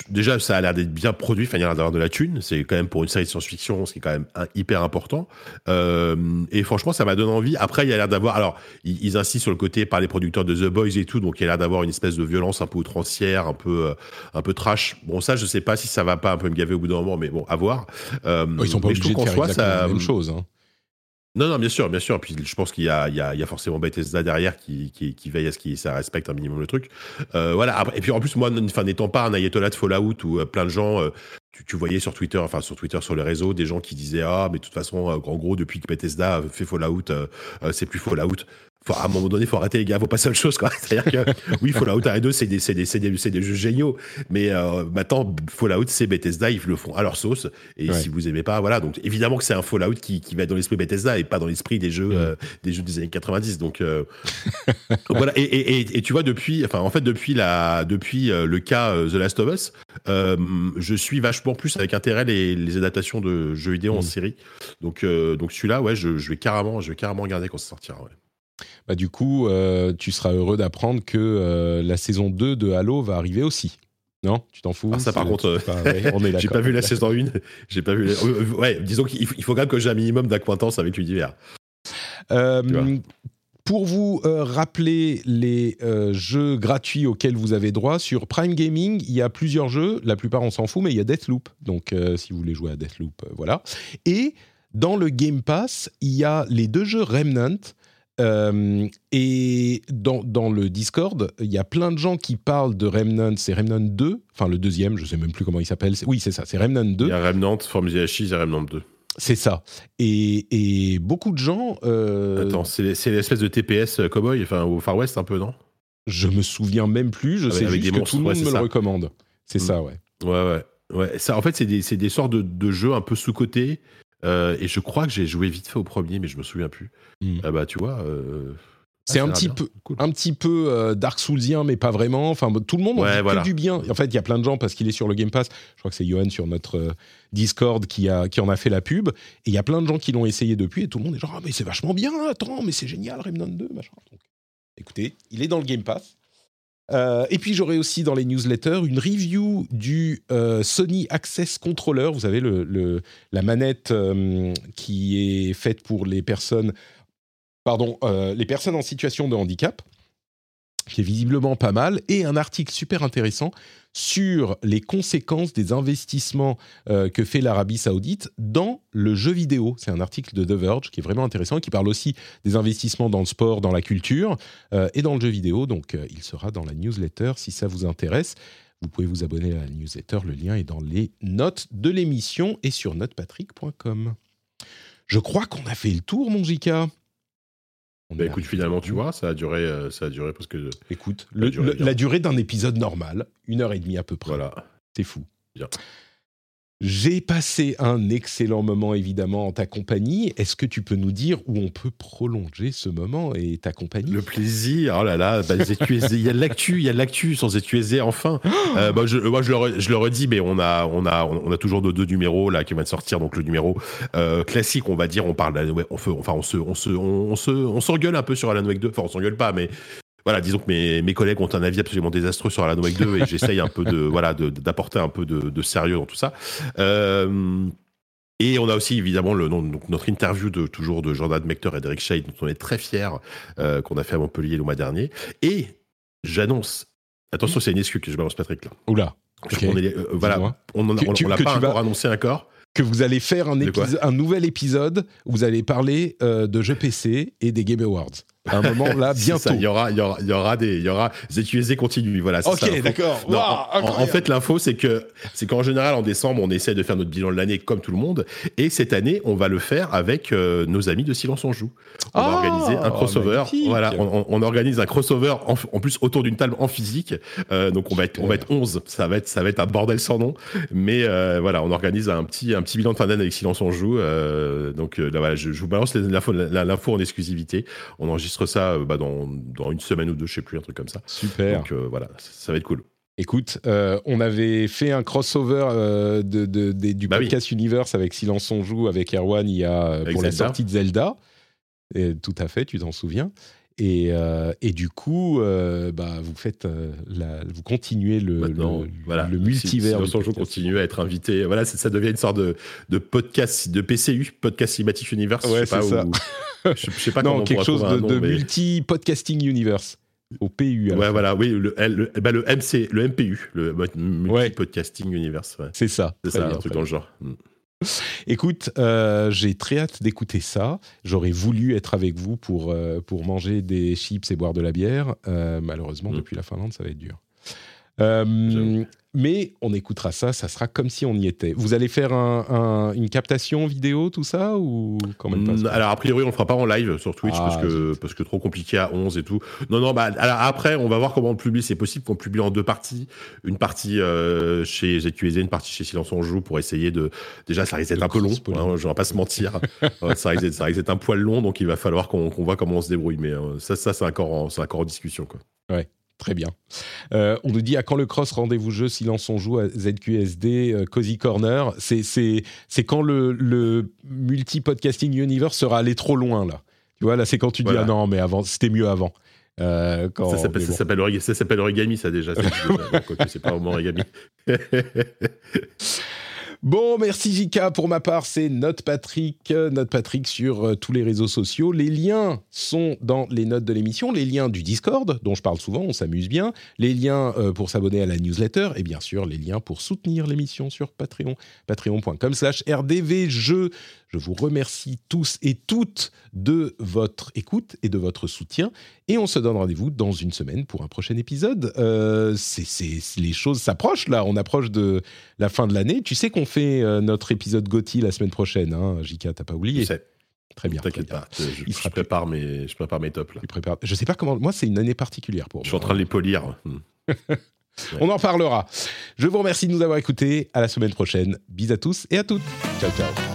déjà, ça a l'air d'être bien produit, enfin, il y a l'air d'avoir de la thune. C'est quand même pour une série de science-fiction, ce qui est quand même hyper important. Euh, et franchement, ça m'a donné envie. Après, il y a l'air d'avoir. Alors, ils, insistent sur le côté par les producteurs de The Boys et tout, donc il y a l'air d'avoir une espèce de violence un peu outrancière, un peu, euh, un peu trash. Bon, ça, je sais pas si ça va pas un peu me gaver au bout d'un moment, mais bon, à voir. Euh, ils sont pas obligés de faire exactement ça, la même chose. Hein. Non, non, bien sûr, bien sûr. Puis je pense qu'il y, y, y a, forcément Bethesda derrière qui, qui, veille à ce que ça respecte un minimum le truc. Euh, voilà. Et puis en plus, moi, n'étant pas un ayatollah de Fallout où euh, plein de gens, euh, tu, tu, voyais sur Twitter, enfin sur Twitter, sur les réseaux, des gens qui disaient ah, mais de toute façon, en gros, depuis que Bethesda fait Fallout, c'est plus Fallout à un moment donné, il faut arrêter les gars, faut pas seule chose quoi. [laughs] C'est-à-dire que oui, Fallout 1 et 2, c'est des, des, des, des, jeux géniaux, mais euh, maintenant Fallout, c'est Bethesda, ils le font à leur sauce. Et si vous aimez pas, voilà. Donc évidemment que c'est un Fallout qui, qui va être dans l'esprit Bethesda et pas dans l'esprit des jeux, euh, des jeux des années 90. Donc, euh, [laughs] voilà. Et, et, et, tu vois depuis, enfin en fait depuis la, depuis le cas The Last of Us, je suis vachement plus avec intérêt les, les adaptations de jeux vidéo en mm. série. Donc donc celui-là, ouais, je, je, vais carrément, je vais carrément regarder quand ça sortira. Ouais. Bah, du coup, euh, tu seras heureux d'apprendre que euh, la saison 2 de Halo va arriver aussi. Non? Tu t'en fous? Ah, Ça, par contre, euh, on est [laughs] [laughs] j'ai pas vu la saison 1. J'ai pas vu. Ouais, disons qu'il faut, quand même que j'ai un minimum d'acquaintance avec l'univers. pour vous rappeler les jeux gratuits auxquels vous avez droit, sur Prime Gaming, il y a plusieurs jeux. La plupart, on s'en fout, mais il y a Deathloop. Donc, si vous voulez jouer à Deathloop, voilà. Et dans le Game Pass, il y a les deux jeux Remnant euh, et dans, dans, le Discord, il y a plein de gens qui parlent de Remnant, c'est Remnant 2, enfin le deuxième, je sais même plus comment il s'appelle. Oui, c'est ça, c'est Remnant 2. Il y a Remnant, From the Ashes et Remnant 2. C'est ça. Et, et, beaucoup de gens. Euh... Attends, c'est l'espèce de TPS euh, cowboy, enfin au Far West un peu, non? Je me souviens même plus, je sais juste que tout le monde me le recommande. C'est ça, ouais. Ouais, ouais. Ouais, ça, en fait, c'est des, des, sortes de, de, jeux un peu sous-cotés euh, et je crois que j'ai joué vite fait au premier, mais je me souviens plus. Hmm. Ah bah tu vois. Euh, c'est un, petit peu, un petit peu euh, Dark Soulsien, mais pas vraiment. Enfin, tout le monde en dit que du bien. En fait, il y a plein de gens parce qu'il est sur le Game Pass. Je crois que c'est Johan sur notre Discord qui, a, qui en a fait la pub. Et il y a plein de gens qui l'ont essayé depuis. Et tout le monde est genre, ah, mais c'est vachement bien. Attends, mais c'est génial, Remnant 2, machin. écoutez, il est dans le Game Pass. Euh, et puis j'aurai aussi dans les newsletters une review du euh, Sony Access Controller. Vous savez, le, la manette euh, qui est faite pour les personnes, pardon, les personnes en situation de handicap qui est visiblement pas mal, et un article super intéressant sur les conséquences des investissements euh, que fait l'Arabie saoudite dans le jeu vidéo. C'est un article de The Verge qui est vraiment intéressant, qui parle aussi des investissements dans le sport, dans la culture euh, et dans le jeu vidéo. Donc euh, il sera dans la newsletter si ça vous intéresse. Vous pouvez vous abonner à la newsletter, le lien est dans les notes de l'émission et sur notepatrick.com. Je crois qu'on a fait le tour, mon Jika. Bah, écoute, finalement, tu vois, ça a duré, euh, ça a duré parce que. Écoute, la durée d'un épisode normal, une heure et demie à peu près. Voilà. C'est fou. Bien. J'ai passé un excellent moment évidemment en ta compagnie. Est-ce que tu peux nous dire où on peut prolonger ce moment et ta compagnie? Le plaisir, oh là là, bah, [laughs] il y a de l'actu, il y a de l'actu sans ZQSD enfin. [gasps] euh, bah, je, moi je le, je le redis, mais on a, on a, on a toujours nos deux numéros là qui viennent de sortir. Donc le numéro euh, classique, on va dire, on parle, on fait, enfin on se, on se, on, se, on s'engueule un peu sur Alan Wake 2. Enfin on s'engueule pas, mais voilà, disons que mes, mes, collègues ont un avis absolument désastreux sur Alan Wake 2 et [laughs] j'essaye un peu de voilà d'apporter un peu de, de, sérieux dans tout ça. Euh, et on a aussi évidemment le, donc, notre interview de toujours de Jordan Mector et d'Eric Shade dont on est très fiers euh, qu'on a fait à Montpellier le mois dernier. Et j'annonce, attention c'est une excuse que je balance Patrick là. Oula. On est, euh, voilà, on l'a pas encore annoncé encore que vous allez faire un, un nouvel épisode où vous allez parler de jeux PC et des Game Awards. À un moment là, [laughs] bientôt. Il y aura, il y aura, il y aura des, il y aura ZQSD continue. Voilà. Ok, d'accord. en, en, fait, l'info, c'est que, c'est qu'en général, en décembre, on essaie de faire notre bilan de l'année comme tout le monde. Et cette année, on va le faire avec euh, nos amis de Silence on joue. On va Ah, organiser un crossover. Voilà, on, organise un crossover en, en plus autour d'une table en physique. Euh, donc on va être, on va être 11. Ça va être, ça va être un bordel sans nom. Mais euh, voilà, on organise un petit, un petit bilan de fin d'année avec Silence on joue. Donc là, voilà, je, je vous balance l'info, l'info en exclusivité. On enregistre ça euh, bah, dans, dans une semaine ou deux, je sais plus, un truc comme ça. Super. Donc euh, voilà, ça va être cool. Écoute, euh, on avait fait un crossover euh, de, de- des- du Bah oui. podcast Universe avec Silence on joue avec Erwan il y a Avec pour la Zelda. sortie de Zelda. Et, tout à fait, tu t'en souviens. Et, euh, et du coup, euh, bah, vous faites, euh, la- vous continuez le, le, voilà, le multivers. On joue podcast. continue à être invité. Voilà, ça devient une sorte de, de podcast, de PCU, podcast Cinematic Universe. Ouais, je c'est ça. où- je, je sais pas [laughs] non, comment on quelque pourra chose de, nom, de mais- multi-podcasting universe. Au PU. Ouais, voilà, oui, le, le, bah, le MC, le MPU, le Ouais. Multi Podcasting Universe. Ouais. C'est ça. C'est ça, bien, un truc dans le genre. Écoute, euh, j'ai très hâte d'écouter ça. J'aurais voulu être avec vous pour, euh, pour manger des chips et boire de la bière. Euh, malheureusement, Mm. depuis la Finlande, ça va être dur. Euh, mais on écoutera ça, ça sera comme si on y était. Vous allez faire un- un- une captation vidéo, tout ça, ou quand même pas Mm, Alors, a priori, on le fera pas en live sur Twitch Ah, parce, que, parce que trop compliqué à 11 et tout. Non, non, bah, alors après, on va voir comment on publie. C'est possible qu'on publie en deux parties. Une partie euh, chez ZQSD, une partie chez Silence on Joue pour essayer de. Déjà, ça risque d'être un peu long, hein, je vais pas se mentir. [laughs] Ça, risque d'être, un poil long, donc il va falloir qu'on, qu'on voit comment on se débrouille. Mais euh, ça, ça c'est, encore en, c'est encore en discussion. Quoi. Très bien. Euh, on nous dit à quand le cross rendez-vous jeu Silence on joue à ZQSD euh, Cozy Corner? C'est quand le, le multi podcasting universe sera allé trop loin là. Tu vois là c'est quand tu dis ah non mais avant c'était mieux avant. Euh, quand, ça, s'appelle, bon. origami, ça déjà. C'est, [laughs] ok, c'est pas vraiment origami. [laughs] Bon, merci Jika. Pour ma part, c'est Note Patrick. euh, Note Patrick sur euh, tous les réseaux sociaux. Les liens sont dans les notes de l'émission. Les liens du Discord, dont je parle souvent, on s'amuse bien. Les liens euh, pour s'abonner à la newsletter. Et bien sûr, les liens pour soutenir l'émission sur Patreon. Patreon.com slash rdvjeux. Je vous remercie tous et toutes de votre écoute et de votre soutien. Et on se donne rendez-vous dans une semaine pour un prochain épisode. Euh, c'est, les choses s'approchent là. On approche de la fin de l'année. Tu sais qu'on fait euh, notre épisode Gotti la semaine prochaine, hein, Jika, t'as pas oublié? Je Très bien. t'inquiète pas. Je, Il je sera prépare mes, je prépare mes tops là. Tu prépares- Je sais pas comment. Moi, c'est une année particulière pour Je suis moi. en train de les polir. Mm. [laughs] On en parlera. Je vous remercie de nous avoir écoutés. À la semaine prochaine. Bis à tous et à toutes. Ciao, ciao.